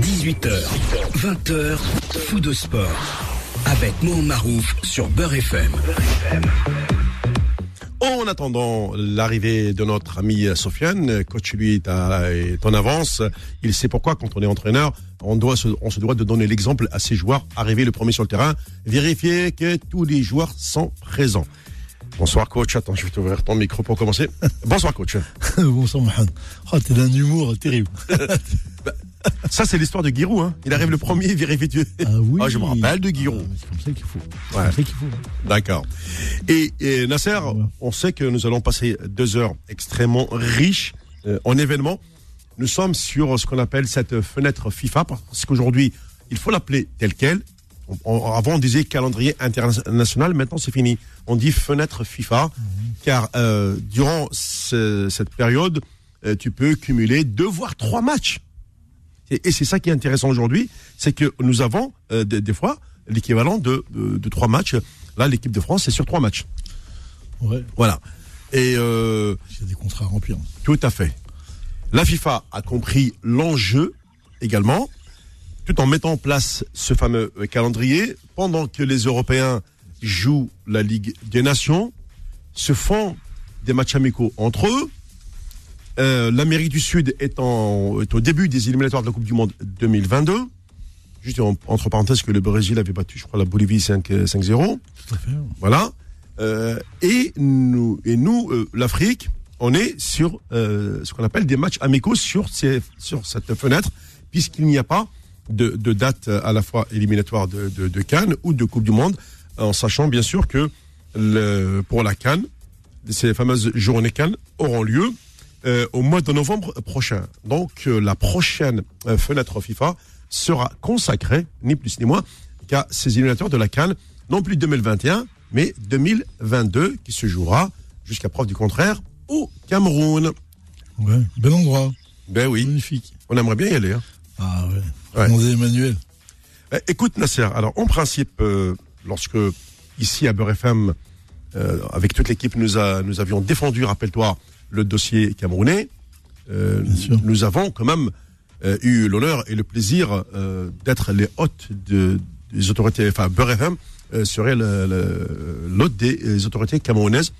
18h, 20h, fou de sport. Avec Mohamed Marouf sur Beurre FM. En attendant l'arrivée de notre ami Sofiane, coach lui est, à- est en avance. Il sait pourquoi quand on est entraîneur, on, doit se, on se doit de donner l'exemple à ses joueurs arrivés le premier sur le terrain, vérifier que tous les joueurs sont présents. Bonsoir coach, attends, je vais t'ouvrir ton micro pour commencer. Bonsoir coach. Bonsoir Mohamed. Oh, t'es d'un humour terrible. Ça c'est l'histoire de Giroud, hein. il arrive le premier, vérifie tu. Ah oui. Ah, je me rappelle de Giroud. Ah, c'est comme ça qu'il faut. C'est Ouais. comme ça qu'il faut. D'accord. Et, et Nasser, on sait que nous allons passer deux heures extrêmement riches euh, en événements. Nous sommes sur ce qu'on appelle cette fenêtre FIFA, parce qu'aujourd'hui, il faut l'appeler telle quelle. On- on- avant, on disait calendrier international, maintenant c'est fini. On dit fenêtre FIFA, car euh, durant ce- cette période, euh, tu peux cumuler deux voire trois matchs. Et, et c'est ça qui est intéressant aujourd'hui, c'est que nous avons euh, des, des fois l'équivalent de, de, de trois matchs. Là, l'équipe de France, c'est sur trois matchs. Ouais. Voilà. Et euh, Il y a des contrats à remplir. tout à fait. La FIFA a compris l'enjeu également, tout en mettant en place ce fameux euh, calendrier, pendant que les Européens jouent la Ligue des Nations, se font des matchs amicaux entre eux. Euh, L'Amérique du Sud est, en- est au début des éliminatoires de la Coupe du Monde 2022. Juste en- entre parenthèses que le Brésil avait battu, je crois, la Bolivie 5 euh, 5-0. Tout à fait. Voilà. Euh, et nous, et nous euh, l'Afrique, on est sur euh, ce qu'on appelle des matchs amicaux sur, ces, sur cette fenêtre, puisqu'il n'y a pas de, de date euh, à la fois éliminatoire de, de, de Cannes ou de Coupe du Monde, en sachant bien sûr que le, pour la Cannes, ces fameuses journées Cannes auront lieu euh, au mois de novembre prochain. Donc euh, la prochaine euh, fenêtre FIFA sera consacrée, ni plus ni moins, qu'à ces éliminateurs de la Cannes, non plus 2021, mais 2022, qui se jouera, jusqu'à preuve du contraire, au Cameroun. Ouais. Bel endroit. Ben oui, Magnifique. on aimerait bien y aller. Hein. Ah ouais. Ouais. Demandez Emmanuel. Eh, Écoute Nasser, alors en principe, euh, lorsque ici à Beurre FM, avec toute l'équipe, nous, a- nous avions défendu, rappelle-toi, le dossier camerounais, euh, nous avons quand même euh, eu l'honneur et le plaisir euh, d'être les hôtes de- des autorités, enfin Beurre FM euh, serait l'hôte des autorités camerounaises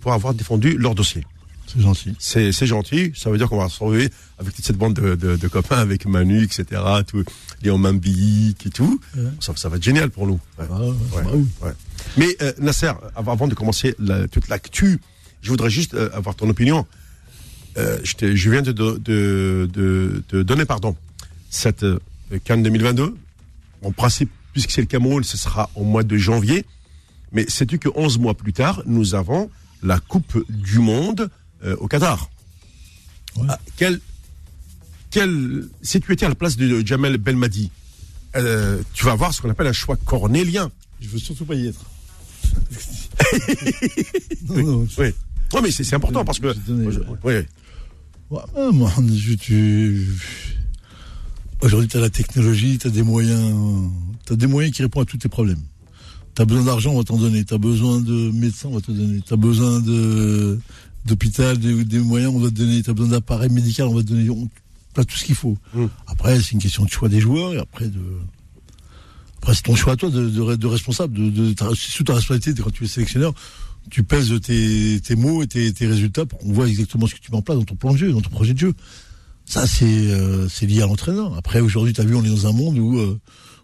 pour avoir défendu leur dossier. C'est gentil. C'est gentil, ça veut dire qu'on va se retrouver avec toute cette bande de, de, de copains, avec Manu, etc., tout, Léon Mambic et tout. Ouais. Ça, ça va être génial pour nous. Ouais. Ah, ouais. Ouais, Bah oui. ouais. Mais euh, Nasser, avant, avant de commencer la- toute l'actu, je voudrais juste euh, avoir ton opinion. Euh, je, viens de, de, de, de- de donner pardon cette euh, Cannes 2022. En principe, puisque c'est le Cameroun, ce sera au mois de janvier. Mais sais-tu que 11 mois plus tard, nous avons la Coupe du Monde euh, au Qatar? Ouais. Ah, quel, quel, si tu étais à la place de Jamel Belmadi, tu vas avoir ce qu'on appelle un choix cornélien. Je veux surtout pas y être. non, non. Oui. Ouais, mais c'est important parce que. Je Oui. Ouais, ah, moi, je, tu... Aujourd'hui, tu as la technologie, tu as des moyens, tu des moyens qui répondent à tous tes problèmes. Tu as besoin d'argent, on va t'en donner. Tu as besoin de médecins, on va te donner. Tu as besoin de d'hôpital, des, des moyens, on va te donner. Tu as besoin d'appareil médical, on va te donner. Tu as tout ce qu'il faut. Mm. Après, c'est une question de choix des joueurs et après de. Après, c'est ton choix à toi de, de, de responsable. De, de, sous ta responsabilité quand tu es sélectionneur. Tu pèses tes, tes mots et tes, tes résultats pour qu'on voit exactement ce que tu mets en place dans ton plan de jeu, dans ton projet de jeu. Ça, c'est euh, lié à l'entraîneur. Après, aujourd'hui, tu as vu, on est dans un monde où, euh,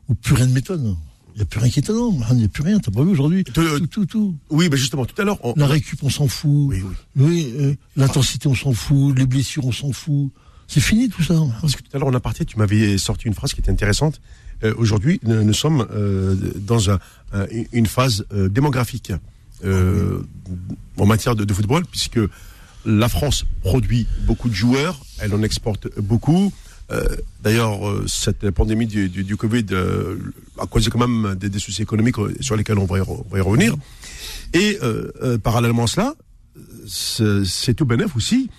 où plus rien ne m'étonne. Il n'y a plus rien qui est étonnant. Il n'y a plus rien. T'as pas vu aujourd'hui? Tout, tout, tout. Oui, mais justement, tout à l'heure. on- La récup, on s'en fout. Oui, oui. Oui, euh, l'intensité, on s'en fout. Les blessures, on s'en fout. C'est fini tout ça. Parce que tout à l'heure, on a parti, tu m'avais sorti une phrase qui était intéressante. Euh, Aujourd'hui, nous, nous sommes dans un- un- une phase démographique euh, en matière de, football, puisque la France produit beaucoup de joueurs, elle en exporte beaucoup. Euh, D'ailleurs, euh, cette pandémie du, Covid a causé quand même des, soucis économiques sur lesquels on va y, revenir. Et parallèlement à cela, c'est tout bénéf aussi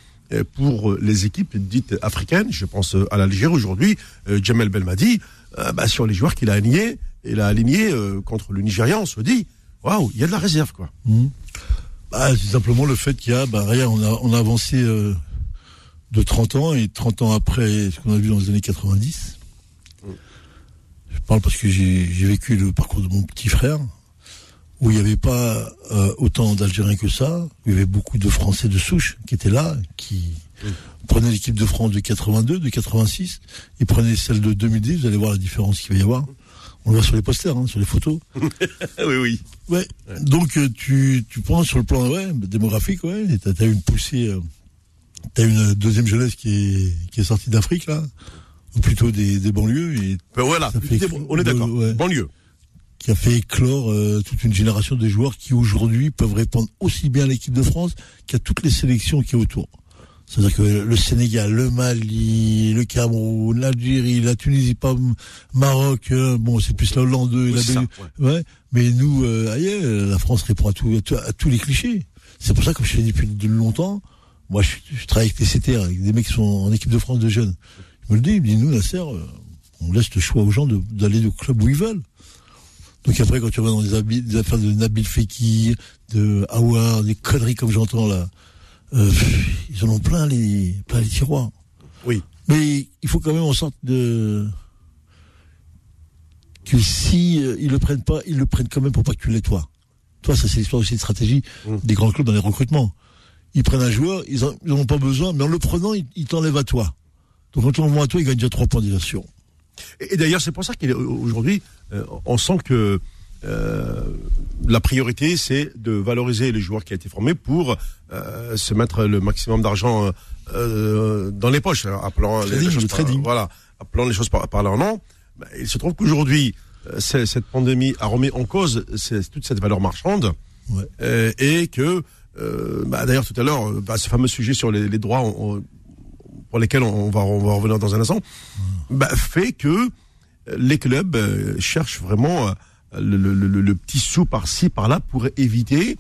pour les équipes dites africaines. Je pense à l'Algérie aujourd'hui. Jamel Belmadi, bah, sur les joueurs qu'il a alignés, il a aligné contre le Nigeria, on se dit, waouh, il y a de la réserve, quoi. Bah, c'est simplement le fait qu'il y a, bah, rien, on a, on a avancé euh, de 30 ans et 30 ans après ce qu'on a vu dans les années 90. Je parle parce que j'ai vécu le parcours de mon petit frère, où il n'y avait pas euh, autant d'Algériens que ça, où il y avait beaucoup de Français de souche qui étaient là, qui prenaient l'équipe de France de 82, de 86, ils prenaient celle de 2010, vous allez voir la différence qu'il va y avoir. On le voit sur les posters, hein, sur les photos. oui, oui. Ouais. Donc euh, tu, tu prends sur le plan ouais, démographique, ouais, t'as as une poussée, euh, t'as une deuxième jeunesse qui est, qui est sortie d'Afrique là, ou plutôt des, des banlieues. Et Ben voilà, fait- on est d'accord. Ouais. Banlieue. qui a fait éclore euh, toute une génération de joueurs qui aujourd'hui peuvent répondre aussi bien à l'équipe de France qu'à toutes les sélections qui est autour. C'est-à-dire que le Sénégal, le Mali, le Cameroun, l'Algérie, la Tunisie, pas Maroc, euh, bon c'est plus la Hollande et Oui, la Belgique. ouais. Mais nous, euh, ailleurs, la France répond à, tout, à, tous les clichés. C'est pour ça que je fais depuis de longtemps. Moi, je, je travaille avec des CTR, avec des mecs qui sont en équipe de France de jeunes. Je me le dis, il me dit, nous, Nasser, euh, on laisse le choix aux gens d'aller au club où ils veulent. Donc après, quand tu vas dans des, affaires de Nabil Fekir, de Awar, des conneries comme j'entends là, euh, pff, ils en ont plein les, plein les tiroirs. Oui. Mais il faut quand même en sorte de que si euh, ils le prennent pas, ils le prennent quand même pour pas que tu l'aies toi. Toi, ça c'est l'histoire aussi de stratégie Mm. des grands clubs dans les recrutements. Ils prennent un joueur, ils en, ils en ont pas besoin, mais en le prenant, ils, ils t'enlèvent à toi. Donc quand on l'envoie à toi, il gagne déjà trois points. Et, et d'ailleurs, c'est pour ça qu'aujourd'hui, euh, on sent que euh, la priorité, c'est de valoriser les joueurs qui ont été formés pour euh, se mettre le maximum d'argent euh, dans les poches, appelant les, Trading, les choses par- voilà, appelant les choses par, par leur nom. Ben, il se trouve qu'aujourd'hui, cette pandémie a remis en cause toute cette valeur marchande. Ouais. et que, bah, d'ailleurs, tout à l'heure, bah, ce fameux sujet sur les, les droits on- on- pour lesquels on va, on va revenir dans un instant, bah, fait que les clubs cherchent vraiment le, petit sou par-ci, par-là pour éviter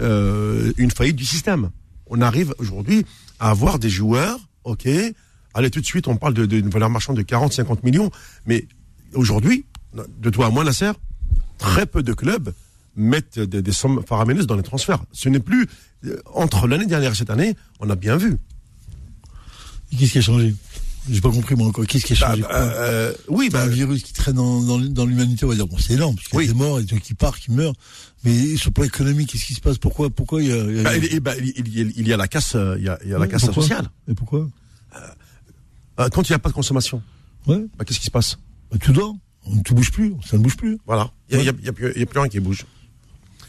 euh, une faillite du système. On arrive aujourd'hui à avoir des joueurs, ok, allez tout de suite, on parle d'une valeur marchande de 40-50 millions, mais aujourd'hui, de toi à moi, Nasser, très peu de clubs mettent des, sommes faramineuses dans les transferts. Ce n'est plus, euh, entre l'année dernière et cette année, on a bien vu. Qu'est-ce qui a changé? J'ai pas compris moi encore. Qu'est-ce qui a Bah, changé bah, euh, oui, bah, un virus qui traîne dans, dans, dans l'humanité, on va dire, bon, c'est énorme, parce qu'il y a des morts, et des qui partent, qui meurent. Mais sur le plan économique, qu'est-ce qui se passe Pourquoi Pourquoi il y a, il y a- bah, il, bah, y a la casse, euh, il y a, il y a la Ouais, casse pourquoi sociale. Et pourquoi Euh, Quand il n'y a pas de consommation, Ouais, bah, qu'est-ce qui se passe bah, tout dort, on ne bouge plus, ça ne bouge plus. Voilà, il n'y a, Ouais. plus a rien qui bouge.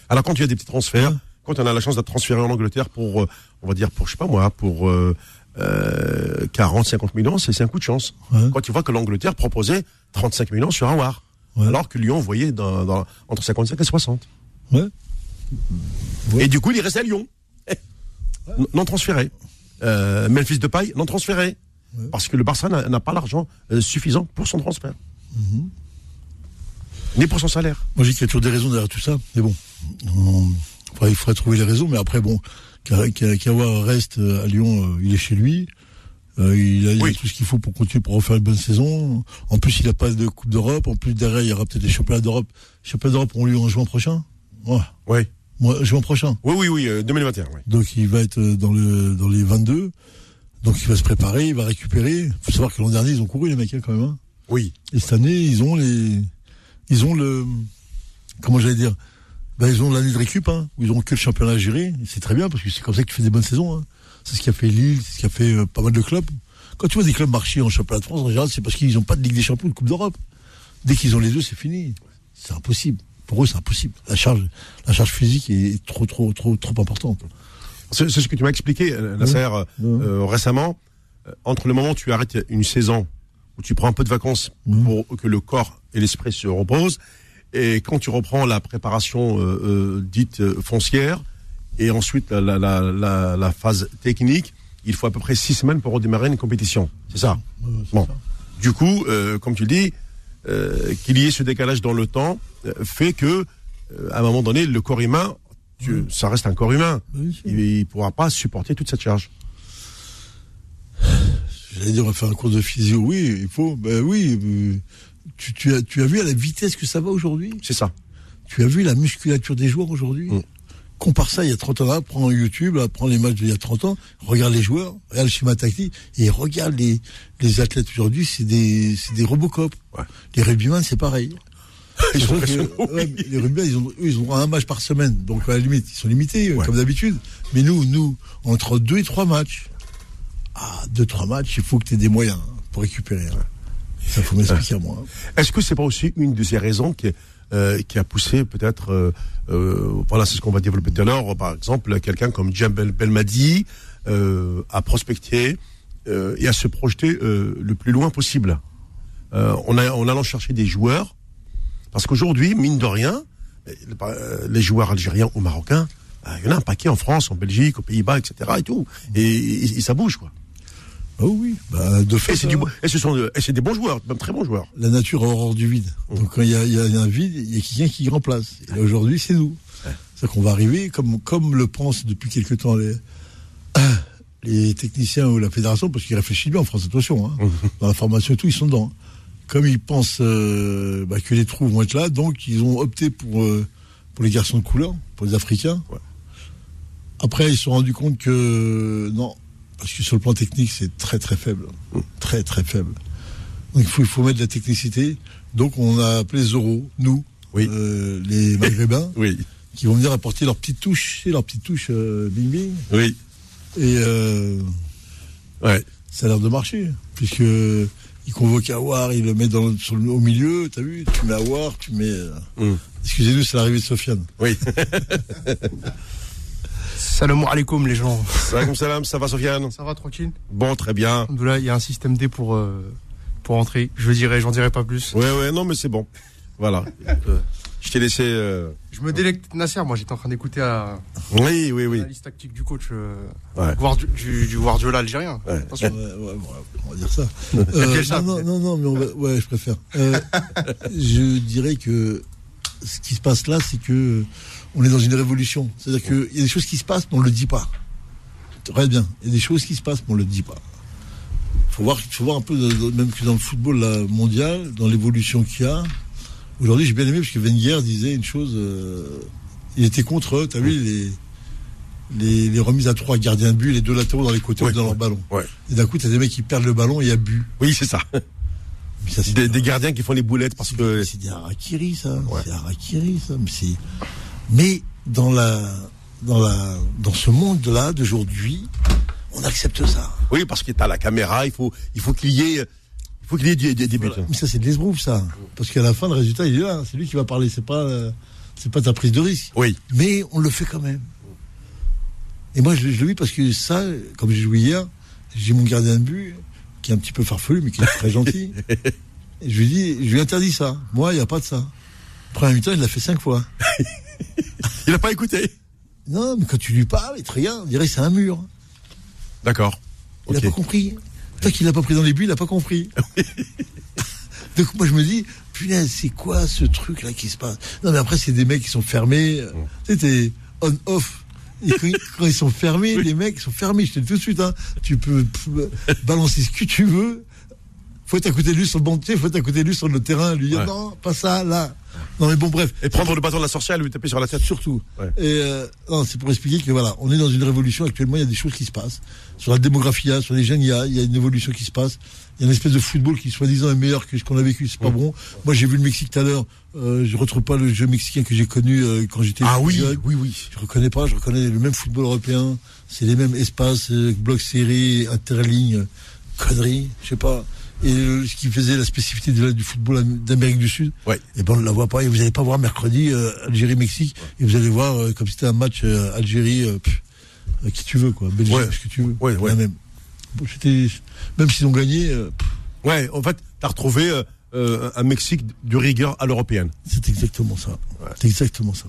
Alors quand il y a des petits transferts, quand on a la chance d'être transféré en Angleterre pour, euh, on va dire, pour, je sais pas moi, pour euh, euh, 40, 50 millions, c'est c'est un coup de chance. Ouais. Quand tu vois que l'Angleterre proposait 35 millions sur un War, Ouais. alors que Lyon voyait dans, dans- entre 55 et 60. Ouais. Ouais. Et du coup, il est resté à Lyon. Non transféré. Euh, Memphis de paille, non transféré. Parce que le Barça n'a pas l'argent euh, suffisant pour son transfert. Mhm. Ni pour son salaire. Moi, j'ai qu'il y a toujours des raisons derrière tout ça. Mais bon, on- enfin, il faudrait trouver les raisons. Mais après, bon, Kawa reste euh, à Lyon, euh, il est chez lui. Euh, il, a, il tout ce qu'il faut pour continuer pour refaire une bonne saison. En plus, il n'a pas de Coupe d'Europe. En plus, derrière, il y aura peut-être des championnats d'Europe. Les championnats d'Europe ont lieu en juin prochain. Ouais, Oui. moi, juin prochain. Oui, oui, oui, euh, 2021. Oui. Donc, il va être dans, le, dans les 22. Donc, il va se préparer, il va récupérer. faut savoir que l'an dernier, ils ont couru, les mecs, hein, quand même. hein. Oui. Et cette année, ils ont les, ils ont le, comment j'allais dire, ben, ils ont l'année de récup, hein, où ils ont que le championnat à gérer. C'est très bien parce que c'est comme ça que tu fais des bonnes saisons. Hein. C'est ce qui a fait Lille, c'est ce qui a fait euh, pas mal de clubs. Quand tu vois des clubs marcher en championnat de France, en général, c'est parce qu'ils n'ont pas de Ligue des Champions ou de Coupe d'Europe. Dès qu'ils ont les deux, c'est fini. C'est impossible. Pour eux, c'est impossible. La charge, la charge physique est trop, trop, trop, trop importante. C'est ce que tu m'as expliqué, euh, Nasser, euh, Oui. euh, récemment. Entre le moment où tu arrêtes une saison, où tu prends un peu de vacances pour que le corps et l'esprit se reposent, et quand tu reprends la préparation euh, euh, dite euh, foncière, et ensuite la, la, la, la, la phase technique, il faut à peu près six semaines pour redémarrer une compétition. C'est ça. Bon. ça. Du coup, euh, comme tu le dis, euh, qu'il y ait ce décalage dans le temps fait que, à un moment donné, le corps humain, tu- ça reste un corps humain. Oui, Il ne pourra pas supporter toute cette charge. J'allais dire, on va faire un cours de physio. Oui, il faut. Ben oui. Tu, tu, as, tu as vu à la vitesse que ça va aujourd'hui? C'est ça. Tu as vu la musculature des joueurs aujourd'hui? Mm. compare ça il y a 30 ans là, prends YouTube, là, prends les matchs d'il y a 30 ans, regarde les joueurs, regarde le schéma tactique, et regarde les, les athlètes aujourd'hui, c'est des, c'est des Robocop. Ouais. Les rugbyman, c'est pareil. Ils sont que, ouais. Les rugbyman, ils ont, eux, ils ont un match par semaine, donc à la limite, ils sont limités, Ouais. comme d'habitude. Mais nous, nous, entre deux et trois matchs, ah, deux, trois matchs, il faut que tu aies des moyens pour récupérer. hein. Ça, faut m'expliquer à moi. hein. Est-ce que c'est pas aussi une de ces raisons qui, euh, qui a poussé peut-être, euh, euh, voilà, c'est ce qu'on va développer tout à l'heure, par exemple, quelqu'un comme Jambel Belmadi à prospecter et à se projeter le plus loin possible. On a, en allant chercher des joueurs, parce qu'aujourd'hui, mine de rien, euh, les joueurs algériens ou marocains, euh, il y en a un paquet en France, en Belgique, aux Pays-Bas, etc. et tout, et, et- et ça bouge quoi. Ah oui, bah, de fait, Et c'est du, et ce sont, de- et c'est des bons joueurs, même très bons joueurs. la nature a horreur du vide. Donc quand il y a, y un vide, il y a quelqu'un qui remplace. Et là, aujourd'hui, c'est nous. C'est-à-dire qu'on va arriver, comme, comme le pensent depuis quelque temps les, les techniciens ou la fédération, parce qu'ils réfléchissent bien en France, attention. Hein. Dans la formation et tout, ils sont dedans. Comme ils pensent euh, bah, que les trous vont être là, donc ils ont opté pour, euh, pour les garçons de couleur, pour les Africains. Ouais. Après, ils se sont rendus compte que non, parce que sur le plan technique, c'est très très faible. Très très faible. Donc il faut, il faut mettre de la technicité. Donc on a appelé Zoro, nous, Oui. euh, les Maghrébins, Oui, qui vont venir apporter leur petite touche, leur petite touche euh, bing bing. oui, Et euh, ouais. ça a l'air de marcher, puisque il convoque Awar, il le met dans, sur au milieu, t'as vu, tu mets Awar, tu mets... Hum. Excusez-nous, c'est l'arrivée de Sofiane. Oui. Salam alaikum les gens. Salam salam, ça va Sofiane Ça va tranquille Bon, très bien. Là, il y a un système D pour euh, pour entrer. Je dirais, j'en dirai pas plus. Ouais, ouais, non, mais c'est bon. Voilà. Euh, je t'ai laissé. euh, Je me délecte Nasser. Moi, j'étais en train d'écouter la, Oui, oui, oui. la liste tactique du coach euh, Ouais. Guardi- du, du Guardiola algérien. Ouais. Attention. Ouais, on va dire ça. Euh, non, non, non, mais on va, ouais, je préfère. Euh, je dirais que ce qui se passe là, c'est que on est dans une révolution. C'est-à-dire qu'il y a des choses qui se passent, mais on ne le dit pas. Très bien. Il y a des choses qui se passent, mais on ne le dit pas. Faut voir, faut voir un peu, même que dans le football là, mondial, dans l'évolution qu'il y a. Aujourd'hui, j'ai bien aimé parce que Wenger disait une chose. euh, il était contre, tu as vu, les, les, les remises à trois gardiens de but, les deux latéraux dans les côtés Ouais, dans ouais. leur ballon. Ouais. Et d'un coup, t'as des mecs qui perdent le ballon et il y a but. Oui, c'est ça. Des gardiens qui font les boulettes parce que. c'est des harakiri, ça. Ouais. C'est harakiri, ça. Mais, c'est- mais dans la, dans la, dans ce monde-là d'aujourd'hui, on accepte ça. Oui, parce que t'as la caméra, il faut, il faut qu'il y ait, il faut qu'il y ait des, des, buts. Mais ça, c'est de l'esbrouf, ça. Parce qu'à la fin, le résultat, il est là. C'est lui qui va parler. C'est pas, euh, c'est pas ta prise de risque. Oui. Mais on le fait quand même. Et moi, je, je le vis parce que ça, comme j'ai joué hier, j'ai mon gardien de but, qui est un petit peu farfelu, mais qui est très gentil. Et je lui dis, je lui interdis ça. Moi, il n'y a pas de ça. Premier mi-temps, il l'a fait cinq fois. Il n'a pas écouté. Non, mais quand tu lui parles, il te regarde, on dirait que c'est un mur. D'accord. Il n'a pas compris. Toi qui l'a pas pris dans les buts, il n'a pas compris. Donc moi je me dis, punaise, c'est quoi ce truc là qui se passe? Non mais après c'est des mecs qui sont fermés. Tu sais, t'es on-off. Et quand, ils- sont fermés, les mecs sont fermés, je te dis tout de suite. Hein. Tu peux balancer ce que tu veux. Faut être à côté de lui sur le sais, faut être à côté de lui sur le terrain, lui dire Ouais. non, pas ça, là. Non mais bon bref, Et prendre le bâton de la sorcière lui taper sur la tête. surtout. Ouais. Et euh, non, c'est pour expliquer que voilà, on est dans une révolution actuellement. Il y a des choses qui se passent sur la démographie, il y a, sur les jeunes, il y a, il y a une évolution qui se passe. Il y a une espèce de football qui soi-disant est meilleur que ce qu'on a vécu. C'est pas bon. Moi, j'ai vu le Mexique tout à l'heure. Euh, je retrouve pas le jeu mexicain que j'ai connu euh, quand j'étais Ah oui, jeune. oui, oui. Je reconnais pas. Je reconnais le même football européen. C'est les mêmes espaces, euh, blocs serrés, interlignes, conneries. Je sais pas. Et ce qui faisait la spécificité de du football am- d'Amérique du Sud, Ouais. et ben on ne la voit pas. Et vous n'allez pas voir mercredi euh, Algérie-Mexique. Et vous allez voir euh, comme si c'était un match euh, Algérie, pff, qui tu veux quoi, Belgique, Ouais. ce que tu veux. Ouais, ouais. Même. Bon, même s'ils ont gagné, pff, Ouais, en fait, t'as retrouvé un Mexique de rigueur à l'européenne. c'est exactement ça. C'est exactement ça.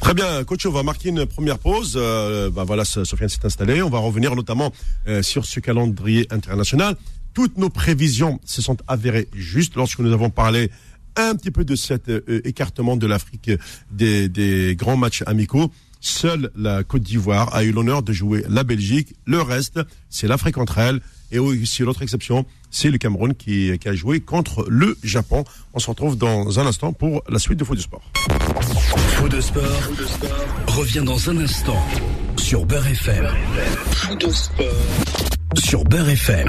Très bien, coach, on va marquer une première pause. Euh, bah voilà, So- Sofiane s'est installé. On va revenir notamment euh, sur ce calendrier international. Toutes nos prévisions se sont avérées justes lorsque nous avons parlé un petit peu de cet euh, écartement de l'Afrique des, des grands matchs amicaux. Seule la Côte d'Ivoire a eu l'honneur de jouer la Belgique. Le reste, c'est l'Afrique entre elles Et aussi, l'autre exception, c'est le Cameroun qui, qui, a joué contre le Japon. On se retrouve dans un instant pour la suite de Faux de Sport. Faux de Sport, revient dans un instant sur Beurre FM. Faux de Sport sur Beurre FM.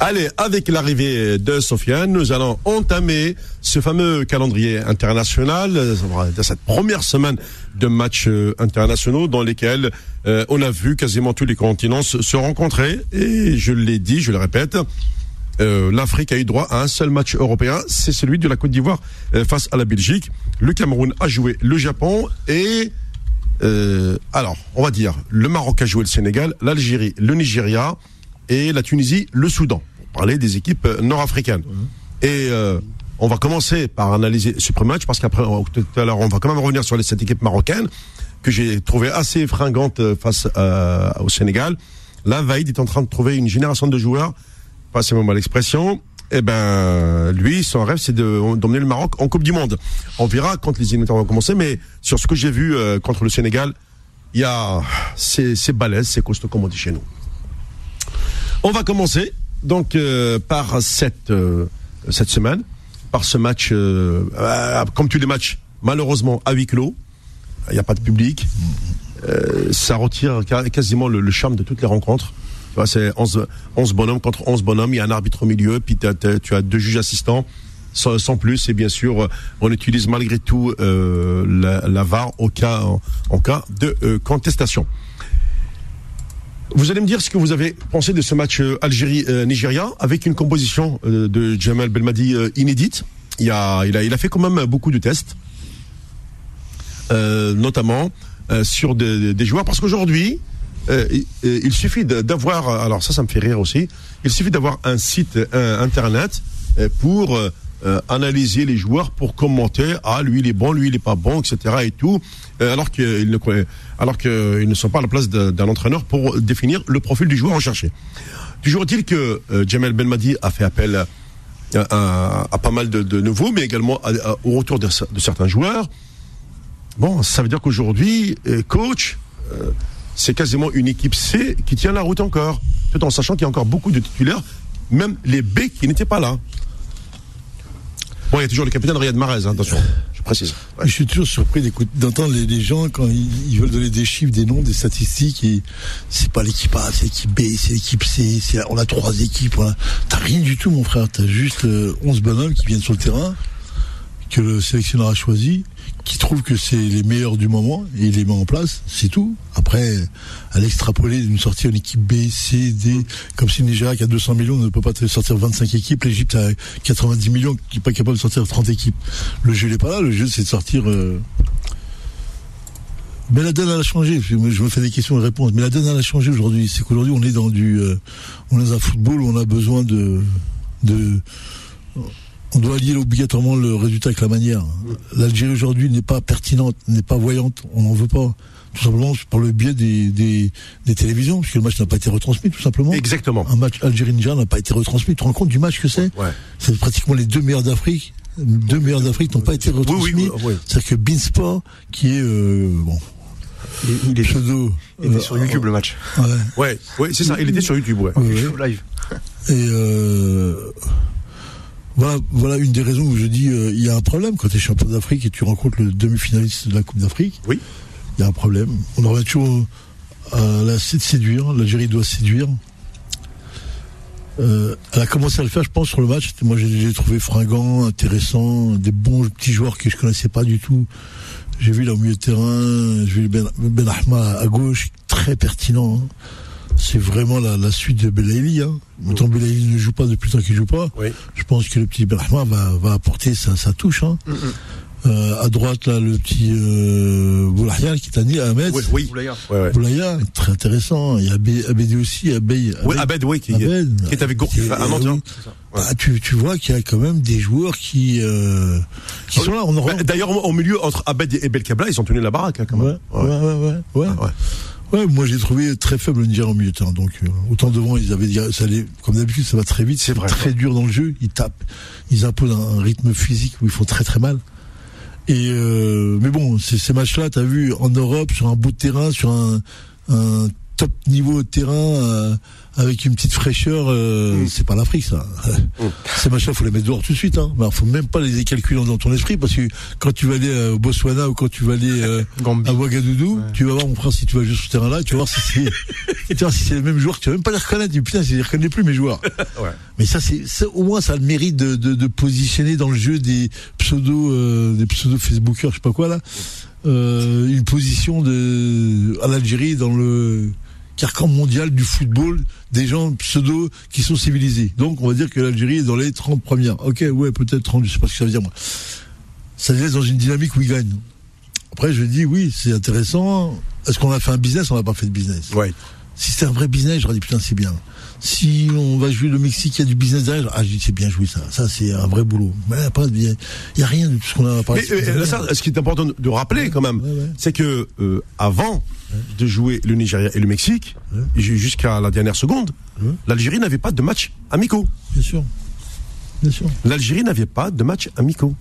Allez, avec l'arrivée de Sofiane, nous allons entamer ce fameux calendrier international, de cette première semaine de matchs euh, internationaux dans lesquels euh, on a vu quasiment tous les continents se rencontrer. Et je l'ai dit, je le répète, euh, l'Afrique a eu droit à un seul match européen, c'est celui de la Côte d'Ivoire face à la Belgique. Le Cameroun a joué le Japon et alors, on va dire, le Maroc a joué le Sénégal, l'Algérie, le Nigeria et la Tunisie, le Soudan parler des équipes euh, nord-africaines. Et euh, on va commencer par analyser ce premier match parce qu'après, tout à l'heure, on va quand même revenir sur les, cette équipe marocaine que j'ai trouvé assez fringante euh, face au Sénégal. Là, Vaïd est en train de trouver une génération de joueurs, passez-moi mal l'expression, eh ben, lui, son rêve, c'est d'emmener le Maroc en Coupe du Monde. On verra quand les éliminatoires vont commencer, mais sur ce que j'ai vu contre le Sénégal, il y a, c'est balèze, c'est costaud comme on dit chez nous. On va commencer donc euh, par cette euh, cette semaine, par ce match, euh, comme tous les matchs, malheureusement à huis clos, il n'y a pas de public, ça retire quasiment le, charme de toutes les rencontres. C'est 11, 11 bonhommes contre 11 bonhommes, il y a un arbitre au milieu, puis tu as deux juges assistants. Sans, plus et bien sûr on utilise malgré tout la, la, VAR au cas en, cas de contestation. Vous allez me dire ce que vous avez pensé de ce match euh, Algérie-Nigeria avec une composition euh, de Jamal Belmadi euh, inédite. Il a, il, a, il a fait quand même beaucoup de tests, notamment sur des, joueurs, parce qu'aujourd'hui, il, suffit d'avoir, alors ça, ça me fait rire aussi, il suffit d'avoir un site internet pour analyser les joueurs pour commenter ah lui il est bon lui il est pas bon etc et tout alors qu'il ne alors qu'ils ne sont pas à la place d'un entraîneur pour définir le profil du joueur recherché. Toujours est-il que euh, Jamel Belmadi a fait appel à, pas mal de, nouveaux, mais également au retour de, certains joueurs. Bon, ça veut dire qu'aujourd'hui, euh, coach, euh, c'est quasiment une équipe C qui tient la route encore, tout en sachant qu'il y a encore beaucoup de titulaires, même les B qui n'étaient pas là. Bon, il y a toujours le capitaine Riyad Mahrez, hein, attention, je précise. Je suis toujours surpris d'entendre les, gens quand ils, veulent donner des chiffres, des noms, des statistiques. C'est pas l'équipe A, c'est l'équipe B, c'est l'équipe C. On a trois équipes. T'as rien du tout, mon frère. T'as juste 11 euh, bonhommes qui viennent sur le terrain que le sélectionneur a choisi, qui trouve que c'est les meilleurs du moment et il les met en place, c'est tout. Après, à l'extrapoler, de nous sortir une équipe B, C, D, comme si le Nigeria qui a 200 millions ne peut pas sortir 25 équipes, l'Égypte a 90 millions qui n'est pas capable de sortir 30 équipes. Le jeu n'est pas là, le jeu c'est de sortir... Euh... Mais la donne elle a changé. Je me fais des questions et réponses. Mais la donne elle a changé aujourd'hui. C'est qu'aujourd'hui on est dans du, euh, on est dans un football où on a besoin de, on doit lier obligatoirement le résultat avec la manière. L'Algérie aujourd'hui n'est pas pertinente, n'est pas voyante, on n'en veut pas. Tout simplement par le biais des, des, télévisions, puisque le match n'a pas été retransmis, tout simplement. Exactement. Un match Algérie-Niger n'a pas été retransmis. Tu te rends compte du match que c'est ouais. C'est pratiquement les deux meilleurs d'Afrique. Deux meilleurs d'Afrique n'ont pas été retransmis. Oui, oui, C'est-à-dire que Beansport, qui est euh, bon, il, est pseudo. Il était sur YouTube le match. Ouais, ouais, c'est ça. Il était sur YouTube, ouais. Live. Et euh, voilà, voilà une des raisons où je dis euh, il y a un problème quand tu es champion d'Afrique et tu rencontres le demi-finaliste de la Coupe d'Afrique. Oui. Il y a un problème. On aurait toujours à la de séduire. L'Algérie doit séduire. Euh, elle a commencé à le faire, je pense, sur le match. Moi, j'ai trouvé fringant, intéressant, des bons petits joueurs que je connaissais pas du tout. J'ai vu là au milieu de terrain, j'ai vu Ben, ben Ahma à gauche, très pertinent. Hein c'est vraiment la, suite de Belaïli. Hein. Belaïli ne joue pas depuis le temps qu'il joue pas. Je pense que le petit Brahma va, va apporter sa, sa touche. Hein. Mm, mm. Euh, à droite, là, le petit euh, Boulaya qui t'a dit Ahmed. Oui, oui. Boulaya. Ouais, Boulaya, très intéressant. Il y a Abed aussi, Abed. Oui, Abed, oui, qui, Abed, qui est avec Gour, un mendiant. Ah, tu, tu vois qu'il y a quand même des joueurs qui, euh, qui sont là. Bah, d'ailleurs, au milieu, entre Abed et Belkabla, ils ont tenu la baraque, hein, quand même. Ouais, ouais, ouais. ouais, ouais. Ouais, moi j'ai trouvé très faible le Niger en milieu de terrain. Donc euh, autant devant, ils avaient ça allait, comme d'habitude, ça va très vite. C'est très dur dans le jeu. Ils tapent, ils imposent un, rythme physique où ils font très très mal. Et euh, mais bon, ces matchs-là, t'as vu en Europe sur un bout de terrain, sur un, un top niveau de terrain euh, avec une petite fraîcheur, euh, Mm. c'est pas l'Afrique ça. Ces machins, faut les mettre dehors tout de suite. Hein. Faut même pas les calculer dans ton esprit parce que quand tu vas aller euh, au Botswana ou quand tu vas aller euh, à Ouagadougou, Ouais. tu vas voir mon frère si tu vas jouer sur ce terrain-là, tu vas voir si c'est, tu vas si c'est les mêmes joueurs. Tu vas même pas les reconnaître. Dis, Putain, je les reconnais plus mes joueurs. Ouais. Mais ça, c'est, ça, au moins, ça a le mérite de, de, de positionner dans le jeu des pseudo, euh, des pseudo Facebookers, je sais pas quoi là, euh, une position de à l'Algérie dans le carcan mondial du football des gens pseudo qui sont civilisés. Donc, on va dire que l'Algérie est dans les 30 premières. Ok, ouais, peut-être 30, je sais pas ce que ça veut dire moi. Ça les laisse dans une dynamique où ils gagnent. Après, je dis oui, c'est intéressant. Est-ce qu'on a fait un business? On n'a pas fait de business. Ouais. Si c'était un vrai business, j'aurais dit putain c'est bien. Si on va jouer le Mexique, il y a du business derrière, ah je dis c'est bien joué ça. Ça c'est un vrai boulot. Mais après, il y a- il y a rien de tout ce qu'on a parlé. Mais euh, ça, ce qui est important de rappeler quand même, Ouais, ouais. c'est que euh, avant de jouer le Nigeria et le Mexique, jusqu'à la dernière seconde, l'Algérie n'avait pas de match amicaux. Bien sûr. Bien sûr. L'Algérie n'avait pas de match amicaux.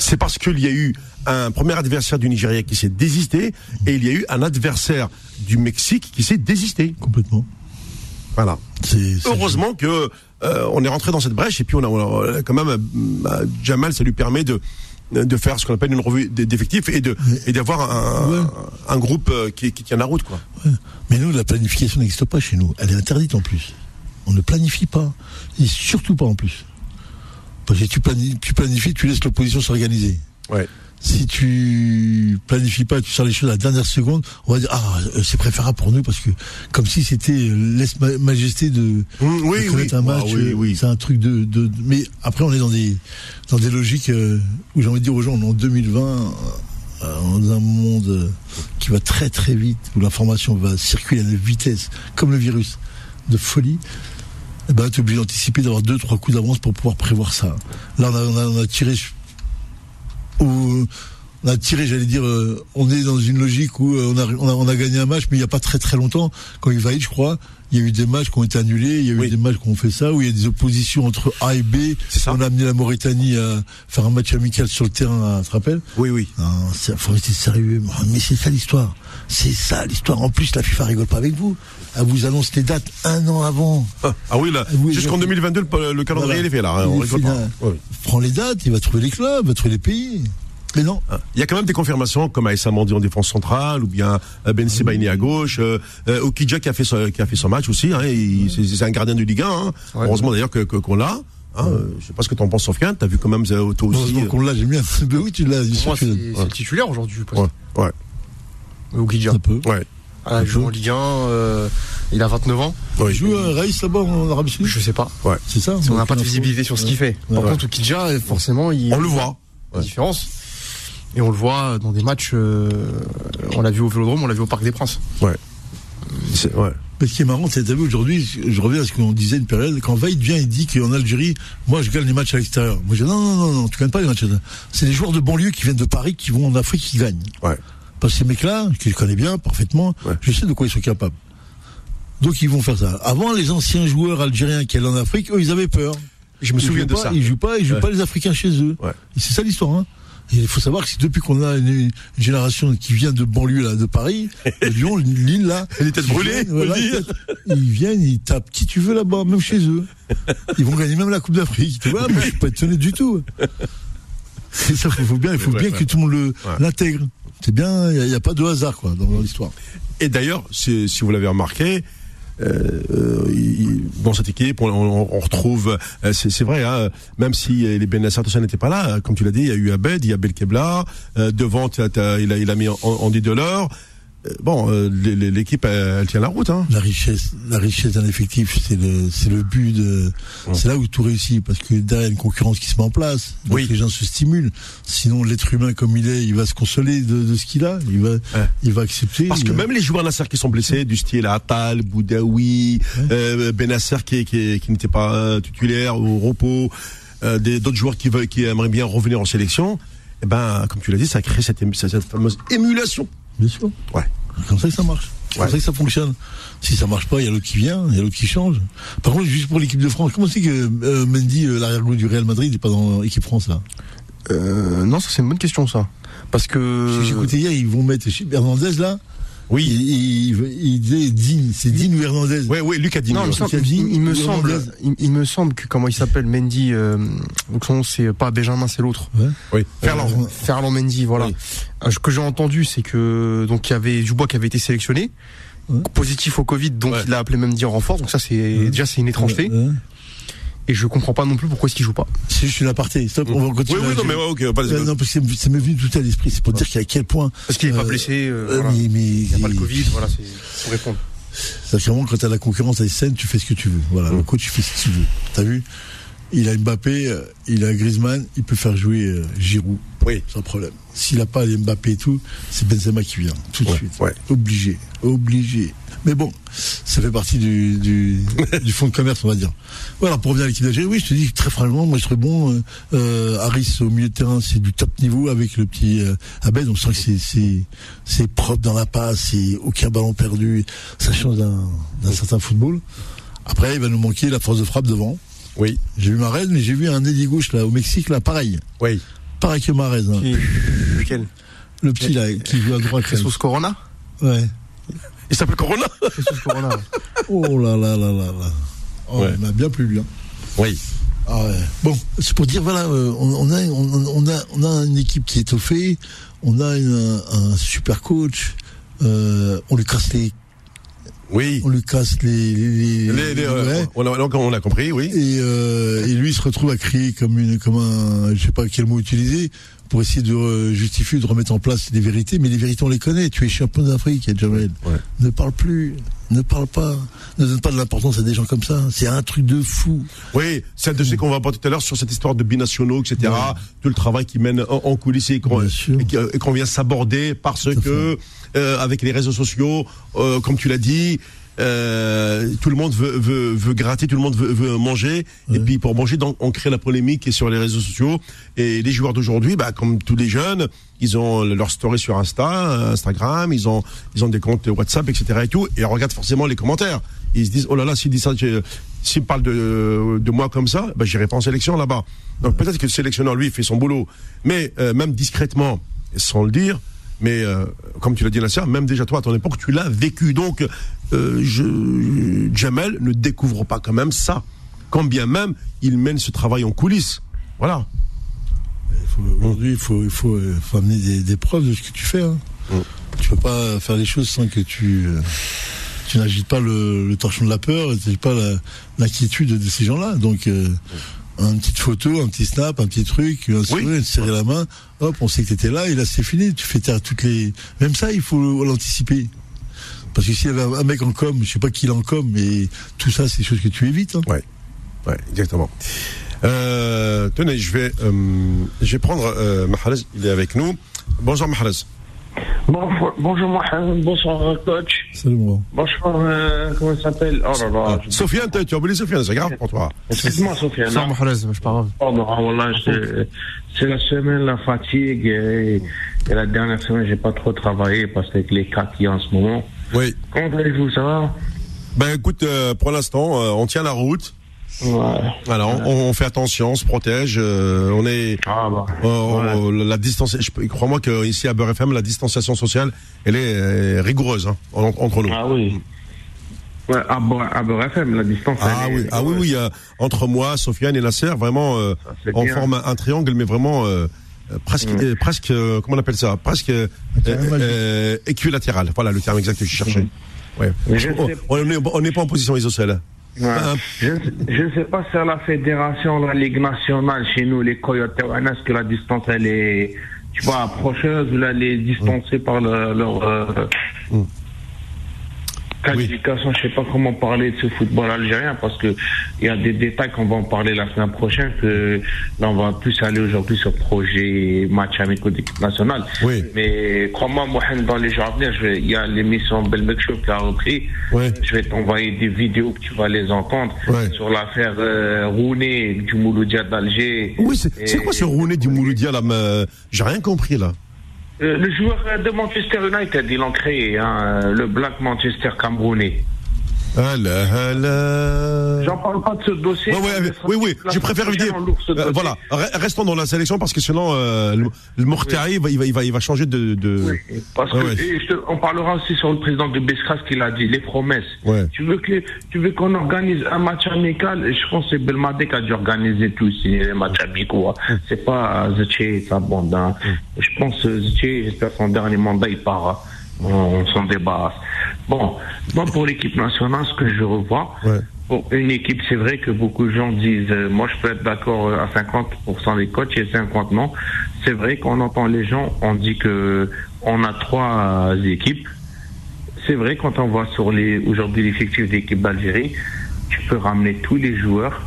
C'est parce qu'il y a eu un premier adversaire du Nigeria qui s'est désisté et il y a eu un adversaire du Mexique qui s'est désisté. Complètement. Voilà. C'est Heureusement que euh, on est rentré dans cette brèche et puis on a, on a- quand même euh, Jamal, ça lui permet de de faire ce qu'on appelle une revue d'effectifs et de et d'avoir un, Ouais. un groupe euh, qui, qui tient la route quoi. Ouais. Mais nous, la planification n'existe pas chez nous. Elle est interdite en plus. On ne planifie pas. Et surtout pas en plus. Parce que tu planifies, tu, planifies, tu laisses l'opposition s'organiser. Ouais. Si tu planifies pas, tu sors les choses à la dernière seconde, on va dire ah euh, c'est préférable pour nous parce que comme si c'était euh, laisse ma- majesté de, Mmh, oui, de oui. un match. Ah, oui, euh, oui. C'est un truc de, de, Mais après on est dans des dans des logiques où j'ai envie de dire aux gens on est en 2020 euh, dans un monde qui va très très vite où l'information va circuler à une vitesse comme le virus de folie. Eh ben, tu es obligé d'anticiper, d'avoir deux, trois coups d'avance pour pouvoir prévoir ça. Là, on a, on a, on a tiré au- on a tiré, j'allais dire, euh, on est dans une logique où euh, on, a, on, a, on a gagné un match, mais il n'y a pas très très longtemps, quand il va je crois, il y a eu des matchs qui ont été annulés, il y a eu Oui. des matchs qui ont fait ça, où il y a des oppositions entre A et B. Ça. On a amené la Mauritanie à faire un match amical sur le terrain, tu te rappelles? Oui, oui. Non, il faut rester sérieux. Mais c'est ça l'histoire. C'est ça l'histoire. En plus, la FIFA rigole pas avec vous. Elle vous annonce les dates un an avant. Ah, ah oui là, jusqu'en je- 2022 le, le calendrier Voilà. est fait là. hein, Il on fait pas. là. Oui. Prends les dates, il va trouver les clubs, il va trouver les pays. Mais non. Ah. Il y a quand même des confirmations comme Aïssa Mandi en défense centrale ou bien euh, Ben Sebaini à gauche, euh, euh, Okidja qui a fait son, qui a fait son match aussi. Hein, il- c'est c'est un gardien de Ligue 1. Hein. Ouais. Heureusement d'ailleurs que que- qu'on l'a. Hein, euh, je sais pas ce que t'en penses, Sofiane. T'as vu quand même euh, toi aussi. Heureusement qu'on l'a, j'aime bien. Ben oui, tu l'as. C'est le titulaire aujourd'hui. je pense. ouais, ouais, Ou Guidja. Un peu. ouais. Ah, il joue en Ligue 1, euh, il a 29 ans. ouais. Il joue un Raïs là-bas en Arabie Saoudite. Je sais pas. C'est ça On n'a pas de visibilité sur ce qu'il fait. Par Ouais. contre, Guidja, forcément, il On le voit. la différence. Et on le voit dans des matchs. euh, on l'a vu au Vélodrome, on l'a vu au Parc des Princes. C'est- ouais. Mais ce qui est marrant, c'est vu aujourd'hui, je reviens à ce qu'on disait une période, quand Vaïd vient et dit qu'en Algérie, moi je gagne les matchs à l'extérieur. Moi je dis non, non, non, non, tu gagnes pas les matchs à l'extérieur. C'est les joueurs de banlieue qui viennent de Paris, qui vont en Afrique, qui gagnent. Ouais. Parce que ces mecs-là, que je connais bien, parfaitement, Ouais. je sais de quoi ils sont capables. Donc ils vont faire ça. Avant, les anciens joueurs algériens qui allaient en Afrique, eux, ils avaient peur. Je me Ils souviens de pas, ça. Ils jouent pas, ils jouent Ouais. pas les Africains chez eux. Ouais. C'est ça l'histoire. Hein. Il faut savoir que depuis qu'on a une, une génération qui vient de banlieue là, de Paris, de Lyon, Lille là, Les têtes qui brûlées, viennent, faut voilà, le dire. ils viennent, ils tapent qui tu veux là-bas, même chez eux. Ils vont gagner même la Coupe d'Afrique. Tu vois, moi je suis pas étonné du tout. C'est ça, faut, faut bien, il faut Ouais, bien que tout le monde l'intègre. C'est bien, il n'y a, pas de hasard quoi dans, dans l'histoire. Et d'ailleurs, si, vous l'avez remarqué, euh, euh, il- dans cette équipe, on, retrouve, euh, c'est vrai, hein, même si euh, les Ben Nasser tout ça n'était pas là, euh, comme tu l'as dit, il y a eu Abed, il y a Belkebla, euh, devant, t'as- t'as- il, a, il a mis Andy Delors. Euh, bon, euh, l'é- l'é- l'équipe, elle, tient la route. Hein. La richesse, la richesse d'un effectif, c'est le, c'est le but de, c'est là où tout réussit parce que derrière il y a une concurrence qui se met en place, donc Oui. les gens se stimulent. Sinon, l'être humain comme il est, il va se consoler de, de ce qu'il a, il va, il va accepter. Parce que va- même les joueurs Nasser qui sont blessés, du style Atal, Boudaoui, euh, Ben Nasser qui, qui, qui n'était pas euh, titulaire au repos, euh, des- d'autres joueurs qui, veulent, qui aimeraient bien revenir en sélection, eh ben, comme tu l'as dit, ça crée cette, cette fameuse émulation. Bien sûr. Ouais. Comme ça que ça marche. C'est comme ça que ça fonctionne. Si ça marche pas, il y a l'autre qui vient, il y a l'autre qui change. Par contre, juste pour l'équipe de France, comment c'est que euh, Mendy, euh, l'arrière-goût du Real Madrid, n'est pas dans l'équipe France là? Euh, non, ça c'est une bonne question ça. Parce que. J'ai écouté hier, ils vont mettre Hernandez là. Oui. Il, disait Dean, c'est Dean ou Hernandez. Oui, oui, Lucas Digne. Non, il me, ouais. semble, il, il me semble, il, il me semble que comment il s'appelle Mendy, euh, donc son nom c'est pas Benjamin, c'est l'autre. Oui, Ferland. Euh, Ferland Mendy, voilà. Oui. Euh, Ce que j'ai entendu, c'est que donc il y avait Dubois qui avait été sélectionné, Ouais. positif au Covid, donc Ouais. il a appelé Mendy en renfort. Donc ça, c'est déjà c'est une étrangeté. Et je comprends pas non plus pourquoi est-ce qu'il joue pas. C'est juste une aparté. Stop, on va Oui, continuer. oui, non, mais ouais, ok, pas Euh, non, parce que ça m'est venu tout à l'esprit. C'est pour dire qu'à quel point. Parce qu'il est pas Euh, blessé. euh, voilà. mais, mais, Il n'y a pas le Covid, voilà, c'est pour répondre. Vraiment quand t'as la concurrence à scène, tu fais ce que tu veux. Voilà, le coach, il fait ce qu'il veut. T'as vu? Il a Mbappé, euh, il a Griezmann, il peut faire jouer euh, Giroud. Oui. Sans problème. S'il a pas les Mbappé et tout, c'est Benzema qui vient. Tout de Ouais, suite. ouais. Obligé. Obligé. Mais bon, ça fait partie du, du, du fonds de commerce, on va dire. Voilà, pour revenir à l'équipe d'Algérie, oui, je te dis très franchement, moi je serais bon. Euh, euh, Harris au milieu de terrain, c'est du top niveau avec le petit euh, Abed. On sent que c'est c'est c'est propre dans la passe, c'est aucun ballon perdu. Ça change d'un d'un certain football. Après, il va nous manquer la force de frappe devant. Oui, J'ai vu Marez, mais j'ai vu un ailier gauche là au Mexique là, pareil, oui. pareil que Marez. hein. Qui- Lequel? Le petit là qui joue à droite. Jesus Corona? Ouais. Il s'appelle Corona? Jesus Corona. Oh là là là là là. Oh, Ouais. On a bien plu lui. Hein. Oui. Ah ouais. Bon, c'est pour dire voilà, euh, on, a on, on a on a une équipe qui est étoffée, on a une- un super coach, euh, on lui casse les Oui. on lui casse les les, les- euh, on, a, on a compris, oui. et, euh, et lui il se retrouve à crier comme une comme un je sais pas quel mot utiliser pour essayer de euh, justifier de remettre en place les vérités mais les vérités on les connaît tu es champion d'Afrique Jamel Ouais. ne parle plus ne parle pas ne donne pas de l'importance à des gens comme ça c'est un truc de fou Oui, celle de ce qu'on va apporter tout à l'heure sur cette histoire de binationaux, etc. Tout le travail qui mène en, en coulisses et qu'on Bien sûr. et qu'on vient s'aborder parce Tout que euh, avec les réseaux sociaux, euh, comme tu l'as dit. euh, tout le monde veut, veut, veut gratter, tout le monde veut, veut manger, et puis pour manger, donc, on crée la polémique sur les réseaux sociaux. Et les joueurs d'aujourd'hui, bah, comme tous les jeunes, ils ont leur story sur Insta, Instagram, ils ont, ils ont des comptes WhatsApp, etc. et tout, et ils regardent forcément les commentaires. Ils se disent, oh là là, s'il dit ça, s'il parle de, de moi comme ça, bah, j'irai pas en sélection là-bas. Donc peut-être que le sélectionneur, lui, fait son boulot. Mais euh, même discrètement, sans le dire, mais euh, comme tu l'as dit, Nasser, même déjà toi, à ton époque, tu l'as vécu. Donc, euh, je, Jamel ne découvre pas quand même ça. Quand bien même, il mène ce travail en coulisses. Voilà. Aujourd'hui, il faut, il faut, euh, faut amener des, des preuves de ce que tu fais. Hein. Mm. Tu peux pas faire les choses sans que tu, tu n'agites pas le, le torchon de la peur, tu n'agites pas l'inquiétude de ces gens-là. Donc, euh, une petite photo, un petit snap, un petit truc, un sourire, serrer la main, hop, on sait que tu étais là, et là c'est fini. Tu fais taire toutes les. Même ça, il faut l'anticiper. Parce que s'il y avait un- mec en com, je sais pas qui il est en com, mais tout ça, c'est des choses que tu évites. Hein. Ouais, ouais, exactement. Euh, tenez, je vais, euh, je vais prendre euh, Mahrez, il est avec nous. Bonjour Mahrez. Bonjour, bonjour Mohamed, bonsoir coach. Salut mon Bonjour, euh, comment il s'appelle? Oh là là. Ah, je- Sofiane, t'as- tu as oublié Sofiane, c'est grave pour toi. Excuse-moi Sofiane. Sans hein. Mohamed, c'est pas grave. Pardon, ah, voilà, c'est c'est la semaine, la fatigue. Et, et la dernière semaine, j'ai pas trop travaillé parce qu'avec les cas qu'il y a en ce moment. Oui. Comment allez-vous, ça va? Ben écoute, euh, pour l'instant, euh, on tient la route. Ouais. Voilà, on, on fait attention, on se protège. euh, on est Ah bah. euh, ouais. la- la distance. Crois-moi que ici à Beurre FM, la distanciation sociale, elle est euh, rigoureuse hein, en- entre nous. Ah oui. Ouais, à Beurre à Beurre FM, la distance. Ah elle est- oui, ah oui, oui. euh, entre moi, Sofiane et Nasser, vraiment, euh, on bien. forme un, un triangle, mais vraiment euh, euh, presque, euh, presque, euh, comment on appelle ça Presque euh, euh, équilatéral. Voilà le terme exact que je cherchais. Ouais. Je n'est on n'est pas en position isocèle. Ouais. Un- Je je ne sais pas si à la fédération, la Ligue nationale, chez nous, les Coyotes, est-ce que la distance, elle est, tu vois, approcheuse ou là, elle est distancée par le- leur euh, Mm. Qualification. Je sais pas comment parler de ce football algérien parce que il y a des détails qu'on va en parler la semaine prochaine. Que là, on va plus aller aujourd'hui sur projet match amicaux d'équipe nationale. Oui. Mais crois-moi, Mohamed, dans les jours à venir, il y a l'émission Belmekchouf qui a repris. Ouais. Je vais t'envoyer des vidéos que tu vas les entendre sur l'affaire euh, Rouné du Mouloudia d'Alger. Oui, c'est quoi ce Rouné du Mouloudia là J'ai rien compris là. Euh, Le joueur de Manchester United, il en créé, hein, le Black Manchester Camerounais. J'en parle pas de ce dossier. Ouais, ouais, oui, oui, je préfère lui dire. euh, voilà, re- restons dans la sélection parce que sinon, euh, le, le Mortari, il, va, il, va, il, va, il va changer de. de... Oui, parce Ouais, que te- on parlera aussi sur le président de Bescras qui l'a dit, les promesses. Tu veux que tu veux qu'on organise un match amical? Je pense que c'est Belmadi qui a dû organiser tous les matchs amicaux. hein. C'est pas Zetché bande. hein. Je pense que Zetché, j'espère son dernier mandat il part. On, s'en débarrasse. Bon, moi pour l'équipe nationale, ce que je revois, Ouais. pour une équipe, c'est vrai que beaucoup de gens disent, euh, moi je peux être d'accord euh, à 50% des coachs et 50 non. C'est vrai qu'on entend les gens, on dit que on a trois équipes. C'est vrai quand on voit sur les aujourd'hui l'effectif d'équipe d'Algérie, tu peux ramener tous les joueurs.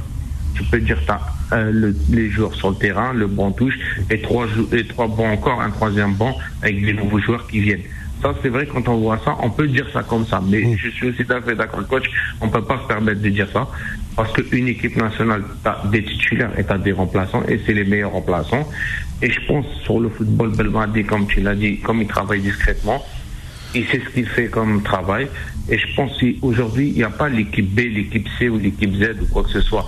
Tu peux dire t'as euh, le- les joueurs sur le terrain, le banc touche et trois et trois bancs encore, un troisième banc avec des nouveaux joueurs qui viennent. Ça c'est vrai quand on voit ça, on peut dire ça comme ça, mais je suis aussi tout à fait d'accord, coach. On peut pas se permettre de dire ça parce qu'une équipe nationale, t'as des titulaires et t'as des remplaçants et c'est les meilleurs remplaçants. Et je pense sur le football Belmadi, comme tu l'as dit, comme il travaille discrètement, il sait ce qu'il fait comme travail. Et je pense qu'aujourd'hui, il n'y a pas l'équipe B, l'équipe C ou l'équipe Z ou quoi que ce soit.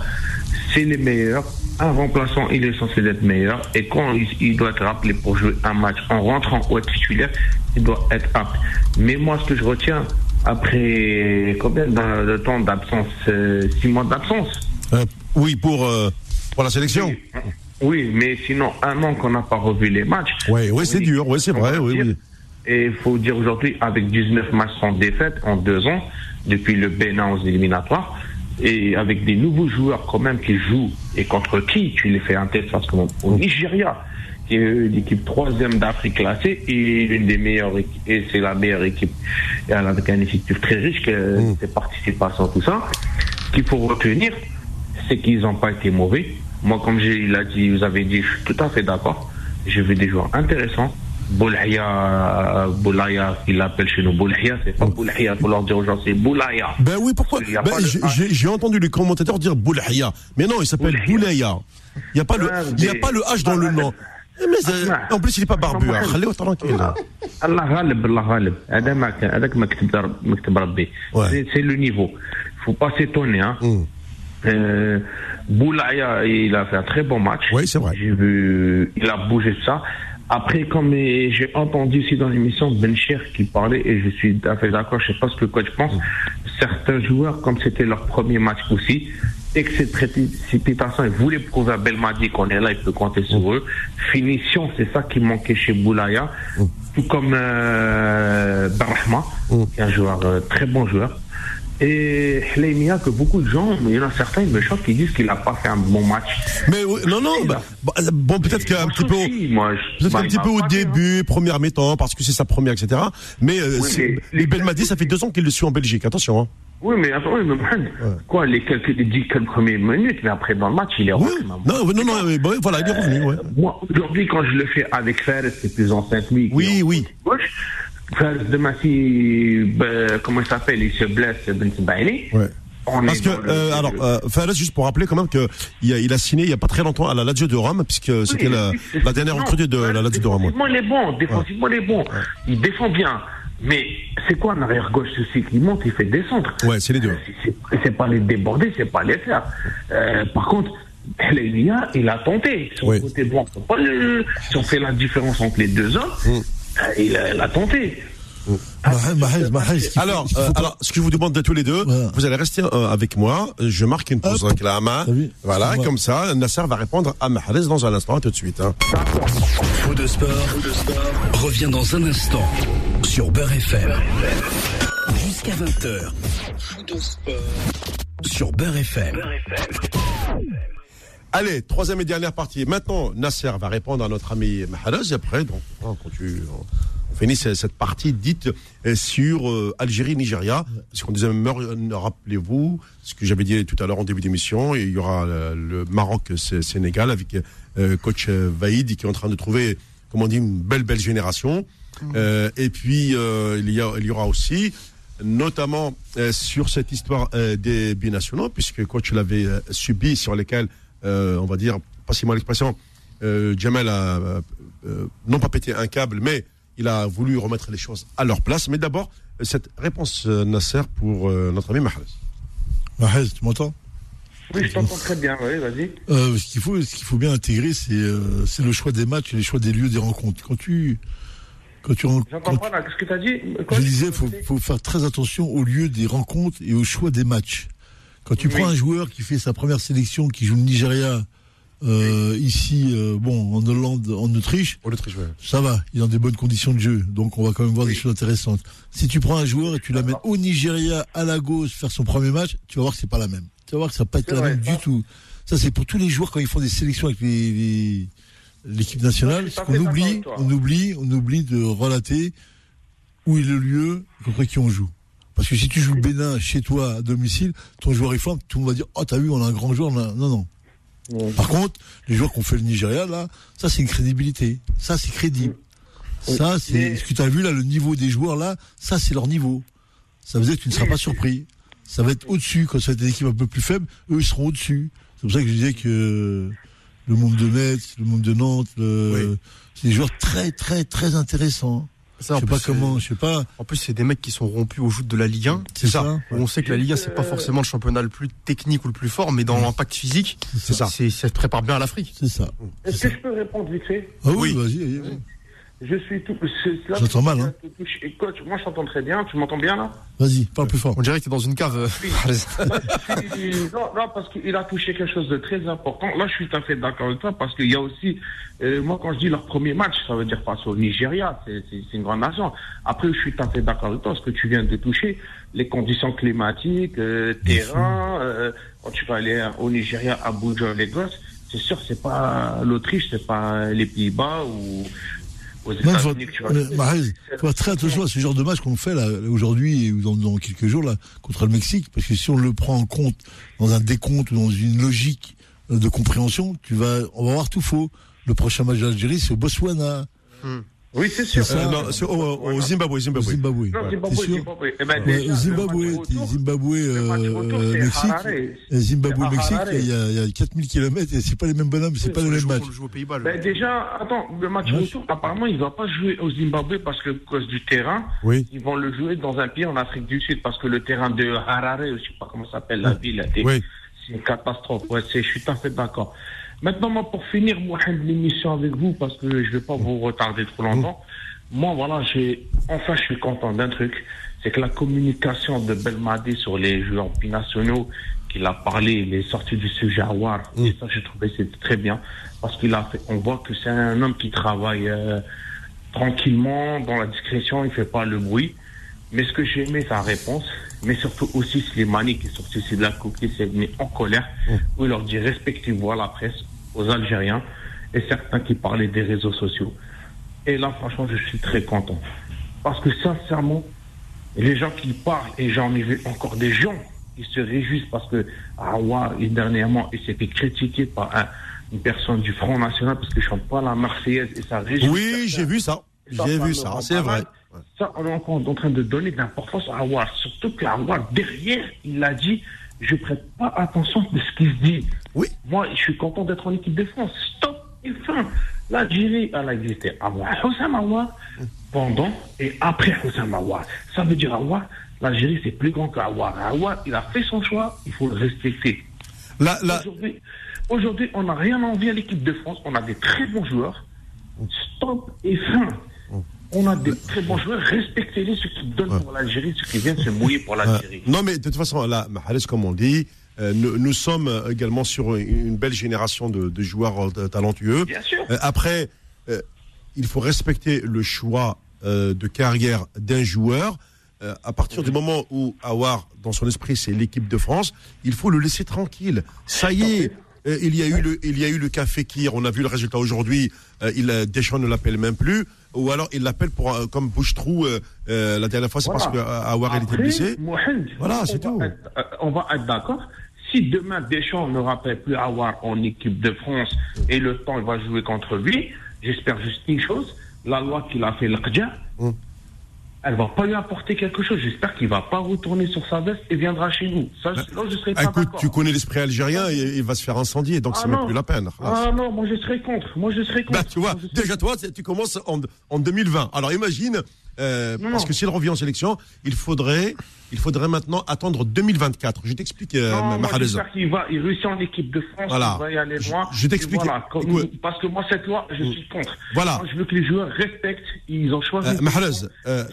C'est les meilleurs. Un remplaçant, il est censé être meilleur. Et quand il, il doit être rappelé pour jouer un match en rentrant ou être titulaire, il doit être apte. Mais moi, ce que je retiens, après combien de de temps d'absence euh, Six mois d'absence? Euh, oui, pour, euh, pour la sélection. Oui, mais sinon, un an qu'on n'a pas revu les matchs. Ouais, ouais, c'est Oui, dur, ouais, c'est vrai, oui, oui. Et il faut dire aujourd'hui, avec 19 matchs sans défaite en deux ans, depuis le Bénin aux éliminatoires, et avec des nouveaux joueurs quand même qui jouent, et contre qui tu les fais un test parce que au Nigeria, qui est l'équipe troisième d'Afrique classée et l'une des meilleures et c'est la meilleure équipe, et avec un effectif très riche, que ses participations, tout ça. Ce qu'il faut retenir, c'est qu'ils n'ont pas été mauvais. Moi, comme j'ai, il a dit, vous avez dit, je suis tout à fait d'accord. J'ai vu des joueurs intéressants. Boulaya, Boulaya, il l'appelle chez nous Boulaya, c'est pas Boulaya, faut leur dire aux gens, c'est Boulaya. Ben oui, pourquoi Il y a ben, pas de- j'ai- J'ai j'ai entendu le commentateur dire Boulaya. Mais non, il s'appelle Boulaya. Boulaya. Il n'y a, pas le- Ah, il y a mais- pas le H dans le nom. Eh, Mais c'est- Ah, en plus, il n'est pas barbu. ah, hein. Khaleo, tranquille. Allah ghalib, Allah ghalib. هذا ما كان- هذاك ما كتب در- ما كتب ربي. Ouais. C'est- C'est le niveau. Faut pas s'étonner. Hein. Mm. Euh, Boulaya, il a fait un très bon match. Oui, c'est vrai. J'ai vu, il a bougé de ça. Après, comme j'ai entendu aussi dans l'émission Bencher qui parlait, et je suis fait d'accord, je sais pas ce que le coach pense, certains joueurs, comme c'était leur premier match aussi, et que cette précipitation, ils voulaient prouver à Belmadi qu'on est là, il peut compter sur eux. Finition, c'est ça qui manquait chez Boulaya, tout comme euh, Barahma, qui est un joueur, euh, très bon joueur. Et Hleimia, que beaucoup de gens, mais il y en a certains, ils me choquent, qui disent qu'il n'a pas fait un bon match. Mais oui, non, non, bah, bah, bon, peut-être qu'un petit peu, peut-être bah, il petit peu au début, première mi-temps, parce que c'est sa première, etc. Mais, euh, Oui, mais- les Belmadi, ça fait deux ans qu'il le suit en Belgique. Attention. Hein. Oui, mais attends, oui, mais man, quoi, les quelques les dix quelques premières minutes, mais après dans le match, il est Oui. maman. Non, non, non, mais, bon, voilà, il est revenu. Ouais. Moi, aujourd'hui, quand je le fais avec Fares, c'est plus en 5 minutes. Oui, oui. Gauche. Demain, si, ben, comment il s'appelle, il se blesse, Ben Sebaini. Ouais. On Parce que, euh, alors, euh, Fares, juste pour rappeler quand même qu'il a, il a signé il n'y a pas très longtemps à la Lazio de Rome, puisque c'était la, Oui, la dernière recrue de la Lazio de Rome. Défensivement, il est bon. Défensivement, il est bon. Il défend bien. Mais c'est quoi en arrière gauche ceci qui monte, il fait descendre. Ouais, c'est les deux. C'est- pas les déborder, c'est pas les faire. Euh, par contre, Elia, il a tenté. Son Oui. côté si on fait la différence entre les deux hommes, Mm. Euh, il, a, il a tenté. Faut- Alors, euh, alors, ce que je vous demande de tous les deux, Voilà. vous allez rester euh, avec moi. Je marque une pause Hop. avec la main. Voilà, comme ça, Nasser va répondre à Mahrez dans un instant. À tout de suite. hein. Faux de sport, revient dans un instant sur Beurre FM. Jusqu'à 20h. Faux de sport sur Beurre FM. Allez, troisième et dernière partie. Maintenant, Nasser va répondre à notre ami Mahrez. Et après, donc, on, continue, on- finit ce- cette partie dite euh, sur euh, Algérie-Nigeria. Parce qu'on disait, euh, rappelez-vous, ce que j'avais dit tout à l'heure en début d'émission, il y aura le Maroc-Sénégal avec euh, coach Vaïd qui est en train de trouver, comme on dit, une belle, belle génération. Euh, et puis, il, y a, il y aura aussi, notamment sur cette histoire des binationaux, puisque coach l'avait subi, sur lesquels, euh, on va dire, passez-moi l'expression, euh, Jamel a euh, euh, non pas pété un câble, mais il a voulu remettre les choses à leur place. Mais d'abord, cette réponse, euh, Nasser, pour euh, notre ami Mahrez. Mahrez, tu m'entends? Oui, je t'entends très bien, oui, vas-y. Euh, ce qu'il faut, ce qu'il faut bien intégrer, c'est euh, c'est le choix des matchs et le choix des lieux des rencontres. Quand tu quand tu J'entends pas là, qu'est-ce que t'as dit? Quoi? je disais, faut faut faire très attention au lieu des rencontres et au choix des matchs. Quand tu Oui. prends un joueur qui fait sa première sélection, qui joue le Nigeria euh, ici, euh, bon, en Hollande, en Autriche, ouais. ça va, il est dans des bonnes conditions de jeu, donc on va quand même voir Oui. des choses intéressantes. Si tu prends un joueur et tu l'amènes au Nigeria, à Lagos, faire son premier match, tu vas voir que c'est pas la même. Tu vas voir que ça va pas être la vrai, même du tout. Ça, c'est pour tous les joueurs quand ils font des sélections avec les- les- l'équipe nationale. Ce qu'on oublie, on oublie, on oublie de relater où est le lieu contre qui on joue. Parce que si tu joues le Bénin chez toi à domicile, ton joueur est fort, tout le monde va dire Oh, t'as vu, on a un grand joueur. Non, non. Ouais. Par contre, les joueurs qu'on fait le Nigeria, là, ça, c'est une crédibilité. Ça, c'est crédible. Ça, c'est Mais- ce que tu as vu là, le niveau des joueurs là, ça, c'est leur niveau. Ça veut dire que tu ne seras pas surpris. Ça va être au-dessus. Quand ça va être des équipes un peu plus faibles, eux, ils seront au-dessus. C'est pour ça que je disais que le monde de Metz, le monde de Nantes, le... c'est des joueurs très, très, très intéressants. Ça, Je en sais plus, pas c'est- comment, je sais pas. En plus, c'est des mecs qui sont rompus au joute de la Ligue 1. C'est ça. On sait que la Ligue 1, c'est pas Euh, forcément le championnat le plus technique ou le plus fort, mais dans l'impact physique, C'est ça. c'est, ça se prépare bien à l'Afrique. C'est ça. Est-ce que je peux répondre vite fait? Ah oui, Oui. vas-y, vas-y, vas-y. Je suis tout. c'est- là, J'entends mal, hein. Coach, moi je t'entends très bien. Tu m'entends bien là? Vas-y, parle plus fort. On dirait que t'es dans une cave. euh, Oui. Non, non, parce qu'il a touché quelque chose de très important. Là, je suis tout à fait d'accord avec toi parce qu'il y a aussi, euh, moi, quand je dis leur premier match, ça veut dire face au Nigeria, c'est c'est- c'est une grande nation. Après, je suis tout à fait d'accord avec toi parce que tu viens de toucher les conditions climatiques, euh, terrain. euh, quand tu vas aller au Nigeria, à Abuja, Lagos, c'est sûr, c'est pas l'Autriche, c'est pas les Pays-Bas ou aux Non, faut, États-Unis que tu vas. euh, faut faire très attention à ce genre de match qu'on fait là aujourd'hui ou dans, dans quelques jours là contre le Mexique, parce que si on le prend en compte dans un décompte ou dans une logique euh, de compréhension, tu vas, on va voir tout faux. Le prochain match de l'Algérie, c'est au Botswana, Oui, c'est sûr. C'est ça. Euh, non, c'est au, au Zimbabwe, au Zimbabwe. Zimbabwe. Non, Zimbabwe, sûr Zimbabwe. Eh ben, déjà, Zimbabwe, t'es retour, Zimbabwe, le match euh, retour, euh, c'est Mexique. Harare. Et Zimbabwe, C'est Mexique, Harare. il y, a, il y a 4000 km et c'est pas les mêmes bonhommes, c'est pas le même match. Pays-Bas. le- Ben déjà, attends, le match Ouais. retour, apparemment, il va pas jouer au Zimbabwe parce que, à cause du terrain, Oui. ils vont le jouer dans un pays en Afrique du Sud parce que le terrain de Harare, je sais pas comment s'appelle la ville, Oui. c'est une catastrophe. Ouais, c'est, je suis tout à fait d'accord. Maintenant, moi, pour finir, Mohamed, l'émission avec vous, parce que je vais pas vous retarder trop longtemps. Moi, voilà, j'ai, enfin, je suis content d'un truc. C'est que la communication de Belmadi sur les joueurs binationaux, qu'il a parlé, il est sorti du sujet à War. Et ça, j'ai trouvé c'était très bien. Parce qu'il a fait, on voit que c'est un homme qui travaille, euh, tranquillement, dans la discrétion, il fait pas le bruit. Mais ce que j'ai aimé, sa réponse, mais surtout aussi Slimani qui est sorti aussi de la qui s'est mis en colère, où il leur dit respectez-vous à la presse, aux Algériens, et certains qui parlaient des réseaux sociaux. Et là, franchement, je suis très content. Parce que sincèrement, les gens qui parlent, et j'en ai vu encore des gens qui se réjouissent parce que Awa, et dernièrement, il s'est fait critiquer par un- une personne du Front National parce qu'il chante pas la Marseillaise et ça réjouit Oui, j'ai vu ça. J'ai vu ça, c'est vrai. Ça, on est encore en train de donner de l'importance à Awar. Surtout que Awar, derrière, il a dit je prête pas attention de ce qui se dit. Oui. Moi, je suis content d'être en équipe de France. Stop et fin. L'Algérie, elle a existé avant Houssam Awar, pendant et après Houssam Awar. Ça veut dire Awar, l'Algérie, c'est plus grand qu'Awar. Awar, il a fait son choix, il faut le respecter. Aujourd'hui, aujourd'hui, on n'a rien envie à l'équipe de France. On a des très bons joueurs. Stop et fin. On a des très bons joueurs. Respectez-les, ceux qui donnent pour l'Algérie, ceux qui viennent se mouiller pour l'Algérie. non, mais de toute façon, là, Mahrez, comme on dit, euh, nous, nous sommes euh, également sur une belle génération de, de joueurs euh, talentueux. Bien sûr. Euh, après, euh, il faut respecter le choix euh, de carrière d'un joueur. Euh, à partir du moment où Awar, dans son esprit, c'est l'équipe de France, il faut le laisser tranquille. Ça y est. euh, il y a eu le, il y a eu le café Kir. On a vu le résultat aujourd'hui. Euh, il, euh, Deschamps ne l'appelle même plus, ou alors il l'appelle pour euh, comme bouche-trou. la dernière fois, c'est Voilà. parce que Awar il était blessé. Mohamed, Voilà, on c'est va tout. être- on va être d'accord. Si demain Deschamps ne rappelle plus Awar en équipe de France et le temps il va jouer contre lui, j'espère juste une chose, la loi qu'il a fait l'Qdja. Elle va pas lui apporter quelque chose. J'espère qu'il va pas retourner sur sa veste et viendra chez nous. Ça, je- là, je serai pas Bah, Écoute, tu connais l'esprit algérien, et il va se faire incendier, donc Ah c'est même plus la peine. Ah non, moi je serai contre. Moi je serai contre. Bah, tu vois, Moi, déjà toi, tu commences en, en 2020. Alors imagine euh, Non, parce non. que s'il revient en sélection, il faudrait, il faudrait maintenant attendre 2024. Je t'explique, euh, j'espère qu'il va, il réussit en équipe de France, Voilà. il va y aller loin. je t'explique. Voilà, parce que moi, cette loi, je suis contre. Voilà. Moi, je veux que les joueurs respectent, ils ont choisi. Euh, Mahrez, euh,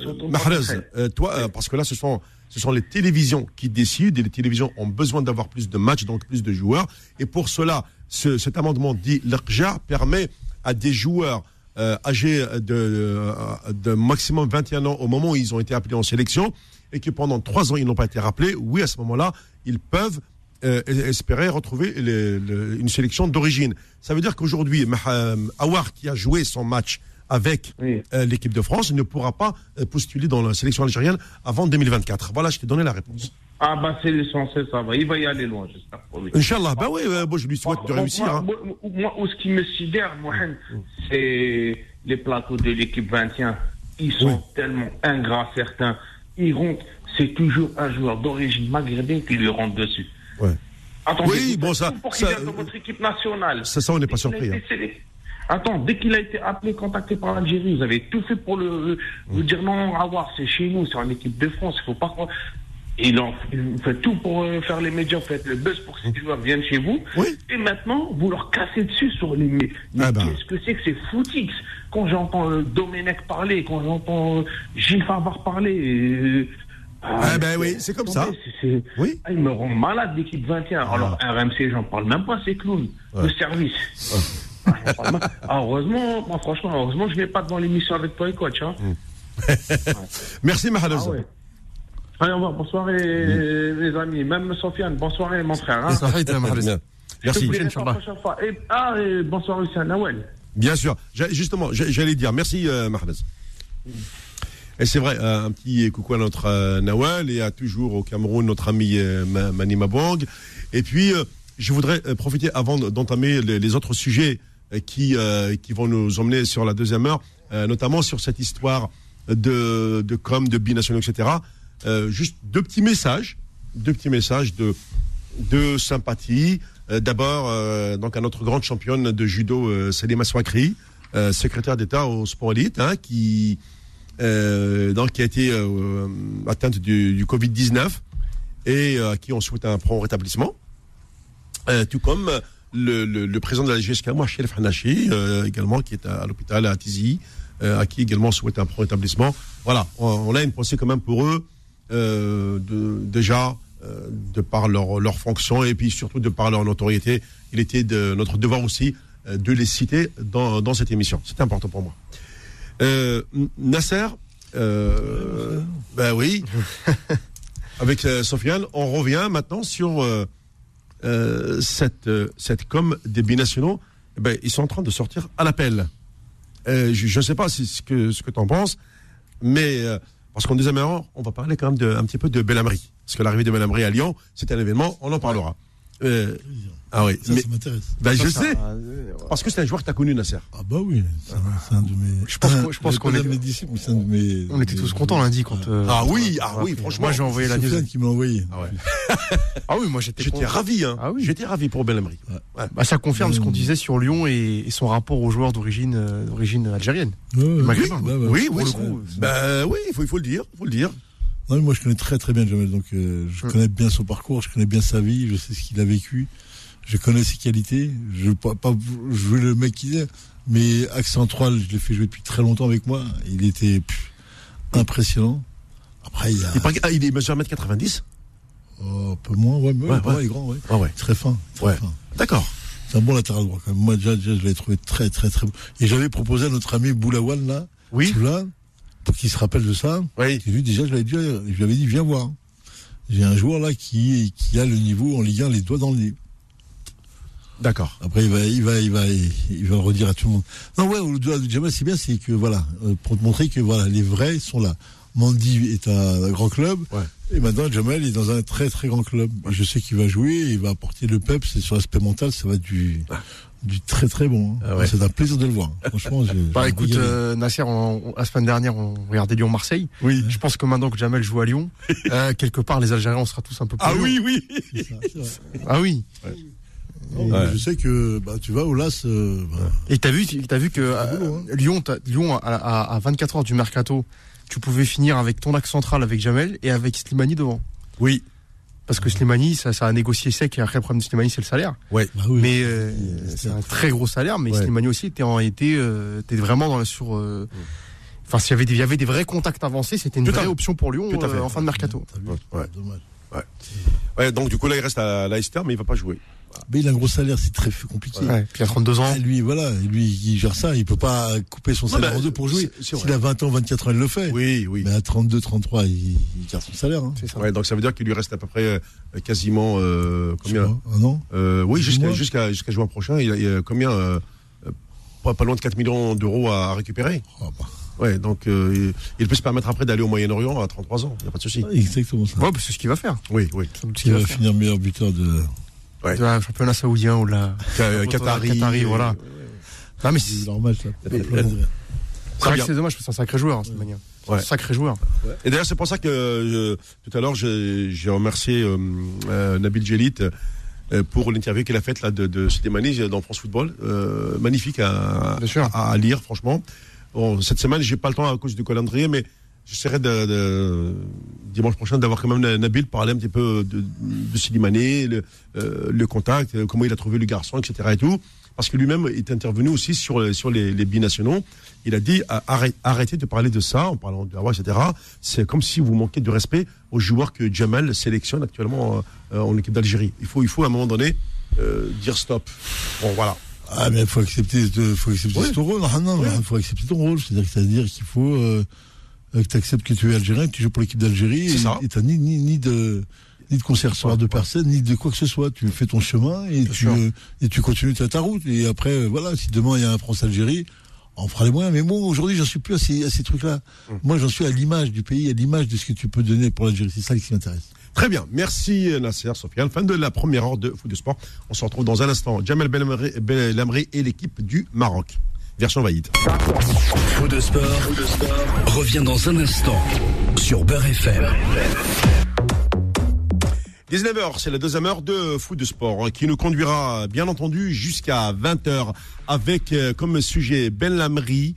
euh, toi, euh, parce que là, ce sont, ce sont les télévisions qui décident et les télévisions ont besoin d'avoir plus de matchs, donc plus de joueurs. Et pour cela, ce- cet amendement dit l'RJA permet à des joueurs euh, âgés de, de maximum 21 ans au moment où ils ont été appelés en sélection et que pendant trois ans ils n'ont pas été rappelés, oui, à ce moment-là, ils peuvent euh, espérer retrouver les- une sélection d'origine. Ça veut dire qu'aujourd'hui, euh, Awar, qui a joué son match avec Oui. euh, l'équipe de France, ne pourra pas postuler dans la sélection algérienne avant 2024. Voilà, je t'ai donné la réponse. Ah, bah, c'est l'essentiel, ça va. Il va y aller loin, j'espère lui. Inch'Allah, bah oui, euh, moi je lui souhaite de Moi, réussir. hein. Moi, ce qui me sidère, Mohamed, c'est les plateaux de l'équipe 21. Ils sont Oui. tellement ingrats, certains. Ils rentrent, c'est toujours un joueur d'origine maghrébine qui lui rentre dessus. Ouais. Oui, bon, ça- Pour qu'il ça- dans votre équipe nationale. Ça, ça, on n'est pas surpris. sélec- Attends, dès qu'il a été appelé, contacté par l'Algérie, vous avez tout fait pour le, lui dire non, à voir, c'est chez nous, c'est en équipe de France, il faut pas qu'on- Il en il fait tout pour euh, faire les médias, vous faites le buzz pour que ces joueurs viennent chez vous. Oui. Et maintenant, vous leur cassez dessus sur les. Mais Ah ben. qu'est-ce que c'est que ces footix? Quand j'entends euh, Domenech parler, quand j'entends euh, Gilles Favard parler. euh, Ah ben oui, c'est comme ça. Oui. ah, il me rend malade l'équipe 21. Alors RMC, j'en parle même pas, c'est clown. Le service. Ah, Ah, heureusement, moi franchement, heureusement, je vais pas devant l'émission avec toi et coach. Hein. Merci, Mahrez. Ah ouais. Allez, au revoir, bonsoir les, les amis. Même Sofiane, bonsoir mon frère. Hein. Je Merci. pas Inch'Allah. la prochaine fois. Et, ah, et bonsoir aussi à Nawel. Bien sûr. Justement, j'a- j'allais dire merci, euh. Et c'est vrai, un petit coucou à notre euh, Nawal et à toujours au Cameroun notre ami euh, Ma- Mani Mabong. Et puis, euh, je voudrais euh, profiter avant de- d'entamer les, autres sujets qui, qui vont nous emmener sur la deuxième heure, notamment sur cette histoire de, de com, de binationaux, etc. Juste deux petits messages, deux petits messages de, de sympathie. Euh, D'abord, euh, donc à notre grande championne de judo, euh, Salima Swakri, secrétaire d'État au sport élite, hein, qui donc qui a été atteinte du, du Covid 19 et à qui on souhaite un prompt rétablissement. Tout comme le, président de la GSK, moi, Sherif Hanachi, euh, également, qui est à, l'hôpital à Tizi, à qui également souhaite un prompt rétablissement. Voilà, on, a une pensée quand même pour eux, déjà, euh, de par leur, leur fonction et puis surtout de par leur notoriété. Il était de notre devoir aussi euh, de les citer dans, dans cette émission. C'est important pour moi. Euh, Nasser, ben oui, avec Sofiane, on revient maintenant sur cette, cette com des binationaux. Eh Ben, ils sont en train de sortir à l'appel. Je ne sais pas si, ce que, ce que tu en penses, mais parce qu'en deuxième heure, on va parler quand même de, un petit peu de Belhamri. Parce que l'arrivée de Belhamri à Lyon, c'est un événement, on en parlera. Euh, ah oui, Ça, mais ça m'intéresse. ben, je Ça, sais, euh, parce que c'est un joueur que tu as connu, Nasser. Ah bah oui, c'est un, c'est un de mes. Je pense qu'on- je pense Pas qu'on d'un est- mes disciples, mais c'est un de mes. On était mes- tous contents lundi quand. euh, Ah oui, ah oui, franchement. Moi j'ai envoyé la news. Qui m'a envoyé. Ah ouais. Ah oui, moi j'étais. Ravi, hein. Ah oui. J'étais ravi pour Belhamri. Ouais. Bah, ça confirme ce qu'on disait sur Lyon et, et son rapport aux joueurs d'origine euh, d'origine algérienne. Oui, oui, ben oui, il faut, il faut le dire, il faut le dire. Non, mais moi, je connais très très bien Jamel, donc euh, je Mm. connais bien son parcours, je connais bien sa vie, je sais ce qu'il a vécu, je connais ses qualités. Je veux pas, pas jouer le mec qu'il est, mais axe central, je l'ai fait jouer depuis très longtemps avec moi. Il était pff, impressionnant. Après, il a Il, paraît- ah, il est mesure 1m90 oh, un peu moins, ouais, mais Ouais, ouais, il est grand, ouais. Ah ouais. Très fin, très fin. D'accord. C'est un bon latéral droit quand même. Moi, déjà, déjà je l'ai trouvé très très très bon. Et j'avais proposé à notre ami Boulawan là, Oui. là, pour qu'il se rappelle de ça. Oui. Déjà, je l'avais dit, je lui avais dit, viens voir. J'ai un joueur là qui, qui a le niveau en Ligue 1, les doigts dans le nez. D'accord. Après, il va, il va, il va, il va le redire à tout le monde. Non, ouais, au-delà de Jamal, c'est bien, c'est que voilà, euh, pour te montrer que voilà, les vrais sont là. Mandy est un grand club. Ouais. Et maintenant, Jamal est dans un très très grand club. Je sais qu'il va jouer, il va apporter le pep, c'est sur l'aspect mental, ça va être du, du très très bon. hein. Ah ouais. C'est un plaisir de le voir. Franchement, j'ai- Bah écoute, euh, Nasser, on- on- la semaine dernière, on regardait Lyon-Marseille. Oui. Je pense que maintenant que Jamel joue à Lyon, euh, quelque part, les Algériens, on sera tous un peu plus. Ah oui, oui. C'est ça, c'est vrai. Ah oui. Non, mais Ouais. Je sais que bah, tu vas au LAS. euh, bah, Et t'as vu, t'as vu que C'est euh, boulot, hein. Lyon, t'as- Lyon à, à, à 24 heures du mercato, tu pouvais finir avec ton axe central avec Jamel et avec Slimani devant. Oui. Parce que Slimani, ça, ça a négocié sec et après le problème de Slimani, c'est le salaire. Ouais. Bah oui. Mais euh, c'est un très gros salaire, mais Ouais. Slimani aussi était en euh, était vraiment dans la sur. euh, Enfin, s'il y avait des, il y avait des vrais contacts avancés, c'était une Tout vraie option pour Lyon euh, en fin de mercato. Ouais. Dommage. Ouais, donc du coup là il reste à Leicester, mais il va pas jouer. Mais il a un gros salaire, c'est très compliqué. Ouais. Puis il a 32 ans. Ah, lui, voilà, lui, il gère ça, il peut pas couper son Non, salaire en deux pour jouer. S'il a 20 ans, 24 ans, il le fait. Oui, oui. Mais à 32, 33, il, il garde son salaire. Hein. C'est ça. Ouais, donc ça veut dire qu'il lui reste à peu près euh, quasiment euh, combien? Un an euh, Oui, jusqu'à mois jusqu'à jusqu'à juin prochain, il a, il a combien euh, pas, pas loin de 4 millions d'euros à récupérer. Oh, bah, Ouais, donc euh, il, peut se permettre après d'aller au Moyen-Orient à 33 ans, il n'y a pas de souci. Exactement ça. Ouais, c'est ce qu'il va faire. Oui, oui. Il va va finir meilleur buteur de. Ouais. De la championnat saoudien ou la. Qu- Qatari, Qatari, Qatari, voilà. Non, mais C'est normal ça. C'est vrai bien. que c'est dommage parce que c'est un sacré joueur, hein, de toute manière. Ouais. Un sacré joueur. Et d'ailleurs, c'est pour ça que euh, tout à l'heure, j'ai remercié euh, euh, Nabil Djelit euh, pour l'interview qu'il a faite là de, de dans France Football. Euh, magnifique à, à, à lire, franchement. Bon, cette semaine, j'ai pas le temps à cause du calendrier, mais j'essaierai de, de- dimanche prochain d'avoir quand même Nabil parler un petit peu de, de Slimani, le, euh, le contact, euh, comment il a trouvé le garçon, etc. et tout. Parce que lui-même est intervenu aussi sur, sur les, les binationaux. Il a dit ah, arrête- arrêtez de parler de ça en parlant de Hawa, etc. C'est comme si vous manquiez de respect aux joueurs que Jamal sélectionne actuellement euh, en équipe d'Algérie. Il faut, il faut à un moment donné euh, dire stop. Bon, voilà. Ah, mais il faut accepter, faut accepter ton rôle. Ah, non, il faut accepter ton rôle. C'est-à-dire qu'il faut euh, que tu acceptes que tu es algérien, que tu joues pour l'équipe d'Algérie. C'est Et ça. et t'as ni, ni, ni de ni de conservatoire Ouais, de ouais. personne, ni de quoi que ce soit. Tu fais ton chemin et, tu, euh, et tu continues ta, ta route. Et après, euh, voilà, si demain il y a un France-Algérie, on fera les moyens. Mais moi, aujourd'hui, j'en suis plus à ces, à ces trucs-là. Hum. Moi, j'en suis à l'image du pays, à l'image de ce que tu peux donner pour l'Algérie. C'est ça qui m'intéresse. Très bien. Merci Nasser, Sofiane. Fin de la première heure de foot de sport. On se retrouve dans un instant. Jamel Belhamri et l'équipe du Maroc. Version Vaïd. Faux de sport, revient dans un instant sur Beurre FM. 19h, c'est la deuxième heure de foot de sport hein, qui nous conduira bien entendu jusqu'à 20h avec euh, comme sujet Ben Lamri,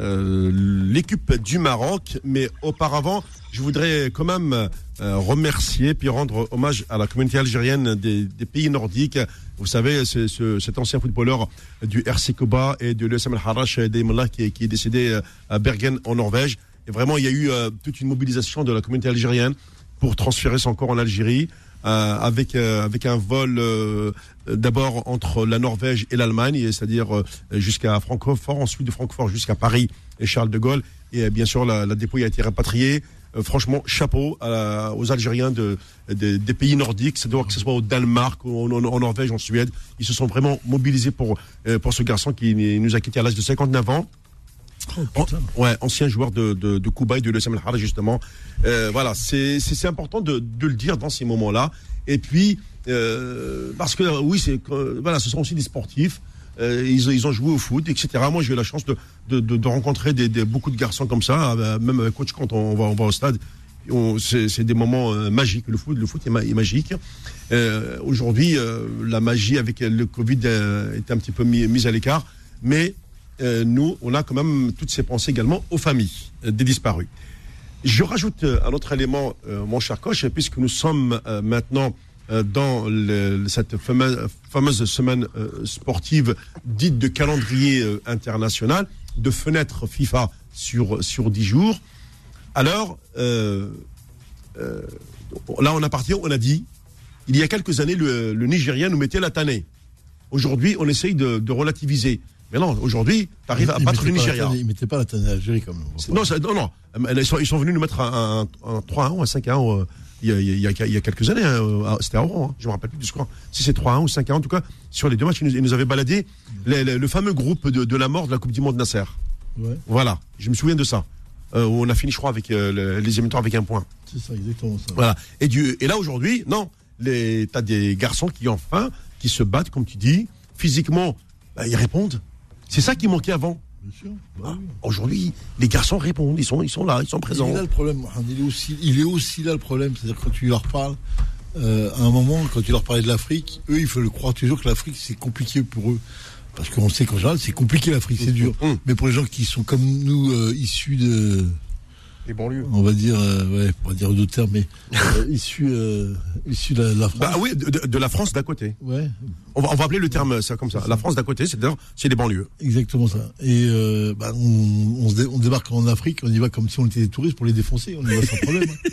euh, l'équipe du Maroc. Mais auparavant, je voudrais quand même euh, remercier puis rendre hommage à la communauté algérienne des, des pays nordiques. Vous savez, c'est ce, cet ancien footballeur du RC Koba et de l'USM Al-Harash d'Eimla qui, qui est décédé euh, à Bergen en Norvège. Et vraiment, il y a eu euh, toute une mobilisation de la communauté algérienne pour transférer son corps en Algérie. euh, avec euh, avec un vol euh, euh, d'abord entre la Norvège et l'Allemagne, c'est-à-dire euh, jusqu'à Francfort, ensuite de Francfort jusqu'à Paris et Charles de Gaulle. Et euh, bien sûr, la, la dépouille a été rapatriée. Euh, franchement, chapeau à aux Algériens de, de- des pays nordiques, que ce soit au Danemark, en, en- en Norvège, en Suède. Ils se sont vraiment mobilisés pour, euh, pour ce garçon qui nous a quittés à l'âge de 59 ans. An- ouais, ancien joueur de, de, de Cuba et de l'USM Al-Hara, justement. Euh, voilà, c'est important de, de le dire dans ces moments-là. Et puis, euh, parce que oui, c'est voilà, ce sont aussi des sportifs. Euh, ils, ont joué au foot, etc. Moi, j'ai eu la chance de, rencontrer beaucoup de garçons comme ça, euh, même avec coach quand on va, au stade. C'est des moments euh, magiques. Le foot, est, ma- est magique. Aujourd'hui, la magie avec le Covid est un petit peu mis- mise à l'écart, mais nous, on a quand même toutes ces pensées également aux familles des disparus. Je rajoute un autre élément, mon cher coach, puisque nous sommes maintenant dans le- cette fameuse, fameuse semaine euh, sportive dite de calendrier euh, international, de fenêtre FIFA sur, sur 10 jours. Alors, euh, euh, là, on a parti, on a dit, il y a quelques années, le, le Nigérien nous mettait la tannée. Aujourd'hui, on essaye de, de relativiser. Mais non, aujourd'hui, tu arrives à battre le Nigeria. tannée- Il mettait pas la tannée à l'Algérie même. Non, ça- non, non. Euh, Ils sont, ils sont venus nous mettre un, un, un 3-1 ou un 5-1 euh, il y, a, il y, a, il y a quelques années. hein, euh, C'était à Oran. hein. Je me rappelle plus du score. Si c'est 3-1 ou 5-1, en tout cas, sur les deux matchs, ils nous, ils nous avaient baladé les- les- le fameux groupe de, de la mort de la Coupe du Monde Nasser. Ouais, Voilà. Je me souviens de ça. Euh, où on a fini, je crois, avec euh, le- les émetteurs avec un point. c'est ça, exactement ça. Voilà. Et, du, et là, aujourd'hui, non. Les- T'as des garçons qui, enfin, qui se battent, comme tu dis, physiquement, bah, ils répondent. C'est ça qui manquait avant. Bah oui. Aujourd'hui, les garçons répondent. Ils sont, ils sont là, ils sont présents. Il est là le problème, Mohamed, il est aussi, il est aussi là le problème, c'est-à-dire quand tu leur parles, euh, à un moment, quand tu leur parlais de l'Afrique, eux, il faut le croire toujours que l'Afrique c'est compliqué pour eux, parce qu'on sait qu'en général c'est compliqué l'Afrique, c'est dur. Hum. Mais pour les gens qui sont comme nous, euh, issus de Les banlieues. on va dire, euh, ouais, on va dire d'autres termes, mais euh, issus, euh, issus de la, la France. Bah oui, de, la France d'à côté. Ouais, On va, on va appeler le terme ça comme ça. La France d'à côté, c'est d'ailleurs, c'est les banlieues. exactement ça. Et euh, bah, on, on, se dé- on débarque en Afrique, on y va comme si on était des touristes pour les défoncer, on y va sans problème. hein.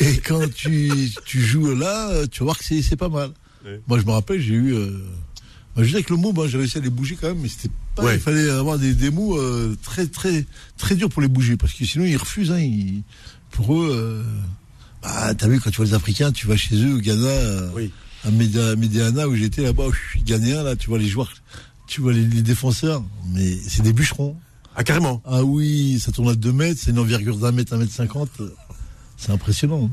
Et quand tu, tu joues là, euh, tu vas voir que c'est c'est pas mal. Ouais. Moi, je me rappelle, j'ai eu. Bah, je dis avec le mot, moi, j'ai réussi à les bouger quand même, mais c'était pas. Ouais. Il fallait avoir des, des mots euh, très, très, très durs pour les bouger, parce que sinon, ils refusent. Hein, ils- pour eux, euh, bah, t'as vu, quand tu vois les Africains, tu vas chez eux au Ghana, euh, Oui. à Média- Médiana, où j'étais là-bas, je suis ghanéen, là, tu vois les joueurs, tu vois les, les défenseurs, mais c'est des bûcherons. Ah, carrément. Ah oui, ça tourne à 2 mètres, c'est une envergure d'un mètre, un mètre cinquante. euh, C'est impressionnant.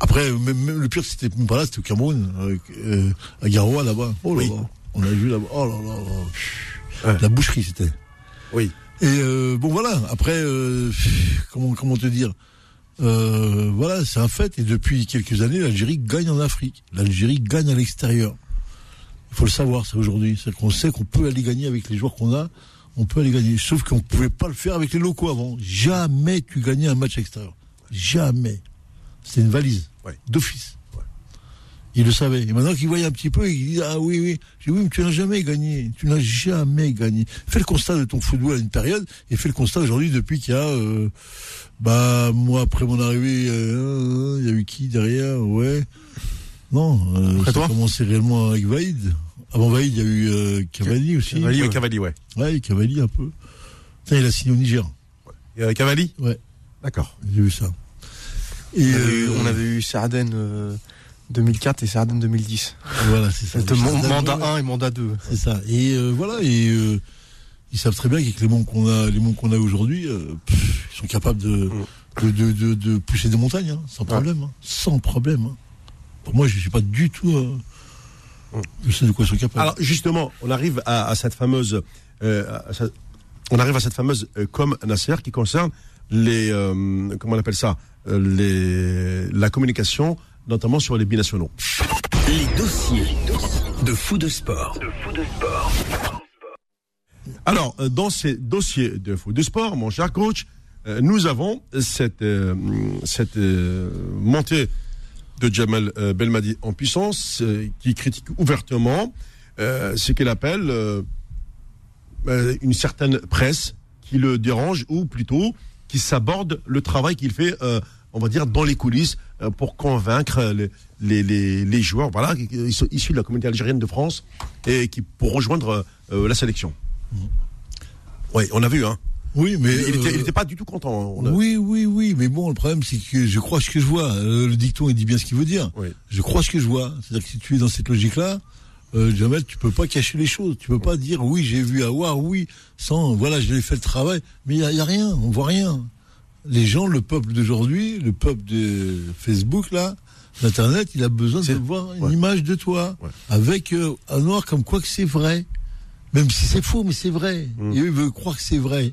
Après, même, même le pire, c'était pas là, c'était au Cameroun, euh, euh, à Garoua, là-bas. Oh là Oui. là. On a vu là-bas. Oh là là là. Ouais. La boucherie, c'était. Oui. Et euh, bon, voilà. Après, euh, comment, comment te dire? Euh, Voilà, c'est un fait. Et depuis quelques années, l'Algérie gagne en Afrique. L'Algérie gagne à l'extérieur. Il faut le savoir, ça, aujourd'hui. C'est qu'on sait qu'on peut aller gagner avec les joueurs qu'on a. On peut aller gagner. Sauf qu'on pouvait pas le faire avec les locaux avant. Jamais tu gagnais un match extérieur. Jamais. C'est une valise. Ouais. D'office. Il le savait. Et maintenant qu'il voyait un petit peu, il dit Ah oui, oui. J'ai dit Oui, mais tu n'as jamais gagné. Tu n'as jamais gagné. Fais le constat de ton football à une période et fais le constat aujourd'hui depuis qu'il y a. euh, bah, moi, après mon arrivée, euh, il y a eu qui derrière? Ouais. Non, euh, Après ça a toi? commencé réellement avec Vaïd. Avant Vaïd, il y a eu euh, Cavalli aussi. Cavalli, Oui, ouais. Cavalli, ouais. Ouais, Cavalli un peu. Putain, il a signé au Niger. Et, euh, Cavalli Ouais, D'accord. j'ai vu ça. Et On avait, eu, euh, on avait eu Sarden euh, 2004 et Sarden 2010. voilà, c'est ça. Mandat ouais. 1 et mandat 2. C'est ça. Et euh, voilà, et euh, ils savent très bien qu'avec les mondes qu'on a, les qu'on a aujourd'hui, euh, ils sont capables de, de, de, de, pousser des montagnes, hein, sans problème, hein, sans problème. hein. Pour moi, je suis pas du tout. euh, je sais de quoi ils sont capables. Alors justement, on arrive à, à cette fameuse, à cette- on arrive à cette fameuse com Nasser qui concerne les, comment on appelle ça, les, la communication, notamment sur les binationaux. Les dossiers de fou de sport. Alors, euh, dans ces dossiers de foot de sport, mon cher coach, euh, nous avons cette, euh, cette euh, montée de Jamal Belmadi en puissance qui critique ouvertement ce qu'elle appelle une certaine presse qui le dérange ou plutôt qui s'aborde le travail qu'il fait, on va dire, dans les coulisses pour convaincre les, les, les, les joueurs voilà, qui- qui sont issus de la communauté algérienne de France et qui pour rejoindre euh, la sélection. Oui, on a vu, hein. oui, mais Il euh, n'était pas du tout content. on a- oui, oui, oui, mais bon, le problème c'est que je crois ce que je vois. Euh, Le dicton, il dit bien ce qu'il veut dire. Oui. Je crois ce que je vois. C'est-à-dire que si tu es dans cette logique-là, euh, Jamel, tu peux pas cacher les choses. Tu peux pas dire oui, j'ai vu Awar, oui, sans voilà, je l'ai fait le travail, mais il y, y a rien, on voit rien. Les gens, le peuple d'aujourd'hui, le peuple de Facebook là, d'internet, il a besoin de voir une ouais. image de toi Ouais. avec euh, un noir comme quoi que c'est vrai, même si c'est faux, mais c'est vrai. Mm. Et eux ils veulent croire que c'est vrai.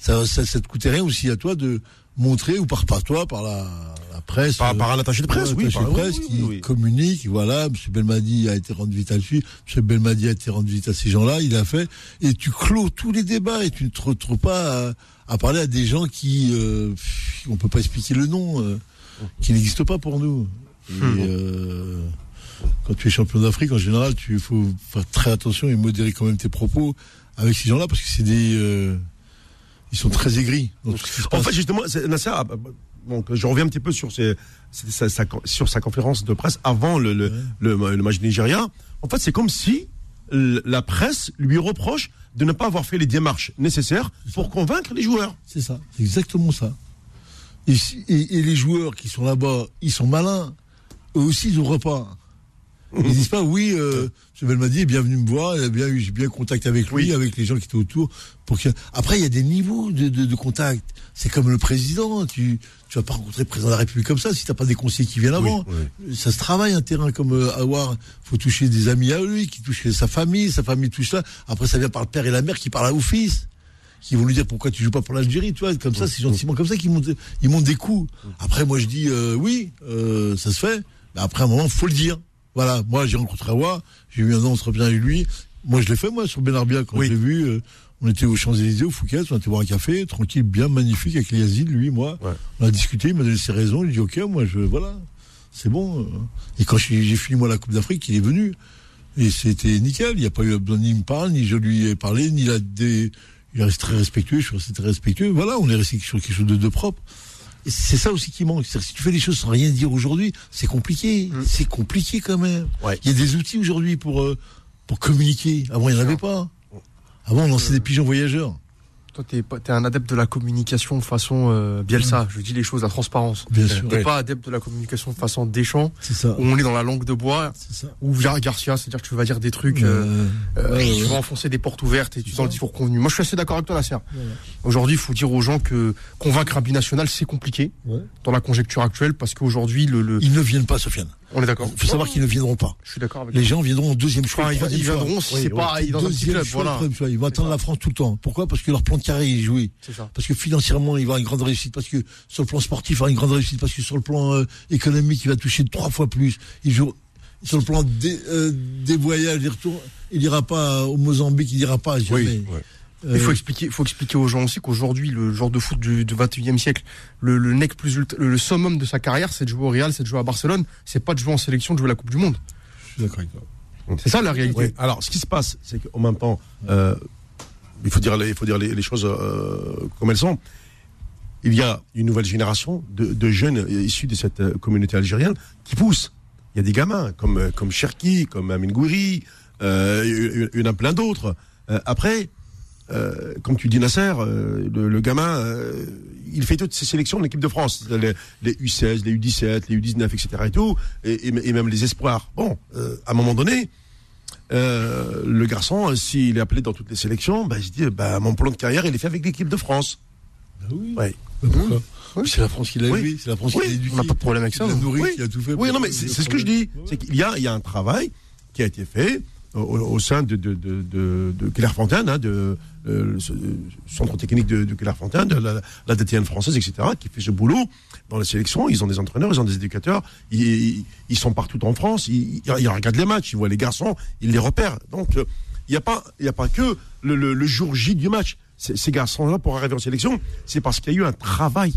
Ça, ça, ça te coûtait rien aussi à toi de montrer ou par par toi, par la, la presse. Par, euh, par un attaché de presse, oui. par- de presse oui, qui oui, communique, voilà, M. Belmadi a été rendu vite à dessus, M. Belmadi a été rendu vite à ces gens-là, il a fait, et tu clôt tous les débats et tu ne te retrouves pas à, à parler à des gens qui, euh, on peut pas expliquer le nom, euh, qui n'existent pas pour nous. Et, euh, quand tu es champion d'Afrique, en général, tu faut faire très attention et modérer quand même tes propos avec ces gens-là parce que c'est des, euh, ils sont très aigris. dans tout ce qui se En fait, justement, Nasser, donc, je reviens un petit peu sur, ses- sa, sa- sur sa conférence de presse avant le, le, le, le match Nigeria. En fait, c'est comme si la presse lui reproche de ne pas avoir fait les démarches nécessaires pour convaincre les joueurs. C'est ça, c'est exactement ça. Et, et- et les joueurs qui sont là-bas, ils sont malins. Eux aussi, ils ouvrent pas. Ils disent pas, oui, euh, M. Belmadi est bienvenu me voir, il a bien eu, j'ai bien contact avec lui, Oui. avec les gens qui étaient autour. Pour que... Après, il y a des niveaux de, de, de contact. C'est comme le président. Tu, tu vas pas rencontrer le président de la République comme ça si t'as pas des conseillers qui viennent avant. oui. Ça se travaille un terrain comme euh, avoir. Faut toucher des amis à lui, qui touchent sa famille, sa famille touche ça. Après, ça vient par le père et la mère qui parlent au fils qui vont lui dire pourquoi tu joues pas pour l'Algérie, tu vois, comme ça, c'est gentiment comme ça qu'ils montent, ils montent des coups. Après, moi, je dis euh, oui, euh, ça se fait, mais après un moment, faut le dire. Voilà, moi j'ai rencontré Awa, j'ai eu un entretien avec lui. Moi je l'ai fait moi sur Benarbia quand Oui. je l'ai vu. euh, on était aux Champs-Élysées, au Fouquet, on était boire un café, tranquille, bien magnifique avec Yazid, lui, moi. Ouais. On a discuté, il m'a donné ses raisons, j'ai dit ok, moi je voilà, c'est bon. euh. Et quand j'ai j'ai fini moi la Coupe d'Afrique, il est venu. Et c'était nickel, il n'y a pas eu besoin ni me parler, ni je lui ai parlé, ni il a des. Il est resté très respectueux, je suis resté très respectueux. Voilà, on est resté sur quelque chose de, de propre. C'est ça aussi qui manque. C'est-à-dire, si tu fais les choses sans rien dire aujourd'hui, c'est compliqué. C'est compliqué quand même. Ouais. Il y a des outils aujourd'hui pour, euh, pour communiquer. Avant, il n'y en avait pas. Avant, on lançait des pigeons voyageurs. Toi, t'es pas- t'es un adepte de la communication façon euh, Bielsa. Je dis les choses à transparence. Bien sûr. T'es Ouais. pas adepte de la communication façon Deschamps, C'est ça. où on est dans la langue de bois, C'est ça. ou via Garcia, c'est-à-dire que tu vas dire des trucs, euh, Euh, euh, ouais, tu vas enfoncer des portes ouvertes et tu dans le discours convenu. Moi, je suis assez d'accord avec toi, Nasser. Aujourd'hui, il faut dire aux gens que convaincre un binational, c'est compliqué Ouais. dans la conjecture actuelle, parce qu'aujourd'hui, le, le- Ils ne viennent pas, Sofiane. On est d'accord. Il faut savoir qu'ils ne viendront pas. Je suis d'accord avec Les gens viendront en deuxième choix. Enfin, ils, viendront si c'est pas dans un petit club, voilà. Ils vont attendre la France tout le temps. Pourquoi? Parce que leur plan de carré est joué. C'est ça. Parce que financièrement, il va avoir une grande réussite. Parce que sur le plan sportif, il va avoir une grande réussite. Parce que sur le plan euh, économique, il va toucher trois fois plus. Il joue sur le plan des, euh, des voyages, des retours. Il n'ira pas au Mozambique, il n'ira pas jamais. Oui, ouais. Euh, Il faut expliquer, faut expliquer aux gens aussi qu'aujourd'hui, le genre de foot du, du 21e siècle, le, le nec plus ultra- le summum de sa carrière, c'est de jouer au Real, c'est de jouer à Barcelone, c'est pas de jouer en sélection, de jouer la Coupe du Monde. je suis d'accord. C'est ça la réalité. Oui. Alors, ce qui se passe, c'est qu'en même temps, euh, il faut dire, les- il faut dire les, les choses euh, comme elles sont. Il y a une nouvelle génération de, de jeunes issus de cette euh, communauté algérienne qui poussent. Il y a des gamins comme euh, comme Cherki, comme Amin Gouiri, euh, il y en a plein d'autres. Euh, après, euh, comme tu dis Nasser, euh, le, le gamin, euh, il fait toutes ses sélections de l'équipe de France, les, les U16, les U17, les U19, etc. et tout, et, et- et même les espoirs. Bon, euh, à un moment donné, euh, le garçon, euh, s'il est appelé dans toutes les sélections, bah, il se dit, bah, mon plan de carrière, il est fait avec l'équipe de France. Ah oui. Ouais. Mais pourquoi Oui. C'est la France qui l'a Oui. élevé, c'est la France Oui. qui l'a éduqué. On n'a pas de problème avec ça. Qui l'a nourri, Oui. qui a tout fait. Oui, non, mais c'est c'est ce que je dis. C'est qu'il y a, il y a un travail qui a été fait au, sein de, de, de, Clairefontaine, hein, euh, ce centre technique de, Clairefontaine, de la, la DTN française, etc., qui fait ce boulot dans la sélection. Ils ont des entraîneurs, ils ont des éducateurs, ils, sont partout en France, ils, regardent les matchs, ils voient les garçons, ils les repèrent. Donc, euh, il n'y a, pas- a pas que le, jour J du match. Ces garçons-là, pour arriver en sélection, c'est parce qu'il y a eu un travail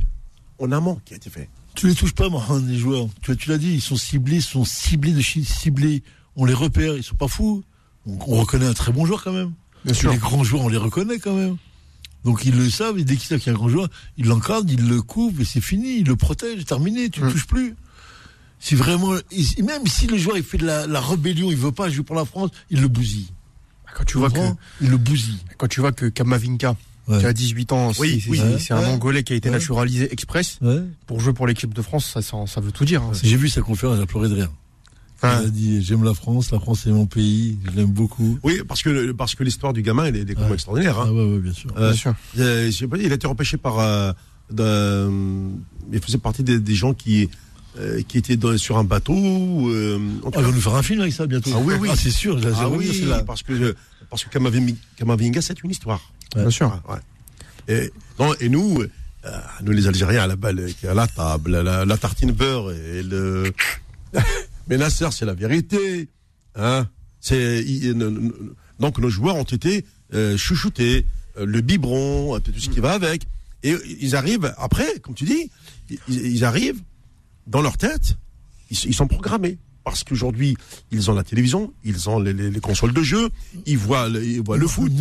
en amont qui a été fait. Tu les touches pas, Mohamed, les joueurs. Tu, l'as dit, ils sont ciblés, ils sont ciblés de ciblés. On les repère, ils sont pas fous. On, on reconnaît un très bon joueur quand même. Bien sûr. Les grands joueurs, on les reconnaît quand même. Donc ils le savent, et dès qu'ils savent qu'il y a un grand joueur, ils l'encadrent, ils le couvrent, et c'est fini, ils le protègent, c'est terminé, tu ne Mm. touches plus. Si vraiment, même si le joueur il fait de la, la rébellion, il veut pas jouer pour la France, il le bousille. Quand tu vois que, comprends Il le bousille. quand tu vois que Kamavinga, Ouais. qui a 18 ans, Oui, c'est oui. c'est- c'est un Ouais. Angolais qui a été Ouais. naturalisé express Ouais. pour jouer pour l'équipe de France, ça, ça, ça veut tout dire. hein. J'ai vu sa conférence, il a pleuré de rire. Ouais. Il a dit J'aime la France, la France est mon pays, je l'aime beaucoup. Oui, parce que, parce que l'histoire du gamin, elle est, elle est complètement Ouais. extraordinaire. hein. Ah ouais, ouais, bien sûr. Euh, Bien sûr. Euh, il a été repêché par. euh, de- il faisait partie des, des gens qui, euh, qui étaient dans- sur un bateau. euh, Ah, il cas- va nous faire un film avec ça bientôt. Ah oui, oui. Ah, c'est sûr, j'ai Ah oui, là. parce que, parce que Kamavinga, c'est une histoire. Bien sûr. Et, non, et nous, euh, nous les Algériens, à la balle, qui est à la table, la, la tartine beurre et le. Mais Nasser, c'est la vérité. Hein c'est, donc nos joueurs ont été euh, chouchoutés, euh, le biberon, tout ce qui va avec. Et ils arrivent, après, comme tu dis, ils, ils arrivent dans leur tête, ils, ils sont programmés. Parce qu'aujourd'hui, ils ont la télévision, ils ont les, les- les consoles de jeu, ils voient le, ils voient le foot,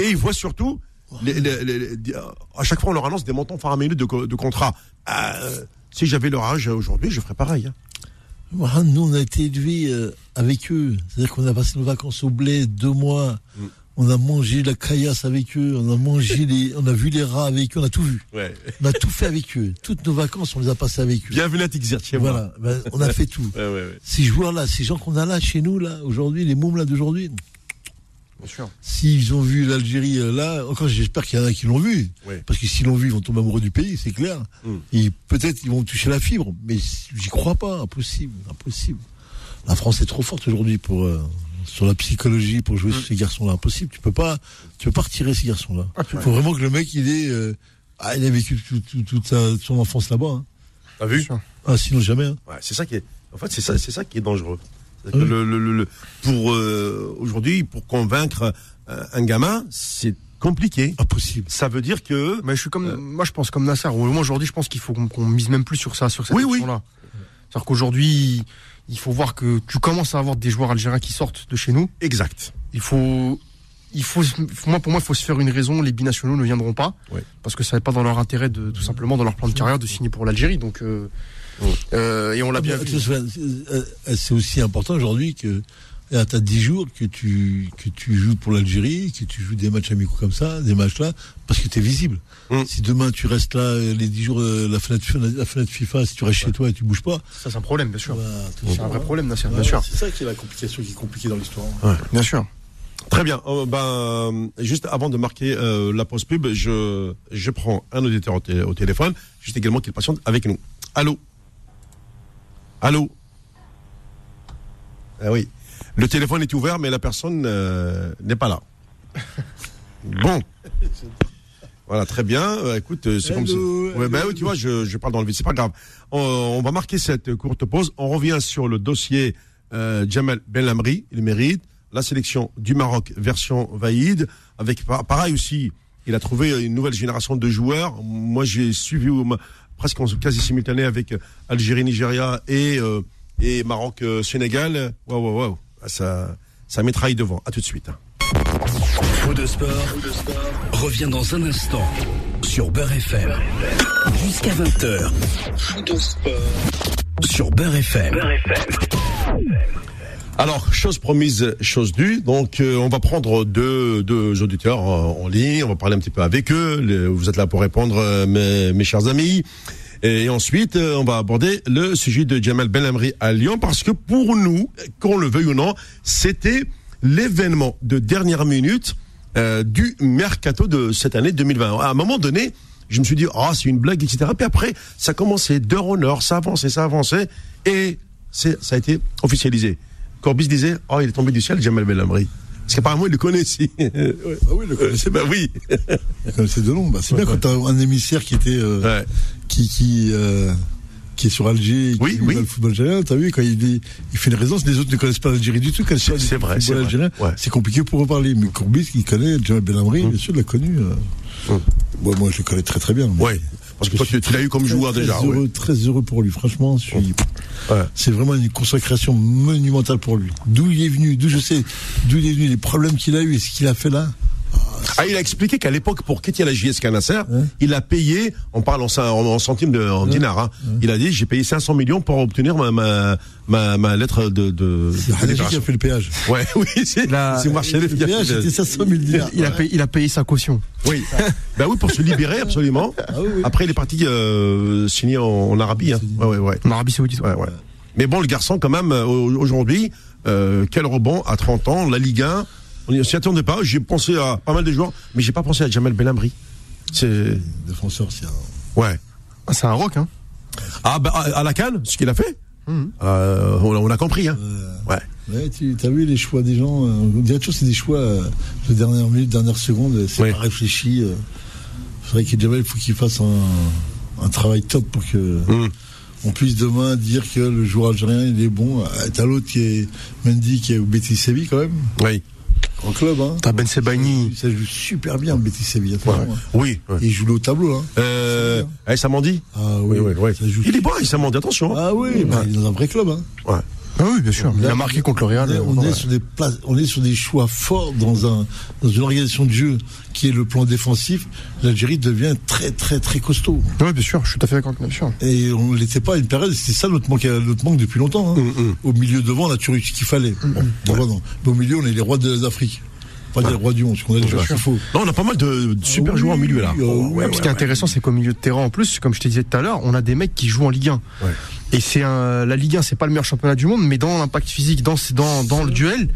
et ils voient surtout, les- les- les- les- à chaque fois on leur annonce des montants faramineux de, de contrat. Euh, si j'avais leur âge aujourd'hui, je ferais pareil. hein. Nous, on a été élevés euh, avec eux. C'est-à-dire qu'on a passé nos vacances au bled deux mois. Mm. On a mangé la caillasse avec eux. On a mangé les, on a vu les rats avec eux. On a tout vu. On a tout fait avec eux. Toutes nos vacances, on les a passées avec eux. Bienvenue à Tixir chez. Voilà. Ben, on a fait tout. Ouais, ouais, ouais. Ces joueurs-là, ces gens qu'on a là, chez nous, là, aujourd'hui, les mômes là d'aujourd'hui. S'ils ont vu l'Algérie euh, là, encore j'espère qu'il y en a qui l'ont vu. Ouais. Parce que s'ils l'ont vu, ils vont tomber amoureux du pays, c'est clair. Mm. Et peut-être ils vont toucher la fibre, mais j'y crois pas, impossible, impossible. La France est trop forte aujourd'hui pour euh, sur la psychologie pour jouer sur ces garçons-là, impossible. Tu peux pas, tu peux pas retirer ces garçons-là. Il faut vraiment que le mec il ait, euh, ah, il a vécu tout- tout- toute sa, son enfance là-bas. hein. T'as vu? Ah, sinon jamais. hein. Ouais, c'est ça qui est. En fait, c'est ça, c'est ça qui est dangereux. Le- le- le- le- pour euh, aujourd'hui, pour convaincre euh, un gamin, c'est compliqué. Impossible. Ça veut dire que Mais je suis comme, moi je pense comme Nasser. Au moins aujourd'hui, je pense qu'il faut qu'on mise même plus sur ça, sur cette Oui, oui. là C'est-à-dire qu'aujourd'hui, il faut voir que tu commences à avoir des joueurs algériens qui sortent de chez nous. exact. Il faut, il faut, moi pour moi, il faut se faire une raison. Les binationaux ne viendront pas parce que ça n'est pas dans leur intérêt de tout simplement dans leur plan de carrière de signer pour l'Algérie. Donc, euh, euh, et on l'a bien vu. euh, euh, C'est aussi important aujourd'hui que à t'as 10 jours que tu que tu joues pour l'Algérie, que tu joues des matchs amicaux comme ça, des matchs là, parce que tu es visible. Mm. Si demain tu restes là euh, les 10 jours, euh, la fenêtre, la fenêtre FIFA, si tu restes chez toi et tu bouges pas, Ça c'est un problème, bien sûr. bah, C'est un vrai problème, bien sûr, C'est ça qui est la complication qui est compliquée dans l'histoire. bien sûr. Très bien. Euh, ben, euh, juste avant de marquer euh, la pause pub, je, je prends un auditeur au téléphone, juste également qu'il patiente avec nous. Allô? Allô? Ah oui. Le téléphone est ouvert, mais la personne euh, n'est pas là. Bon. Voilà, très bien. Euh, écoute, euh, c'est comme ça. Ouais, ben oui, tu vois, je, je parle dans le vide. C'est pas grave. On, on va marquer cette courte pause. On revient sur le dossier euh, Jamal Benlamri. Il mérite la sélection du Maroc version Vaïd. Avec pa- pareil aussi, il a trouvé une nouvelle génération de joueurs. Moi, j'ai suivi presque en quasi simultané avec euh, Algérie, Nigeria et euh, et Maroc, euh, Sénégal. Waouh, waouh, waouh. Ah, Ça, ça mitraille devant. À tout de suite. Faux de sport, revient dans un instant sur Beurre FM. Jusqu'à 20h. Faux de sport sur Beurre FM. Alors, chose promise, chose due. Donc, euh, on va prendre deux, deux auditeurs en, en ligne. On va parler un petit peu avec eux. Vous êtes là pour répondre, euh, mes, mes chers amis. Et ensuite, euh, on va aborder le sujet de Jamal Benhamri à Lyon parce que pour nous, qu'on le veuille ou non, c'était l'événement de dernière minute euh, du mercato de cette année 2020. À un moment donné, je me suis dit, ah, c'est une blague, etc. Puis après, ça commençait d'heure en heure, ça avançait, ça avançait, et ça a été officialisé. Corbis disait, oh, il est tombé du ciel, Jamal Belhamri. Parce qu'apparemment, il le connaît. Ouais. Ah oui, le connaissait bah oui. Il connaissait de nom. Bah, c'est bien quand t'as un émissaire qui était euh, Ouais. qui qui euh, qui est sur Alger, et qui Oui, oui. le football algérien. T'as vu quand il dit, il fait une raison, les autres ne connaissent pas l'Algérie du tout. C'est vrai, c'est vrai. Ouais. C'est compliqué pour en parler. Mais Courbis, il connaît Jamal Benamri, bien sûr, il l'a connu. euh. Hum. Bon, moi, je le connais très très bien. Ouais. Parce que toi, tu, tu l'as eu comme joueur très déjà. Heureux, ouais. Très heureux pour lui. Franchement, je suis. Ouais. C'est vraiment une consacration monumentale pour lui. D'où il est venu, d'où je sais, d'où il est venu, les problèmes qu'il a eu et ce qu'il a fait là. Ah, il a expliqué qu'à l'époque, pour quitter la JSK Nasser, il a payé, on parle en, cin- en, en centimes de, en dinars, hein. il a dit, j'ai payé 500 millions pour obtenir ma, ma, ma, ma lettre de, de, C'est qui a fait le péage. Ouais, oui, c'est, Le qui a péage, fait c'était 500 000 dinars. Il a payé, il a payé sa caution. Oui. ben oui, pour se libérer, absolument. Ah oui, oui. Après, il est parti euh, signer en, en Arabie. Hein. Ouais, ouais, ouais. En Arabie Saoudite. Ouais, ouais. Mais bon, le garçon, quand même, euh, au- aujourd'hui, euh, quel rebond à 30 ans, la Ligue 1. On ne s'y attendait pas. J'ai pensé à pas mal de joueurs, mais j'ai pas pensé à Jamal Belhamri. C'est. Défenseur, c'est un. Ouais. Ah, c'est un rock, hein. Ah, bah, à à la canne, ce qu'il a fait, euh, on, a- on a compris. Hein. Ouais. Ouais, tu as vu les choix des gens. euh, on dirait toujours que c'est des choix euh, de dernière minute, dernière seconde. C'est pas réfléchi. C'est vrai qu'il il faut qu'il fasse un, un travail top pour que Mm. on puisse demain dire que le joueur algérien il est bon. T'as l'autre qui est Mendy qui est au Betis Séville quand même, Oui. Grand club. Hein. T'as Ben Sebaini. Ça joue super bien Betis Séville. Ouais. hein. Oui. ouais. Il joue le tableau. Hein. Euh, eh, Samandi Ah oui, oui, oui. ça joue. Il est bon, il Samandi, attention. hein. Ah oui, bah, il est dans un vrai club. Hein. Ouais. Ah oui, bien sûr. Il a marqué contre le Real. On est, on est sur des places, on est sur des choix forts dans un dans une organisation de jeu qui est le plan défensif. L'Algérie devient très très très costaud. Oui, bien sûr. Je suis tout à fait d'accord, bien sûr. Et on ne l'était pas à une période. C'était ça notre manque, notre manque depuis longtemps. hein. Au milieu devant, on a toujours eu ce qu'il fallait. Bon, non. Mais au milieu, on est les rois de l'Afrique. Pas des rois du monde, parce qu'on a des joueurs qu'il faut. Non, on a pas mal de, de super oui, joueurs au milieu là. euh, Oh, Ce qui est intéressant, c'est qu'au milieu de terrain, en plus, comme je te disais tout à l'heure, on a des mecs qui jouent en Ligue 1. Ouais. Et c'est la Ligue 1, c'est pas le meilleur championnat du monde, mais dans l'impact physique, dans, dans, dans le duel,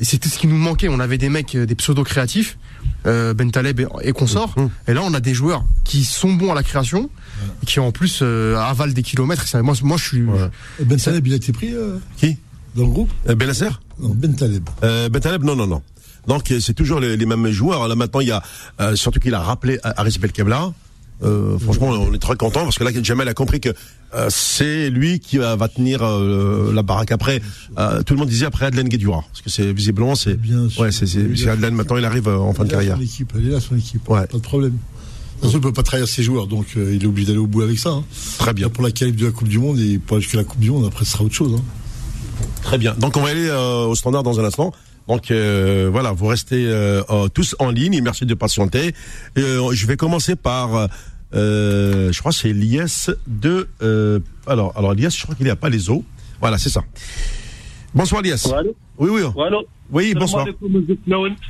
et c'était ce qui nous manquait. On avait des mecs, euh, des pseudo-créatifs, euh, Ben Taleb et, et consorts. Mhm. Et là, on a des joueurs qui sont bons à la création, et qui en plus euh, avalent des kilomètres. Moi, moi, je suis. Ouais. Et Ben Taleb, il a été pris euh, Qui? dans le groupe? Euh, Benasser Non, Ben Taleb. Euh, Ben Taleb, non, non, non. Donc euh, c'est toujours les, les mêmes joueurs. Là maintenant, il y a euh, surtout qu'il a rappelé Aris Belkebla. Euh, franchement, on est très content parce que là, Jamel a compris que euh, c'est lui qui va, va tenir euh, la baraque. Après, euh, tout le monde disait après Adelaine Guédura, parce que c'est visiblement c'est ouais, c'est Adelaine maintenant, il arrive euh, en fin de carrière. Son équipe, elle est là, son équipe. Ouais. Pas de problème. De toute façon, il peut pas trahir ses joueurs, donc euh, il est obligé d'aller au bout avec ça. hein. Très bien, Là, pour la qualif de la Coupe du Monde et pour aller jusqu'à la Coupe du Monde, après, ce sera autre chose. Hein. très bien. Donc on va aller euh, au standard dans un instant. Donc euh, voilà, vous restez euh, tous en ligne. et Merci de patienter. Euh, je vais commencer par, euh, je crois que c'est Lies de. euh, alors, alors Lies, je crois qu'il est à Palaiso. Voilà, c'est ça. Bonsoir. Allô Oui, oui. Allô Oui, bonsoir.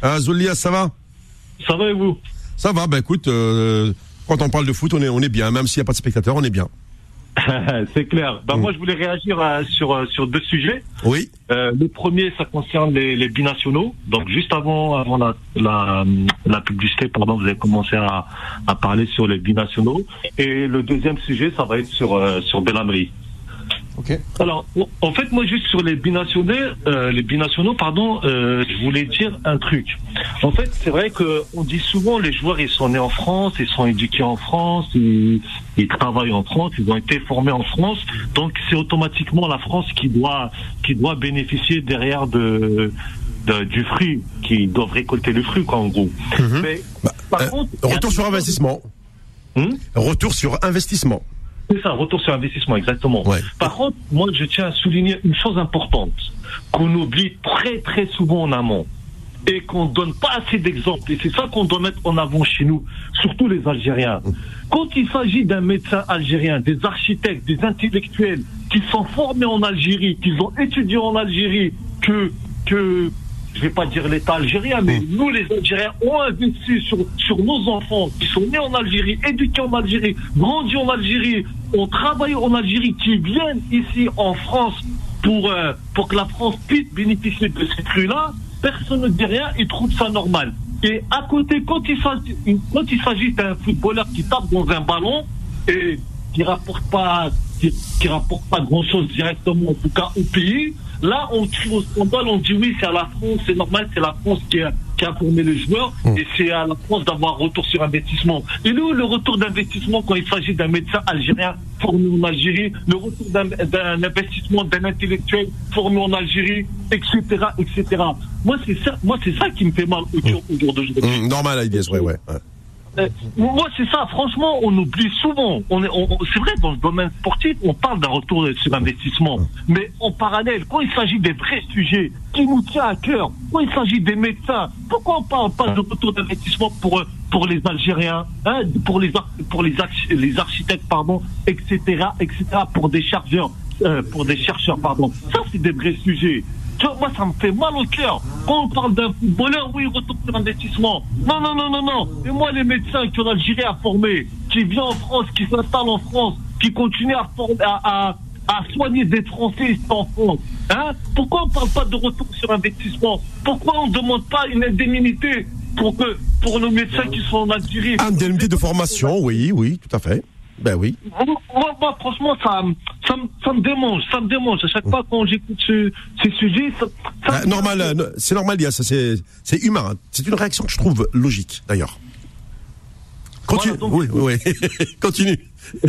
Ah, Zoulias, ça va? Ça va et vous? Ça va, ben écoute, euh, quand on parle de foot, on est, on est bien. Même s'il n'y a pas de spectateurs, on est bien. C'est clair. Bah, Mm. Moi, je voulais réagir euh, sur, euh, sur deux sujets. Oui, Euh, le premier, ça concerne les, les binationaux. Donc, juste avant, avant la, la, la publicité, pardon, vous avez commencé à, à parler sur les binationaux. Et le deuxième sujet, ça va être sur, euh, sur. Ok. Alors, en fait, moi, juste sur les binationaux, euh, les binationaux, pardon, euh, je voulais dire un truc. En fait, c'est vrai que on dit souvent les joueurs, ils sont nés en France, ils sont éduqués en France, ils, ils travaillent en France, ils ont été formés en France, donc c'est automatiquement la France qui doit qui doit bénéficier derrière de, de- du fruit, qui doivent récolter le fruit, quoi, en gros. Mais par Euh, contre, a- retour sur investissement. Hum Retour sur investissement. C'est ça, retour sur investissement, exactement. Ouais. Par contre, moi, je tiens à souligner une chose importante qu'on oublie très très souvent en amont et qu'on donne pas assez d'exemples. Et c'est ça qu'on doit mettre en avant chez nous, surtout les Algériens. Quand il s'agit d'un médecin algérien, des architectes, des intellectuels qui sont formés en Algérie, qui ont étudié en Algérie, que que je vais pas dire l'État algérien, mais nous les Algériens ont investi sur sur nos enfants qui sont nés en Algérie, éduqués en Algérie, grandis en Algérie, ont travaillé en Algérie, qui viennent ici en France pour euh, pour que la France puisse bénéficier de ces fruits-là. Personne ne dit rien, ils trouvent ça normal. Et à côté, quand il s'agit quand il s'agit d'un footballeur qui tape dans un ballon et qui rapporte pas qui, qui rapporte pas grand chose directement en tout cas au pays là on au scandale on dit oui c'est à la France c'est normal c'est la France qui a, qui a formé les joueurs et c'est à la France d'avoir retour sur investissement. Et nous le retour d'investissement quand il s'agit d'un médecin algérien formé en Algérie le retour d'un investissement d'un intellectuel formé en Algérie etc etc moi c'est ça moi c'est ça qui me fait mal au au jour d'aujourd'hui. Hum, normal, Aliès, ouais, ouais. ouais. Euh, moi, c'est ça. Franchement, on oublie souvent. On est, c'est vrai, dans le domaine sportif, on parle d'un retour sur investissement. Mais en parallèle, quand il s'agit des vrais sujets qui nous tient à cœur, quand il s'agit des médecins, pourquoi on parle pas de retour d'investissement pour pour les Algériens, hein, pour les pour les, les architectes, pardon, etc., etc., pour des chargeurs, euh, pour des chercheurs, pardon. Ça, c'est des vrais sujets. Moi, ça me fait mal au cœur. Quand on parle d'un footballeur, oui, retour sur investissement. Non, non, non, non, non. Et moi, les médecins qui ont Algérie à former, qui viennent en France, qui s'installent en France, qui continuent à, soigner des Français en France. Hein Pourquoi on parle pas de retour sur investissement? Pourquoi on ne demande pas une indemnité pour, que, pour nos médecins qui sont en Algérie? Indemnité de formation, oui, oui, tout à fait. Ben oui. moi, moi, franchement, ça, me- ça, me- ça me démange, ça me démange. À chaque fois quand j'écoute ce, ces sujets, ça, ça me- normal, euh, c'est normal, c'est humain. C'est une réaction que je trouve logique, d'ailleurs. Continue. Voilà, donc- oui, oui. Continue.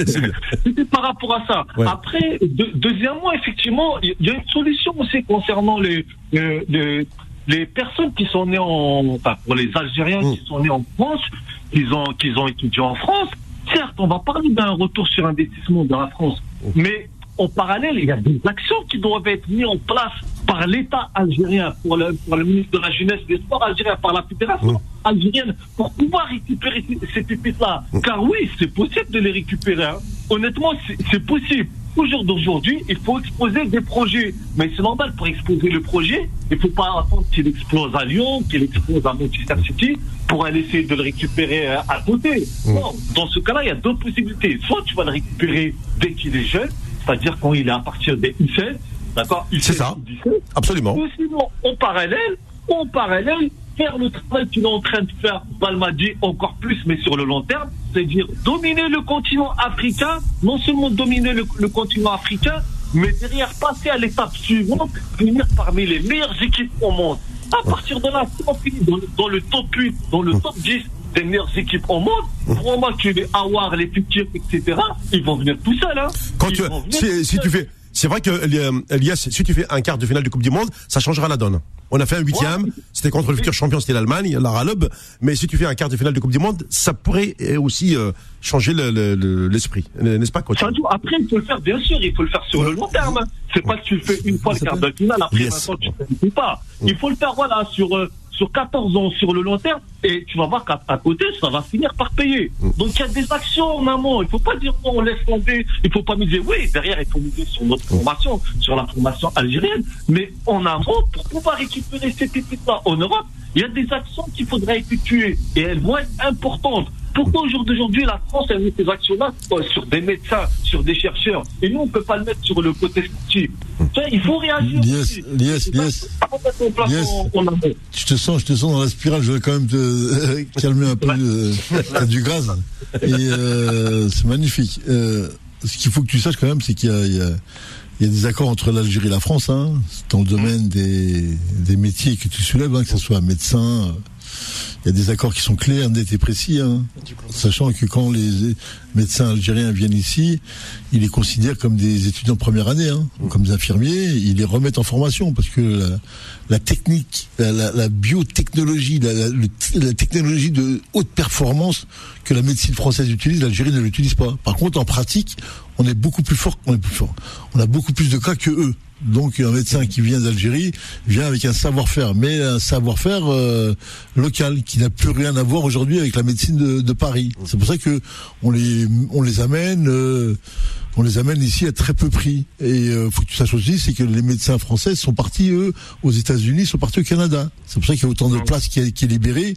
C'était par rapport à ça. Ouais. Après, de- deuxièmement, effectivement, il y a une solution aussi concernant les, les, les personnes qui sont nées en, enfin, pour les Algériens Mm. qui sont nés en France, qui ont, qui ont étudié en France. Certes, on va parler d'un retour sur investissement de la France, mais en parallèle, il y a des actions qui doivent être mises en place par l'État algérien, pour le, pour le ministre de la Jeunesse et des Sports algérien, par la Fédération algérienne, pour pouvoir récupérer ces- pépites-là. Car oui, c'est possible de les récupérer. hein. Honnêtement, c'est- c'est possible. Au jour d'aujourd'hui, il faut exposer des projets. Mais c'est normal, pour exposer le projet, il ne faut pas attendre qu'il explose à Lyon, qu'il explose à Manchester City, pour aller essayer de le récupérer euh, à côté. Non, dans ce cas-là, il y a deux possibilités. Soit tu vas le récupérer dès qu'il est jeune, c'est-à-dire quand il est à partir des U16, d'accord C'est ça. U16, Absolument. ou sinon, en parallèle, en parallèle, faire le travail qu'il est en train de faire Balmadi encore plus, mais sur le long terme, c'est-à-dire dominer le continent africain, non seulement dominer le, le continent africain, mais derrière passer à l'étape suivante, finir parmi les meilleures équipes au monde. À partir de là, si on finit dans le, dans le top 8, dans le top 10, des meilleures équipes au monde, pour moi que les Awar, les Pikir, etc., ils vont venir tout seuls. Hein. Quand Ils tu, si, tu fais, c'est vrai que euh, Elias, si tu fais un quart de finale de Coupe du Monde, ça changera la donne. On a fait un huitième, c'était contre le futur champion, c'était l'Allemagne, la Ralob. Mais si tu fais un quart de finale de Coupe du Monde, ça pourrait euh, aussi euh, changer le- le- le- l'esprit, n'est-ce pas, coach? Après, il faut le faire, bien sûr, il faut le faire sur le long terme. hein. C'est pas que tu le fais une fois le quart de finale, après Yes. maintenant tu ne fais pas. Il faut le faire, voilà, sur, euh, sur 14 ans, sur le long terme, et tu vas voir qu'à à côté, ça va finir par payer. Donc il y a des actions en amont. Il faut pas dire, on laisse tomber, il faut pas miser. Oui, derrière, il faut miser sur notre formation, sur la formation algérienne, mais en amont, pour pouvoir récupérer ces pépites-là en Europe, il y a des actions qu'il faudra effectuer, et elles vont être importantes. Pourquoi au jour d'aujourd'hui, la France a mis ces actions-là sur des médecins, sur des chercheurs, et nous, on ne peut pas le mettre sur le côté sportif? Il faut réagir. Aussi. Lies, C'est pas-. Je te sens, je te sens dans la spirale. Je vais quand même te euh, calmer un peu. Euh, t'as du gaz. Et euh, c'est magnifique. Euh, ce qu'il faut que tu saches quand même, c'est qu'il y a, y y des accords entre l'Algérie et la France, hein, dans le domaine des, des métiers que tu soulèves, hein, que ce soit médecin. Il y a des accords qui sont clairs, nets et précis, hein, sachant que quand les médecins algériens viennent ici, ils les considèrent comme des étudiants de première année, hein, comme des infirmiers. Ils les remettent en formation parce que la, la technique, la, la- la biotechnologie, la, la- le- la technologie de haute performance que la médecine française utilise, l'Algérie ne l'utilise pas. Par contre, en pratique, on est beaucoup plus fort qu'on est plus fort. On a beaucoup plus de cas que eux. Donc un médecin qui vient d'Algérie vient avec un savoir-faire, mais un savoir-faire euh, local qui n'a plus rien à voir aujourd'hui avec la médecine de, de Paris. C'est pour ça que on les on les amène euh, on les amène ici à très peu prix. Et euh, faut que tu saches aussi, c'est que les médecins français sont partis eux aux États-Unis, sont partis au Canada. C'est pour ça qu'il y a autant de places qui est, qui est libérée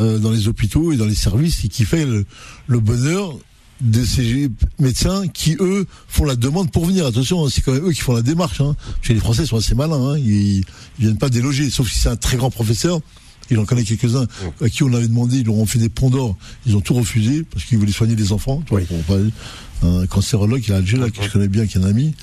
euh, dans les hôpitaux et dans les services et qui fait le, le bonheur de ces médecins qui eux font la demande pour venir. Attention, hein, c'est quand même eux qui font la démarche. Hein. Parce que les Français sont assez malins. Hein. Ils, ils viennent pas déloger, sauf si c'est un très grand professeur. Il en connaît quelques-uns à qui on avait demandé, ils leur ont fait des ponts d'or, ils ont tout refusé parce qu'ils voulaient soigner des enfants. Pas- un cancérologue à Alger, là, que je connais bien, qui est un ami,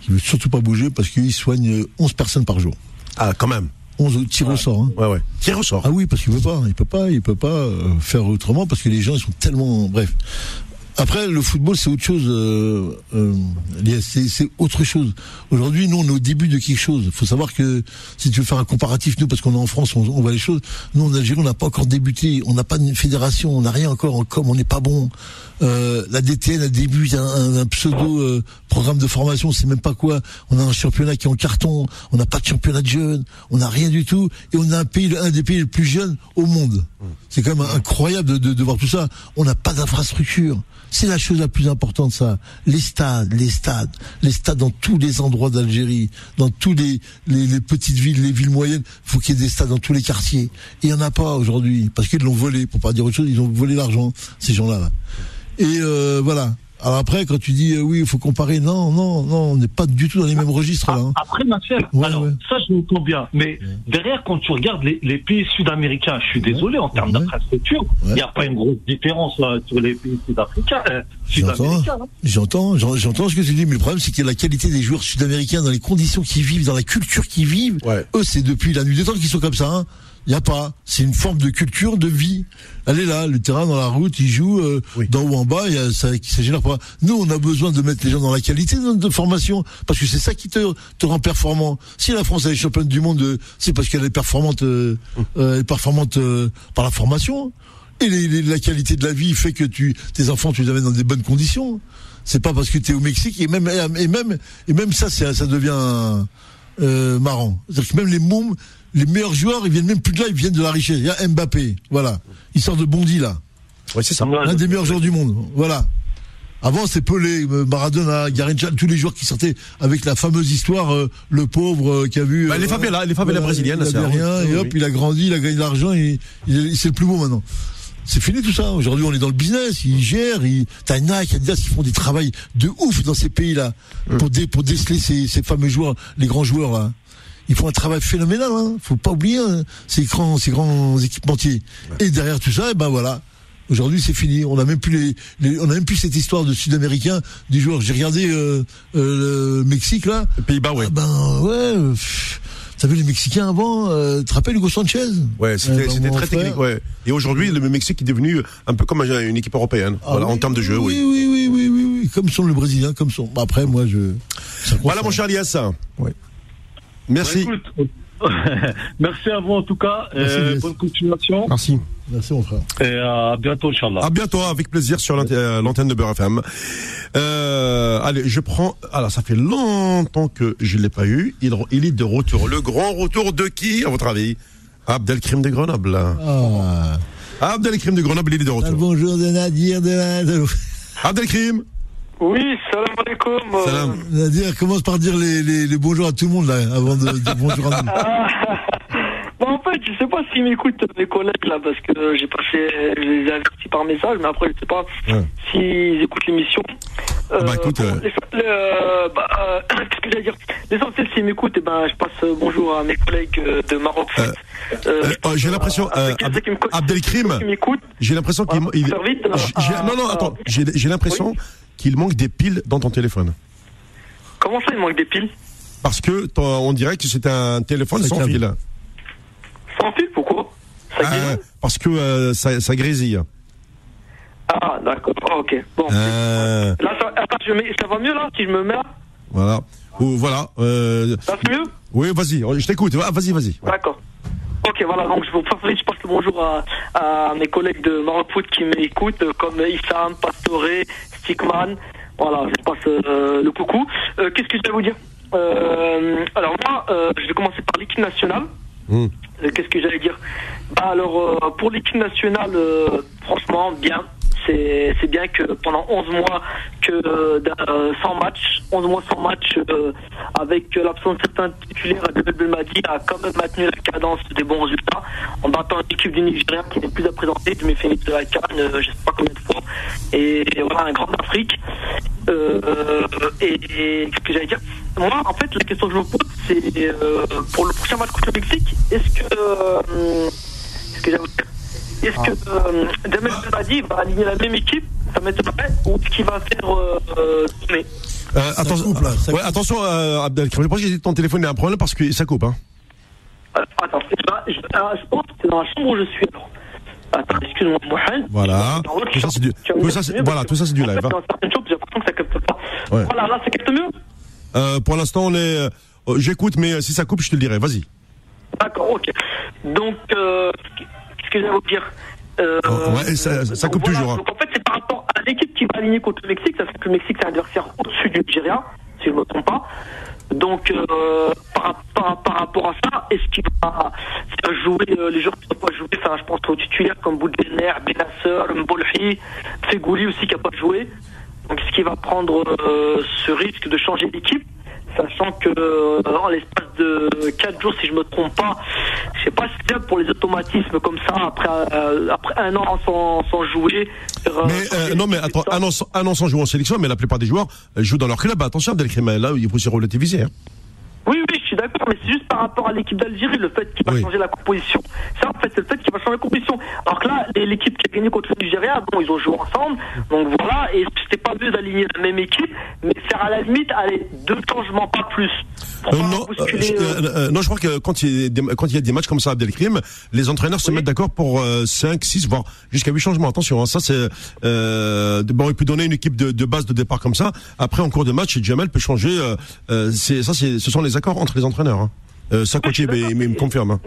qui veut surtout pas bouger parce qu'il soigne 11 personnes par jour. Ah, quand même. 11 tirs au sort. Hein. Ouais, ouais. Qui ressort Ah oui, parce qu'il peut pas, il peut pas, il peut pas euh, faire autrement parce que les gens ils sont tellement, bref. Après, le football, c'est autre chose. Euh, euh, c'est autre chose. Aujourd'hui, nous, on est au début de quelque chose. Il faut savoir que si tu veux faire un comparatif, nous, parce qu'on est en France, on, on voit les choses. Nous, en Algérie, on n'a pas encore débuté. On n'a pas de fédération. On n'a rien encore. en com, on n'est pas bon. Euh, la DTN a débute un, un- un pseudo euh, programme de formation. C'est même pas quoi. On a un championnat qui est en carton. On n'a pas de championnat de jeunes. On n'a rien du tout. Et on a un pays, un des pays les plus jeunes au monde. C'est quand même incroyable de, de, de voir tout ça. On n'a pas d'infrastructure. C'est la chose la plus importante, ça. Les stades, les stades, les stades dans tous les endroits d'Algérie, dans tous les, les, petites villes, les villes moyennes. Faut qu'il y ait des stades dans tous les quartiers. Il y en a pas aujourd'hui parce qu'ils l'ont volé. Pour pas dire autre chose, ils ont volé l'argent ces gens-là. Là. Et euh, voilà. Alors après, quand tu dis euh, oui, il faut comparer, non, non, non, on n'est pas du tout dans les mêmes registres là. hein. Après, ma chère, Ouais, alors, ouais. ça, je m'entends bien. Mais derrière, quand tu regardes les, les pays sud-américains, je suis désolé, en termes Ouais. d'infrastructure, il Ouais. n'y a pas une grosse différence là, sur les pays sud-africains. euh, J'entends, sud-américains. hein. j'entends, j'en- j'entends ce que tu dis, mais le problème c'est que la qualité des joueurs sud-américains dans les conditions qu'ils vivent, dans la culture qu'ils vivent, Ouais. eux c'est depuis la nuit des temps qu'ils sont comme ça. Hein. Il y a pas, c'est une forme de culture, de vie. Elle est là, le terrain dans la route, il joue euh, Oui. d'en haut en bas, il y a, ça, ça génère pas. Nous, on a besoin de mettre les gens dans la qualité de, de formation, parce que c'est ça qui te, te rend performant. Si la France elle est championne du monde, euh, c'est parce qu'elle est performante, euh, euh, elle est performante euh, par la formation. Et les- les- la qualité de la vie fait que tu, tes enfants, tu les amènes dans des bonnes conditions. C'est pas parce que tu es au Mexique et même et même et même ça, ça devient euh, marrant. C'est-à-dire que même les mômes, les meilleurs joueurs, ils viennent même plus de là, ils viennent de la richesse. Il y a Mbappé, voilà, il sort de Bondy là, Ouais, c'est ça. L'un des meilleurs joueurs du monde, voilà. Avant, c'est Pelé, euh, Maradona, Garincha, tous les joueurs qui sortaient avec la fameuse histoire, euh, le pauvre euh, qui a vu. Bah, les favelas, les favelas brésiliennes, il c'est rien, et oui, hop, oui. il a grandi, il a gagné de l'argent, et, il- c'est le plus beau maintenant. C'est fini tout ça. Aujourd'hui, on est dans le business. Ils gèrent. Ils... T'as Nike, Adidas qui font des travails de ouf dans ces pays-là pour, dé... pour déceler ces, ces fameux joueurs, les grands joueurs là. Ils font un travail phénoménal. Hein. Faut pas oublier hein, ces grands, ces grands équipementiers. Et derrière tout ça, et ben voilà. Aujourd'hui, c'est fini. On a même plus les, les- on a même plus cette histoire de Sud-Américains, des joueurs. J'ai regardé euh, euh, le Mexique là. Les Pays-Bas, ouais. Ah ben ouais. pff, T'as vu les Mexicains avant euh, Tu te rappelles Hugo Sanchez? Ouais, c'était Euh, c'était mon très frère. technique. Ouais. Et aujourd'hui, le Mexique est devenu un peu comme une équipe européenne. Ah voilà, oui, en termes de jeu, oui. Oui, oui, oui, oui, oui, oui. Comme sont le Brésilien, comme sont. Après, moi, je. Voilà, mon cher Elias. Ouais. Merci. Bah, écoute, merci à vous en tout cas. Merci, Euh, bonne continuation. Merci. Merci, mon frère. Et à bientôt, Inch'Allah. À bientôt, avec plaisir sur euh, l'antenne de Beurre FM. Euh, allez, je prends. Alors, ça fait longtemps que je l'ai pas eu. Il, il est de retour. Le grand retour de qui, à votre avis? Abdelkrim de Grenoble. Ah. Abdelkrim de Grenoble, il est de Ah, retour. bonjour de Nadir de, de... Abdelkrim. Oui, salam alaikum. euh, Salam. Nadir commence par dire les, les, les bonjours à tout le monde là, avant de dire bonjour à nous. Bon, en fait, je sais pas s'ils m'écoutent mes collègues là, parce que euh, j'ai passé, je les ai avertis par message, mais après je sais pas Ouais. s'ils écoutent l'émission. Euh, bah, écoute, euh, les- les, euh, bah, euh, qu'est-ce que j'allais dire? L'essentiel, s'ils m'écoutent, eh ben, je passe euh, bonjour à mes collègues euh, de Maroc. Euh, Euh, euh, pense, j'ai l'impression, euh, Abdelkrim, j'ai l'impression qu'il. Euh, à- non, non, attends. à- J'ai j'ai l'impression qu'il manque des piles dans ton téléphone. Comment ça, il manque des piles? Parce que ton- on dirait que c'est un téléphone sans fil. Sans fil, pourquoi? Ça Ah, parce que euh, ça, ça grésille. Ah, d'accord. Ah, ok. Bon. Euh, Là, ça, attends, je mets, ça va mieux là si je me mets là? Voilà. Ou voilà. Euh, Ça c'est mieux? Oui, vas-y. Je t'écoute. Ah, vas-y, vas-y. Ouais. D'accord. Ok, voilà, donc je vous je passe le bonjour à, à mes collègues de Maroc Foot qui m'écoutent, comme Issam, Pastore, Stickman. Voilà, je passe euh, le coucou. Euh, Qu'est-ce que je vais vous dire Euh, Alors moi, je vais commencer par l'équipe nationale. Euh, Qu'est-ce que j'allais dire Bah Alors, pour l'équipe nationale, franchement, bien. C'est bien que pendant 11 mois, que euh, d'un- euh, sans match, 11 mois sans match, euh, avec euh, l'absence de certains titulaires, Belmadi a quand même maintenu la cadence des bons résultats en battant une équipe du Nigeria qui n'est plus à présenter, demi-finale de la Cannes, euh, je sais pas combien de fois, et, voilà, un grand d'Afrique. Euh, euh, et, et ce que j'allais dire, moi, en fait, la question que je me pose, c'est euh, pour le prochain match contre le Mexique, est-ce que. euh, dire? Est-ce que euh, Jamel Belmadi va aligner la même équipe Ça m'étonnerait Ou est-ce qu'il va faire euh, euh, tourner Euh, attention, coupe, là, ouais, attention, euh, Abdelkrim. Je pense que ton téléphone a un problème parce que ça coupe. Hein. Euh, Attends, je, je, ah, je pense que c'est dans la chambre où je suis alors. Attends, excuse-moi, Mohamed. Voilà. Tout ça, c'est du- tout ça, c'est- voilà, tout ça, c'est du live, hein. Dans certaines choses, j'ai l'impression que ça capte pas. Ouais. Voilà, là, ça capte mieux Euh, pour l'instant, on est. euh, J'écoute, mais si ça coupe, je te le dirai. Vas-y. D'accord, ok. Donc, euh, que j'allais vous dire euh, Oh, ouais, ça- ça donc coupe voilà, toujours, hein. Donc en fait, c'est par rapport à l'équipe qui va aligner contre le Mexique. Ça fait que le Mexique, c'est un adversaire au-dessus du Nigeria, si je ne me trompe pas. Donc, euh, par, par, par rapport à ça, est-ce qu'il va jouer euh, les joueurs qui n'ont pas joué Enfin, je pense aux titulaires comme Boudelner, Benasser, Mbolhi, Fegouli aussi qui n'a pas joué. Donc, est-ce qu'il va prendre euh, ce risque de changer d'équipe? Sachant que euh, en l'espace de 4 jours, si je me trompe pas, je sais pas si c'est pour les automatismes comme ça, après, euh, après un an sans, sans jouer. euh, Mais euh, non, mais attends, un an, sans- un an sans jouer en sélection, mais la plupart des joueurs jouent dans leur club. Attention, Abdelkrim, là, il faut se relativiser. Hein. Oui, oui, suis d'accord, mais c'est juste par rapport à l'équipe d'Algérie, le fait qu'il va Oui. changer la composition. Ça, en fait, c'est le fait qu'il va changer la composition. Alors que là, l'équipe qui a gagné contre le Nigeria, bon, ils ont joué ensemble, donc voilà, et c'était pas mieux d'aligner la même équipe, mais faire à la limite, allez, deux changements, pas plus. Euh, non, euh, bousculer, euh, euh, euh, non, je crois que quand il y a des, quand il y a des matchs comme ça, Abdelkrim, les entraîneurs se mettent d'accord pour 5, 6, voire jusqu'à 8 changements. Attention, hein, ça c'est euh, bon, il peut donner une équipe de, de base de départ comme ça. Après, en cours de match, Jamel peut changer. Euh, euh, c'est ça, c'est ce sont les accords entre les entraîneurs. Hein. Euh, mais me confirme. Hein.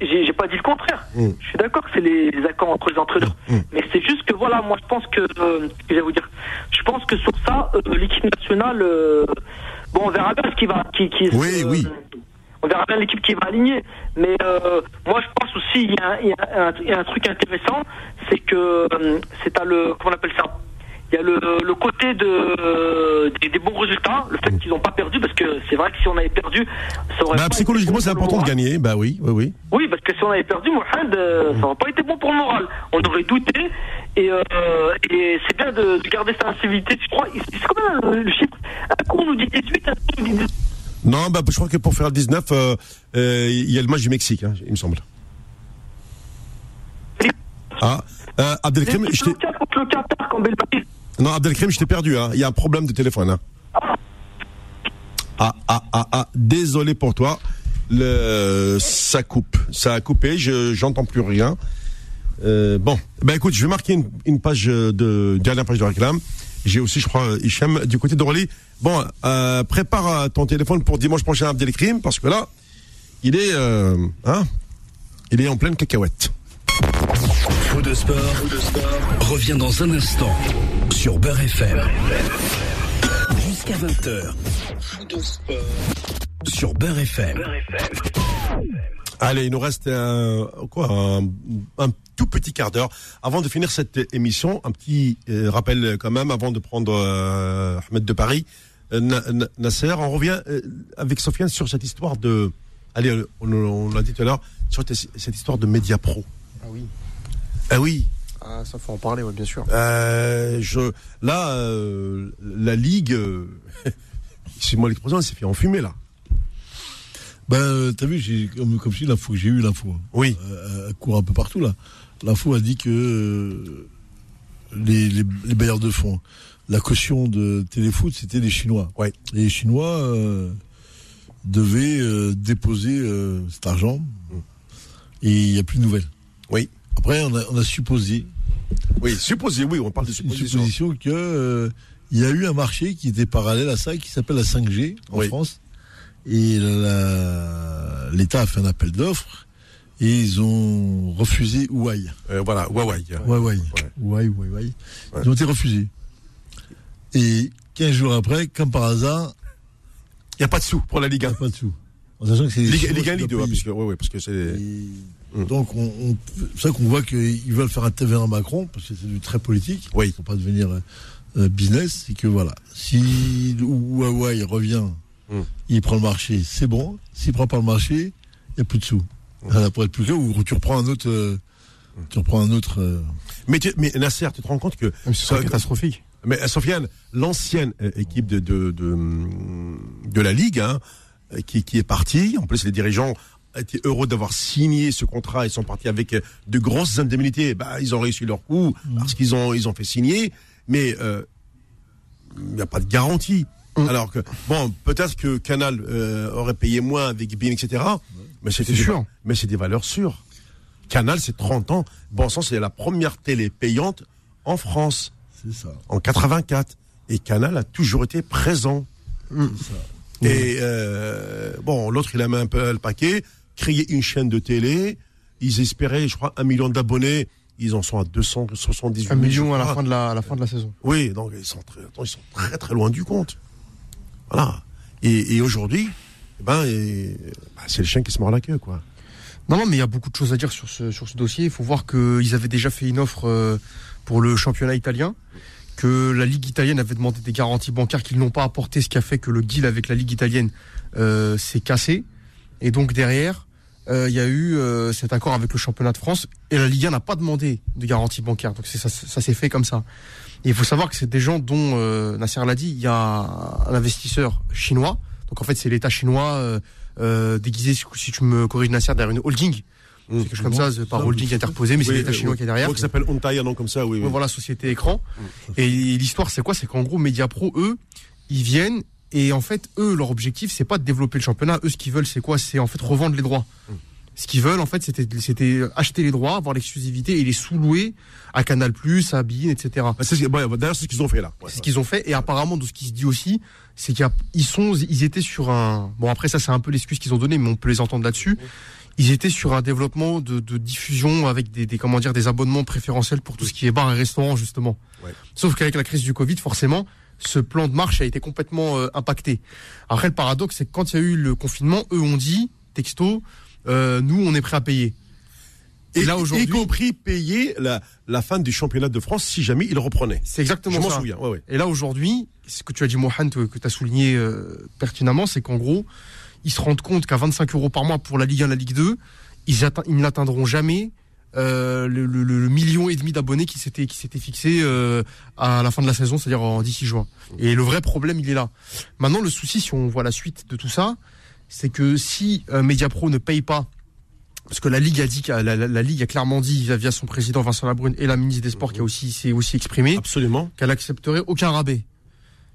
J'ai- pas dit le contraire. Mm. Je suis d'accord que c'est les, les accords entre les entraîneurs. Mm. Mais c'est juste que voilà, moi je pense que, euh, que je vais vous dire, je pense que sur ça, euh, l'équipe nationale, euh, bon, on verra bien ce qui va, qui, qui Oui, oui. On verra bien l'équipe qui va aligner. Mais euh, moi je pense aussi, il y, a, un- il y a un, il y a un truc intéressant, c'est que c'est à le, comment on appelle ça? Il y a le, le côté de, des, des bons résultats, le fait qu'ils n'ont pas perdu, parce que c'est vrai que si on avait perdu, ça aurait Bah, pas psychologiquement, été c'est important de gagner. Bah oui, oui, oui. Oui, parce que si on avait perdu, Mohamed, euh, ça n'aurait pas été bon pour le moral. On aurait douté. Et, euh, et c'est bien de, de garder sa civilité. Je crois, c'est combien le, le chiffre Un coup, on nous dit 18, un coup, on nous dit 18. Non, bah, je crois que pour faire le 19, euh, euh, il y a le match du Mexique, hein, il me semble. Ah, euh, Abdelkrim, je t'ai- contre le Qatar, quand. Non, Abdelkrim, je t'ai perdu. Hein. Il y a un problème de téléphone. Hein. Ah, ah, ah, ah, désolé pour toi. le, ça coupe. Ça a coupé, je j'entends plus rien. Euh, bon, ben écoute, je vais marquer une, une page de dernière page de réclame. J'ai aussi, je crois, Hicham du côté d'Orly. Bon, euh, prépare ton téléphone pour dimanche prochain Abdelkrim parce que là, il est, euh, hein, il est en pleine cacahuète. Faux de sport, revient dans un instant sur Beurre FM. Jusqu'à 20h. Faux de sport sur Beurre FM. Allez, il nous reste un, tout petit quart d'heure avant de finir cette émission. Un petit euh, rappel quand même avant de prendre euh, Ahmed de Paris. Euh, Na- Na- Nasser, on revient avec Sofiane sur cette histoire de. Allez, on, l'a dit tout à l'heure, sur cette histoire de Média Pro. Ah oui. Ah oui. Ah, ça faut en parler, ouais, bien sûr. Euh, je, là, euh, la Ligue, euh, c'est moi l'expression, elle s'est fait enfumer là. Ben, t'as vu, j'ai, comme, comme je dis, l'info, j'ai eu l'info. Oui. Elle court un peu partout, là. L'info a dit que les, les, les bailleurs de fonds, la caution de téléfoot, c'était les Chinois. Ouais. Et les Chinois devaient déposer cet argent et il n'y a plus de nouvelles. Oui. Après, on a, on a supposé, Oui, supposé, oui, on parle de supposition. supposition que euh, il y a eu un marché qui était parallèle à ça, qui s'appelle la 5G en Oui. France. Et l'État a fait un appel d'offres et ils ont refusé Huawei. Euh, voilà, Huawei. Huawei. Huawei, Huawei. Ils ont été refusés. Et 15 jours après, comme par hasard, Il n'y a pas de sous pour la Ligue il 1. n'y a pas de sous. En sachant que c'est Ligue, Ligue 1, qui Ligue 2, doivent hein, payer. parce que, ouais, ouais, parce que c'est. Et Mm. Donc, on, on- c'est ça qu'on voit qu'ils veulent faire un à Macron, parce que c'est du très politique. Oui. Faut pas devenir euh, euh, business. C'est que voilà, si Huawei revient, Mm. il prend le marché, c'est bon. S'il prend pas le marché, il n'y a plus de sous. Mm. Voilà, pour être plus clair, ou tu reprends un autre. euh, tu reprends un autre. euh, Mais, tu- mais Nasser, tu te rends compte que. Même si ce serait Ça- catastrophique. Mais Sofiane, l'ancienne équipe de, de, de, de la Ligue, hein, qui, qui est partie, en plus les dirigeants étaient heureux d'avoir signé ce contrat, ils sont partis avec euh, de grosses indemnités, bah, ils ont réussi leur coup parce qu'ils ont, ils ont fait signer, mais euh, il n'y a pas de garantie. Alors que, bon, peut-être que Canal euh, aurait payé moins avec BIN, etc. Mais c'était C'est des- sûr. Mais c'est des valeurs sûres. Canal, c'est 30 ans. Bon sang, c'est la première télé payante en France c'est ça. en 84 et Canal a toujours été présent. Et euh, bon, l'autre il a mis un peu le paquet, créé une chaîne de télé. Ils espéraient, je crois, un million d'abonnés. Ils en sont à 278 Un million à la fin de la, à la fin de la saison. Oui, donc ils sont très, attends, ils sont très très loin du compte. Voilà. Et, et aujourd'hui, eh ben, bah, c'est le chien qui se mord la queue, quoi. Non, non, mais il y a beaucoup de choses à dire sur ce, sur ce dossier. Il faut voir qu'ils avaient déjà fait une offre euh, pour le championnat italien, que la Ligue italienne avait demandé des garanties bancaires qu'ils n'ont pas apporté, ce qui a fait que le deal avec la Ligue italienne euh, s'est cassé. Et donc derrière, il y a eu euh, cet accord avec le championnat de France, et la Ligue 1 n'a pas demandé de garantie bancaire. Donc ça, ça s'est fait comme ça. Et il faut savoir que c'est des gens dont, euh, Nasser l'a dit, il y a un investisseur chinois. Donc en fait, c'est l'État chinois euh, euh, déguisé, si tu me corriges Nasser, derrière une holding. Mmh. C'est quelque chose comme ça, par holding interposé, mais c'est l'État euh, chinois qui est derrière. Qui s'appelle Ontai, un nom comme ça, oui. Voilà, société écran. Et l'histoire, c'est quoi? C'est qu'en gros, Mediapro, eux, ils viennent et en fait, eux, leur objectif, c'est pas de développer le championnat. Eux, ce qu'ils veulent, c'est quoi? C'est en fait revendre les droits. Ce qu'ils veulent, en fait, c'était acheter les droits, avoir l'exclusivité et les sous-louer à Canal+, à Bein, etc. Bah, ce- ouais, D'ailleurs, c'est ce qu'ils ont fait là. Ouais. C'est ce qu'ils ont fait. Et apparemment, de ce qui se dit aussi, c'est qu'ils sont, ils étaient sur un. Bon, après ça, c'est un peu l'excuse qu'ils ont donné, mais on peut les entendre là-dessus. Ils étaient sur un développement de, de diffusion avec des, des comment dire des abonnements préférentiels pour tout ce qui est bar et restaurant justement. Ouais. Sauf qu'avec la crise du Covid, forcément, ce plan de marche a été complètement euh, impacté. Après, le paradoxe, c'est que quand il y a eu le confinement, eux ont dit texto, euh, nous, on est prêt à payer. Et, là y aujourd'hui, compris payer la, la fin du championnat de France si jamais il reprenait. c'est exactement Je m'en ça. souviens. Ouais, ouais. Et là aujourd'hui, ce que tu as dit Mohan, que tu as souligné euh, pertinemment, c'est qu'en gros, ils se rendent compte qu'à 25 euros par mois pour la Ligue 1, la Ligue 2, ils, ils n'atteindront jamais le, le- le million et demi d'abonnés qui s'était qui s'était fixé euh, à la fin de la saison, c'est-à-dire en d'ici juin. Et le vrai problème, il est là. Maintenant, le souci, si on voit la suite de tout ça, c'est que si euh, Mediapro ne paye pas parce que la Ligue a dit, la, la- la Ligue a clairement dit via, via son président Vincent Labrune et la ministre des Sports qui a aussi s'est aussi exprimé Absolument. qu'elle accepterait aucun rabais.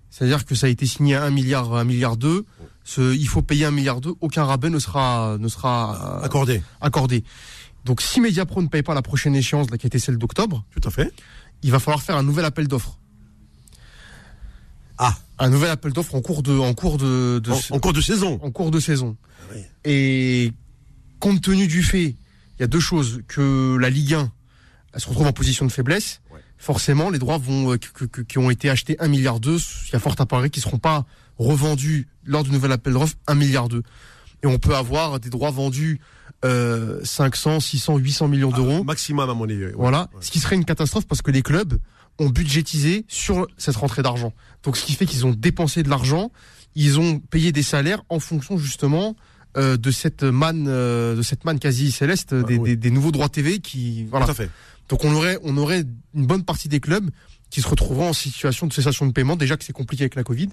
C'est-à-dire que ça a été signé à 1 milliard, 1 milliard 2. Ce, il faut payer 1 milliard 2. Aucun rabais ne sera, ne sera euh, Accordé. accordé. Donc si Mediapro ne paye pas la prochaine échéance, là, qui était celle d'octobre, Tout à fait. il va falloir faire un nouvel appel d'offres. Ah. Un nouvel appel d'offres en cours de, en cours de, de En, en cours de saison. en cours de saison. Oui. Et compte tenu du fait, il y a deux choses que la Ligue 1 elle se retrouve en position de faiblesse. Ouais. Forcément, les droits vont euh, que- que- qui ont été achetés 1 milliard 2, il y a fort à parier qu'ils seront pas revendus lors du nouvel appel d'offres 1 milliard 2. Et on peut avoir des droits vendus euh, 500, 600, 800 millions d'euros. Ah, maximum à mon avis. ouais. Voilà, Ouais. ce qui serait une catastrophe parce que les clubs ont budgétisé sur cette rentrée d'argent. Donc ce qui fait qu'ils ont dépensé de l'argent, ils ont payé des salaires en fonction justement euh, de cette manne, euh, de cette manne quasi céleste, des, des- des nouveaux droits TV qui, voilà. Tout à fait. Donc on aurait, on aurait une bonne partie des clubs qui se retrouveraient en situation de cessation de paiement, déjà que c'est compliqué avec la Covid,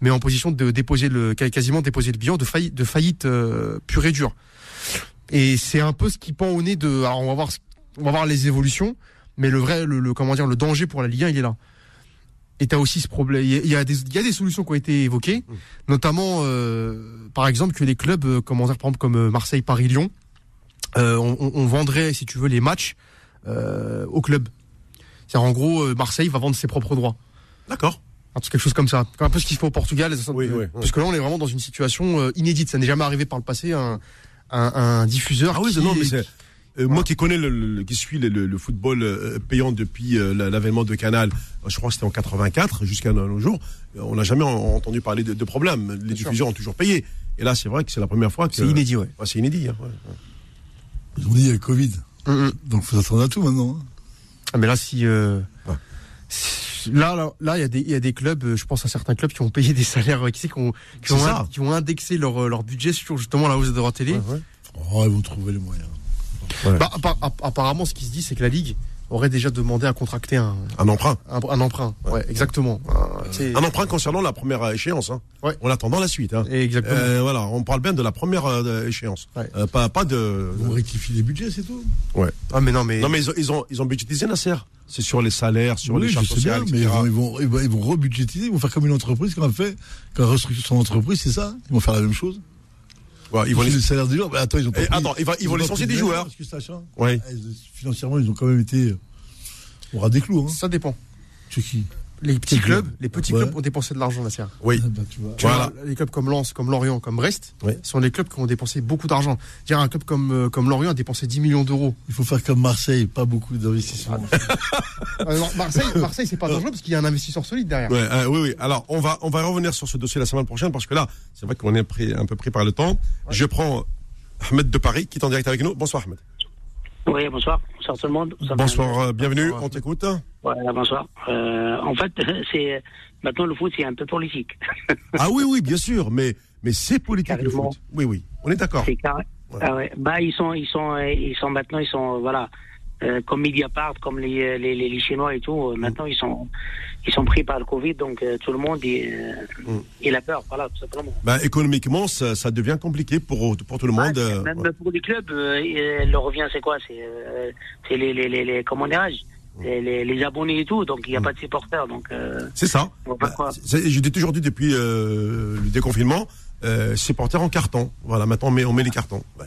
mais en position de déposer le, quasiment déposer le bilan de faillite, de faillite euh, pure et dure. Et c'est un peu ce qui pend au nez de. Alors on va voir, on va voir les évolutions, mais le vrai, le, le- comment dire, le danger pour la Ligue 1, il est là. Et t'as aussi ce problème. Il y a- des, il y a des solutions qui ont été évoquées, notamment, euh, par exemple, que les clubs, euh, comment dire, par exemple comme euh, Marseille, Paris, Lyon, euh, on, vendrait, si tu veux, les matchs au club. C'est-à-dire en gros, Marseille va vendre ses propres droits. D'accord. Un truc- quelque chose comme ça. Un peu ce qu'il fait au Portugal. ça- Oui, oui, Parce que là, on est vraiment dans une situation inédite. Ça n'est jamais arrivé par le passé. Un, un, un diffuseur. Ah oui, qui- non, mais c'est. euh, Moi qui connais le, le- qui suis le, le- le football euh, payant depuis euh, la- l'avènement de Canal, je crois que c'était en 84 jusqu'à nos jours, on n'a jamais en- entendu parler de, de problème. Les diffuseurs ont toujours payé. Et là, c'est vrai que c'est la première fois que. C'est inédit, ouais. Ouais, c'est inédit. hein, ouais. Ils ont dit il y a le Covid. Mm, mm. Donc faut s'attendre à tout maintenant. hein. Ah, mais là, si. euh, Ouais. si- Là, là, là, il y a des, il y a des clubs. euh, Je pense à certains clubs qui ont payé des salaires, euh, qui, ont, qui ont, qui ont indexé leur, euh, leur budget sur justement la hausse des droits télé. Ouais, ouais. Oh, ils vont trouver les moyens. Bah, appa- app- apparemment, ce qui se dit, c'est que la ligue aurait déjà demandé à contracter un, Un emprunt. un, un emprunt. Ouais, exactement. Un- emprunt concernant la première échéance. Hein. Ouais. En attendant la suite. Hein. Exactement. Euh, voilà, on parle bien de la première euh, échéance. Ouais. Euh, pas, pas de. Ils vont rectifier les budgets, c'est tout. Ouais. ah, mais non, mais. Non, mais ils ont, ils ont, ils ont budgétisé Nasser. C'est sur les salaires, sur les oui, charges sociales, bien, mais ils vont, ils, vont, ils, vont, ils vont rebudgétiser, ils vont faire comme une entreprise qu'on a fait, qu'on a restructuré son entreprise, c'est ça? Ils vont faire la même chose? Ouais, ils vont les les... salaires des joueurs. bah, attends, ils ont pas pris- attends, ils vont- ils licencier des de joueurs. Parce que Ouais. eh, financièrement, ils ont quand même été euh, au ras des clous. Hein. Ça dépend. C'est qui? Les petits clubs, les petits Ouais. clubs ont dépensé de l'argent, c'est Oui. Ah, bah, tu vois. Tu Voilà. vois, les clubs comme Lens, comme Lorient, comme Brest, Oui. sont des clubs qui ont dépensé beaucoup d'argent. Dire un club comme euh, comme Lorient a dépensé 10 millions d'euros. Il faut faire comme Marseille, pas beaucoup d'investissements. Euh, non, Marseille, Marseille, c'est pas dangereux parce qu'il y a un investisseur solide derrière. Ouais, euh, oui, oui. Alors, on va, on va revenir sur ce dossier la semaine prochaine parce que là, c'est vrai qu'on est pris, un peu pris par le temps. Je prends Ahmed de Paris qui est en direct avec nous. Bonsoir, Ahmed. Oui, bonsoir. Bonsoir tout le monde. Bonsoir, euh, bienvenue. Bonsoir. On t'écoute. Ouais, bonsoir. Euh, en fait, c'est maintenant le foot, c'est un peu politique. Ah oui, oui, bien sûr, mais, mais c'est politique le foot. Oui, oui. On est d'accord. C'est carré. Ouais. Ah ouais. Bah, ils sont, ils sont, euh, ils sont maintenant, ils sont, voilà, euh, comme Mediapart, comme les, les, les, les Chinois et tout. euh, Maintenant, ils sont, ils sont pris par le Covid, donc euh, tout le monde, il, euh, Mm. il a peur, voilà, tout simplement. Ben, économiquement, ça, ça devient compliqué pour, pour tout le monde. Ah, euh, même ouais. pour les clubs, le revient, c'est quoi? C'est les, les, les, les, comment dirais-je? Les, les, les abonnés et tout, donc il n'y a Mm. pas de supporters, donc. Euh, C'est ça. c'est- je l'ai toujours dit depuis euh, le déconfinement, euh, supporters en carton. Voilà, maintenant on met, on met les cartons. Ouais.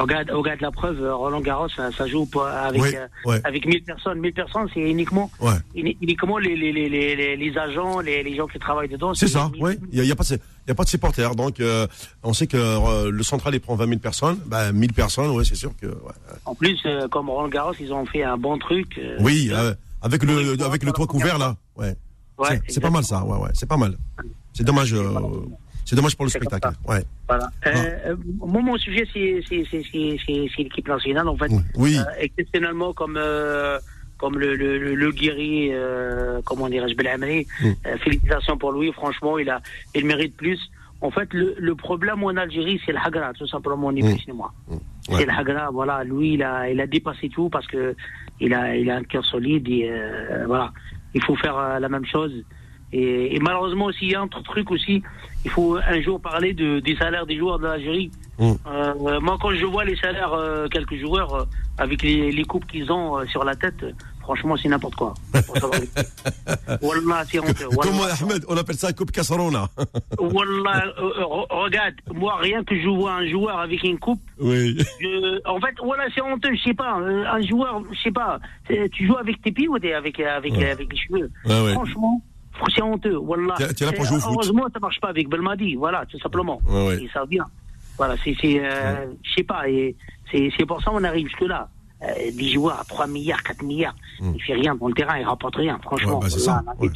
Regarde, regarde la preuve, euh, Roland Garros, ça, ça joue avec, Oui, euh, ouais. avec 1000 personnes. 1000 personnes, c'est uniquement, Ouais. uni- uniquement les, les, les, les, les- les agents, les, gens qui travaillent dedans. C'est ça, 1000. oui. Il n'y a, a pas de, il y a pas de supporters. Donc, euh, on sait que euh, le central, il prend 20 000 personnes. Ben, 1000 personnes, oui, c'est sûr que. ouais. En plus, euh, comme Roland Garros, ils ont fait un bon truc. euh, Oui, euh, euh, avec le, avec le toit couvert, là. Ouais. c'est pas mal, ça. Ouais, ouais, c'est pas mal. C'est dommage. C'est dommage pour le spectacle. Ouais. Voilà. Euh, euh, moi, mon sujet, c'est l'équipe nationale, en fait. Oui. Euh, exceptionnellement, comme, euh, comme le, le, le, le guéri, comment dirais-je, Belhamri. Mm. Félicitations pour lui, franchement, il, a, il mérite plus. En fait, le, le problème en Algérie, c'est le Hagra, tout simplement, ni plus ni moins. C'est le Hagra, voilà. Lui, il a, il a dépassé tout parce que il a, il a un cœur solide et voilà. Il faut faire la même chose. Et, et malheureusement aussi, il y a un autre truc aussi, il faut un jour parler de, des salaires des joueurs de l'Algérie. Mm. Euh, moi, quand je vois les salaires, euh, quelques joueurs, euh, avec les, les coupes qu'ils ont euh, sur la tête, franchement, c'est n'importe quoi. Wallah, c'est honteux. Comme Ahmed, on appelle ça Coupe Casserona. Wallah, re- regarde, moi, rien que je vois un joueur avec une coupe, oui. je- en fait, voilà, c'est honteux, je sais pas. Un joueur, je sais pas, tu joues avec tes pieds ou avec, avec, Ouais. avec les cheveux? Ouais, ouais. C'est honteux. Wallah. T'es- t'es là pour C'est- jouer au foot. Heureusement, ça marche pas avec Belmadi, voilà, tout simplement. Ouais, ouais. Et ça vient. Voilà, c'est, c'est, euh, je sais pas, et c'est, c'est pour ça qu'on arrive jusque là. Euh, des joueurs à 3 milliards, 4 milliards, il fait rien dans le terrain, il rapporte rien, franchement. Mm. Ouais, bah, Voilà.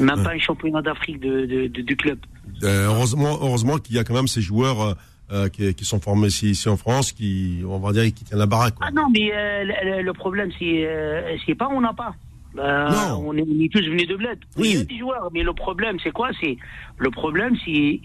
Même pas un championnat d'Afrique de, de, de- du club. Euh, heureusement, heureusement qu'il y a quand même ces joueurs euh, euh, qui, qui sont formés ici, ici en France, qui, on va dire, qui tiennent la baraque. Quoi. Ah non, mais euh, le problème, c'est, euh, c'est pas on n'a pas. Euh, Non. On, est, on est tous venus de bled. Oui. Il y a des joueurs, mais le problème, c'est quoi? C'est le problème, c'est,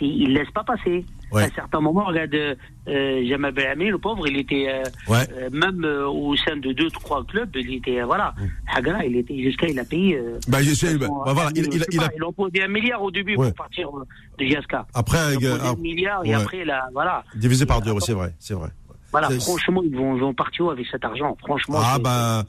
ils laissent pas passer. Ouais. À un certain moment, regarde, euh, Jamal Belhami, le pauvre, il était euh, Ouais. euh, même euh, au sein de deux, trois clubs, il était voilà. Hagra, il était jusqu'à, il a payé. Bah, je sais, bah, bah, voilà, il, il, sais il a, pas, il a posé un milliard au début Ouais. pour partir de Jaska. après, Il a posé ah, un milliard et après, là, voilà. divisé par deux, c'est vrai, c'est vrai. Voilà, franchement, ils vont, partir où avec cet argent Franchement, Ah bah,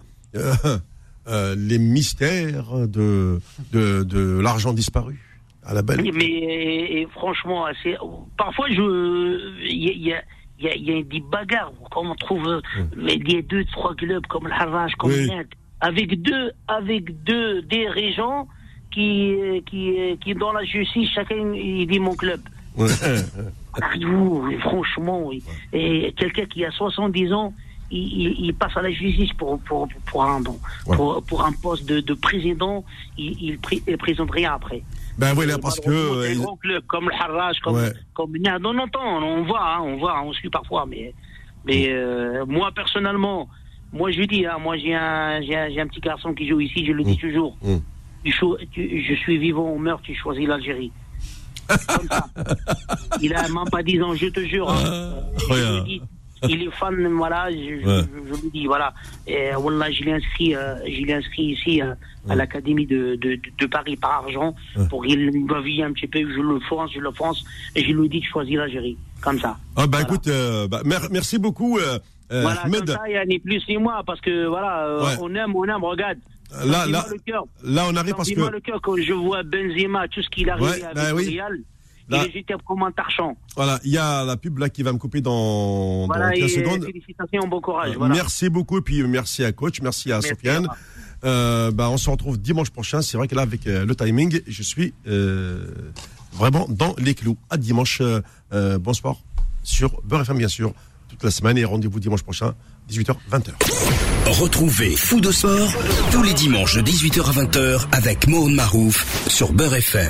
euh, euh, les mystères de, de, de l'argent disparu à la belle. Oui, mais et, franchement, c'est parfois je il y a, y a il y a, il y a des bagarres quand on trouve euh, les deux trois clubs comme le comme Oui. Nantes, avec deux avec deux des régents qui qui qui dans la justice chacun il dit mon club. Ouais. Arrive où, franchement oui. et quelqu'un qui a 70 ans il, il- passe à la justice pour pour pour un bon, Ouais. pour, pour un poste de, de président il il présente rien après. Ben voilà, parce que. des euh, grands clubs comme le Harraj, comme, Ouais. comme Niad, on entend, on voit, hein, on voit, on suit parfois, mais, mais euh, moi personnellement, moi je dis, hein, moi j'ai un, j'ai un, j'ai un petit garçon qui joue ici, je le dis toujours. Mm. Tu cho- tu- je suis vivant ou meurs, tu choisis l'Algérie. Comme ça. Il a même pas 10 ans, je te jure. hein. Euh, je dis. Il est fan, voilà, je, Ouais. je, je le dis, voilà. Et, Wallah, je l'ai inscrit, euh, je l'ai inscrit ici euh, à l'Académie de, de, Paris par argent pour qu'il baville un petit peu, je le fonce, je le fonce, et je lui dis de choisir l'Algérie. Comme ça. Ah bah Voilà. écoute, euh, bah, mer- merci beaucoup, euh, euh, Voilà, Ahmed. comme ça, il y a ni plus ni moins, parce que voilà, on aime, on aime, regarde. Là, me là, là, on arrive me parce que. le cœur quand je vois Benzema, tout ce qu'il a arrivé Ouais, avec bah oui. Real. Là- Il est jeté comme un tarchant. Voilà, il y a la pub là qui va me couper dans, Voilà, dans et 15 secondes. félicitations, bon courage. Euh, Voilà. Merci beaucoup, et puis merci à coach, merci à Merci, Sofiane. Omar. Euh, bah, on se retrouve dimanche prochain. C'est vrai que là, avec euh, le timing, je suis euh, vraiment dans les clous. À dimanche, euh, euh, bon sport sur Beurre FM, bien sûr, toute la semaine. Et rendez-vous dimanche prochain, 18h, 20h. Retrouvez Fou de Sport tous les dimanches de 18h à 20h avec Mohamed Marouf sur Beurre FM.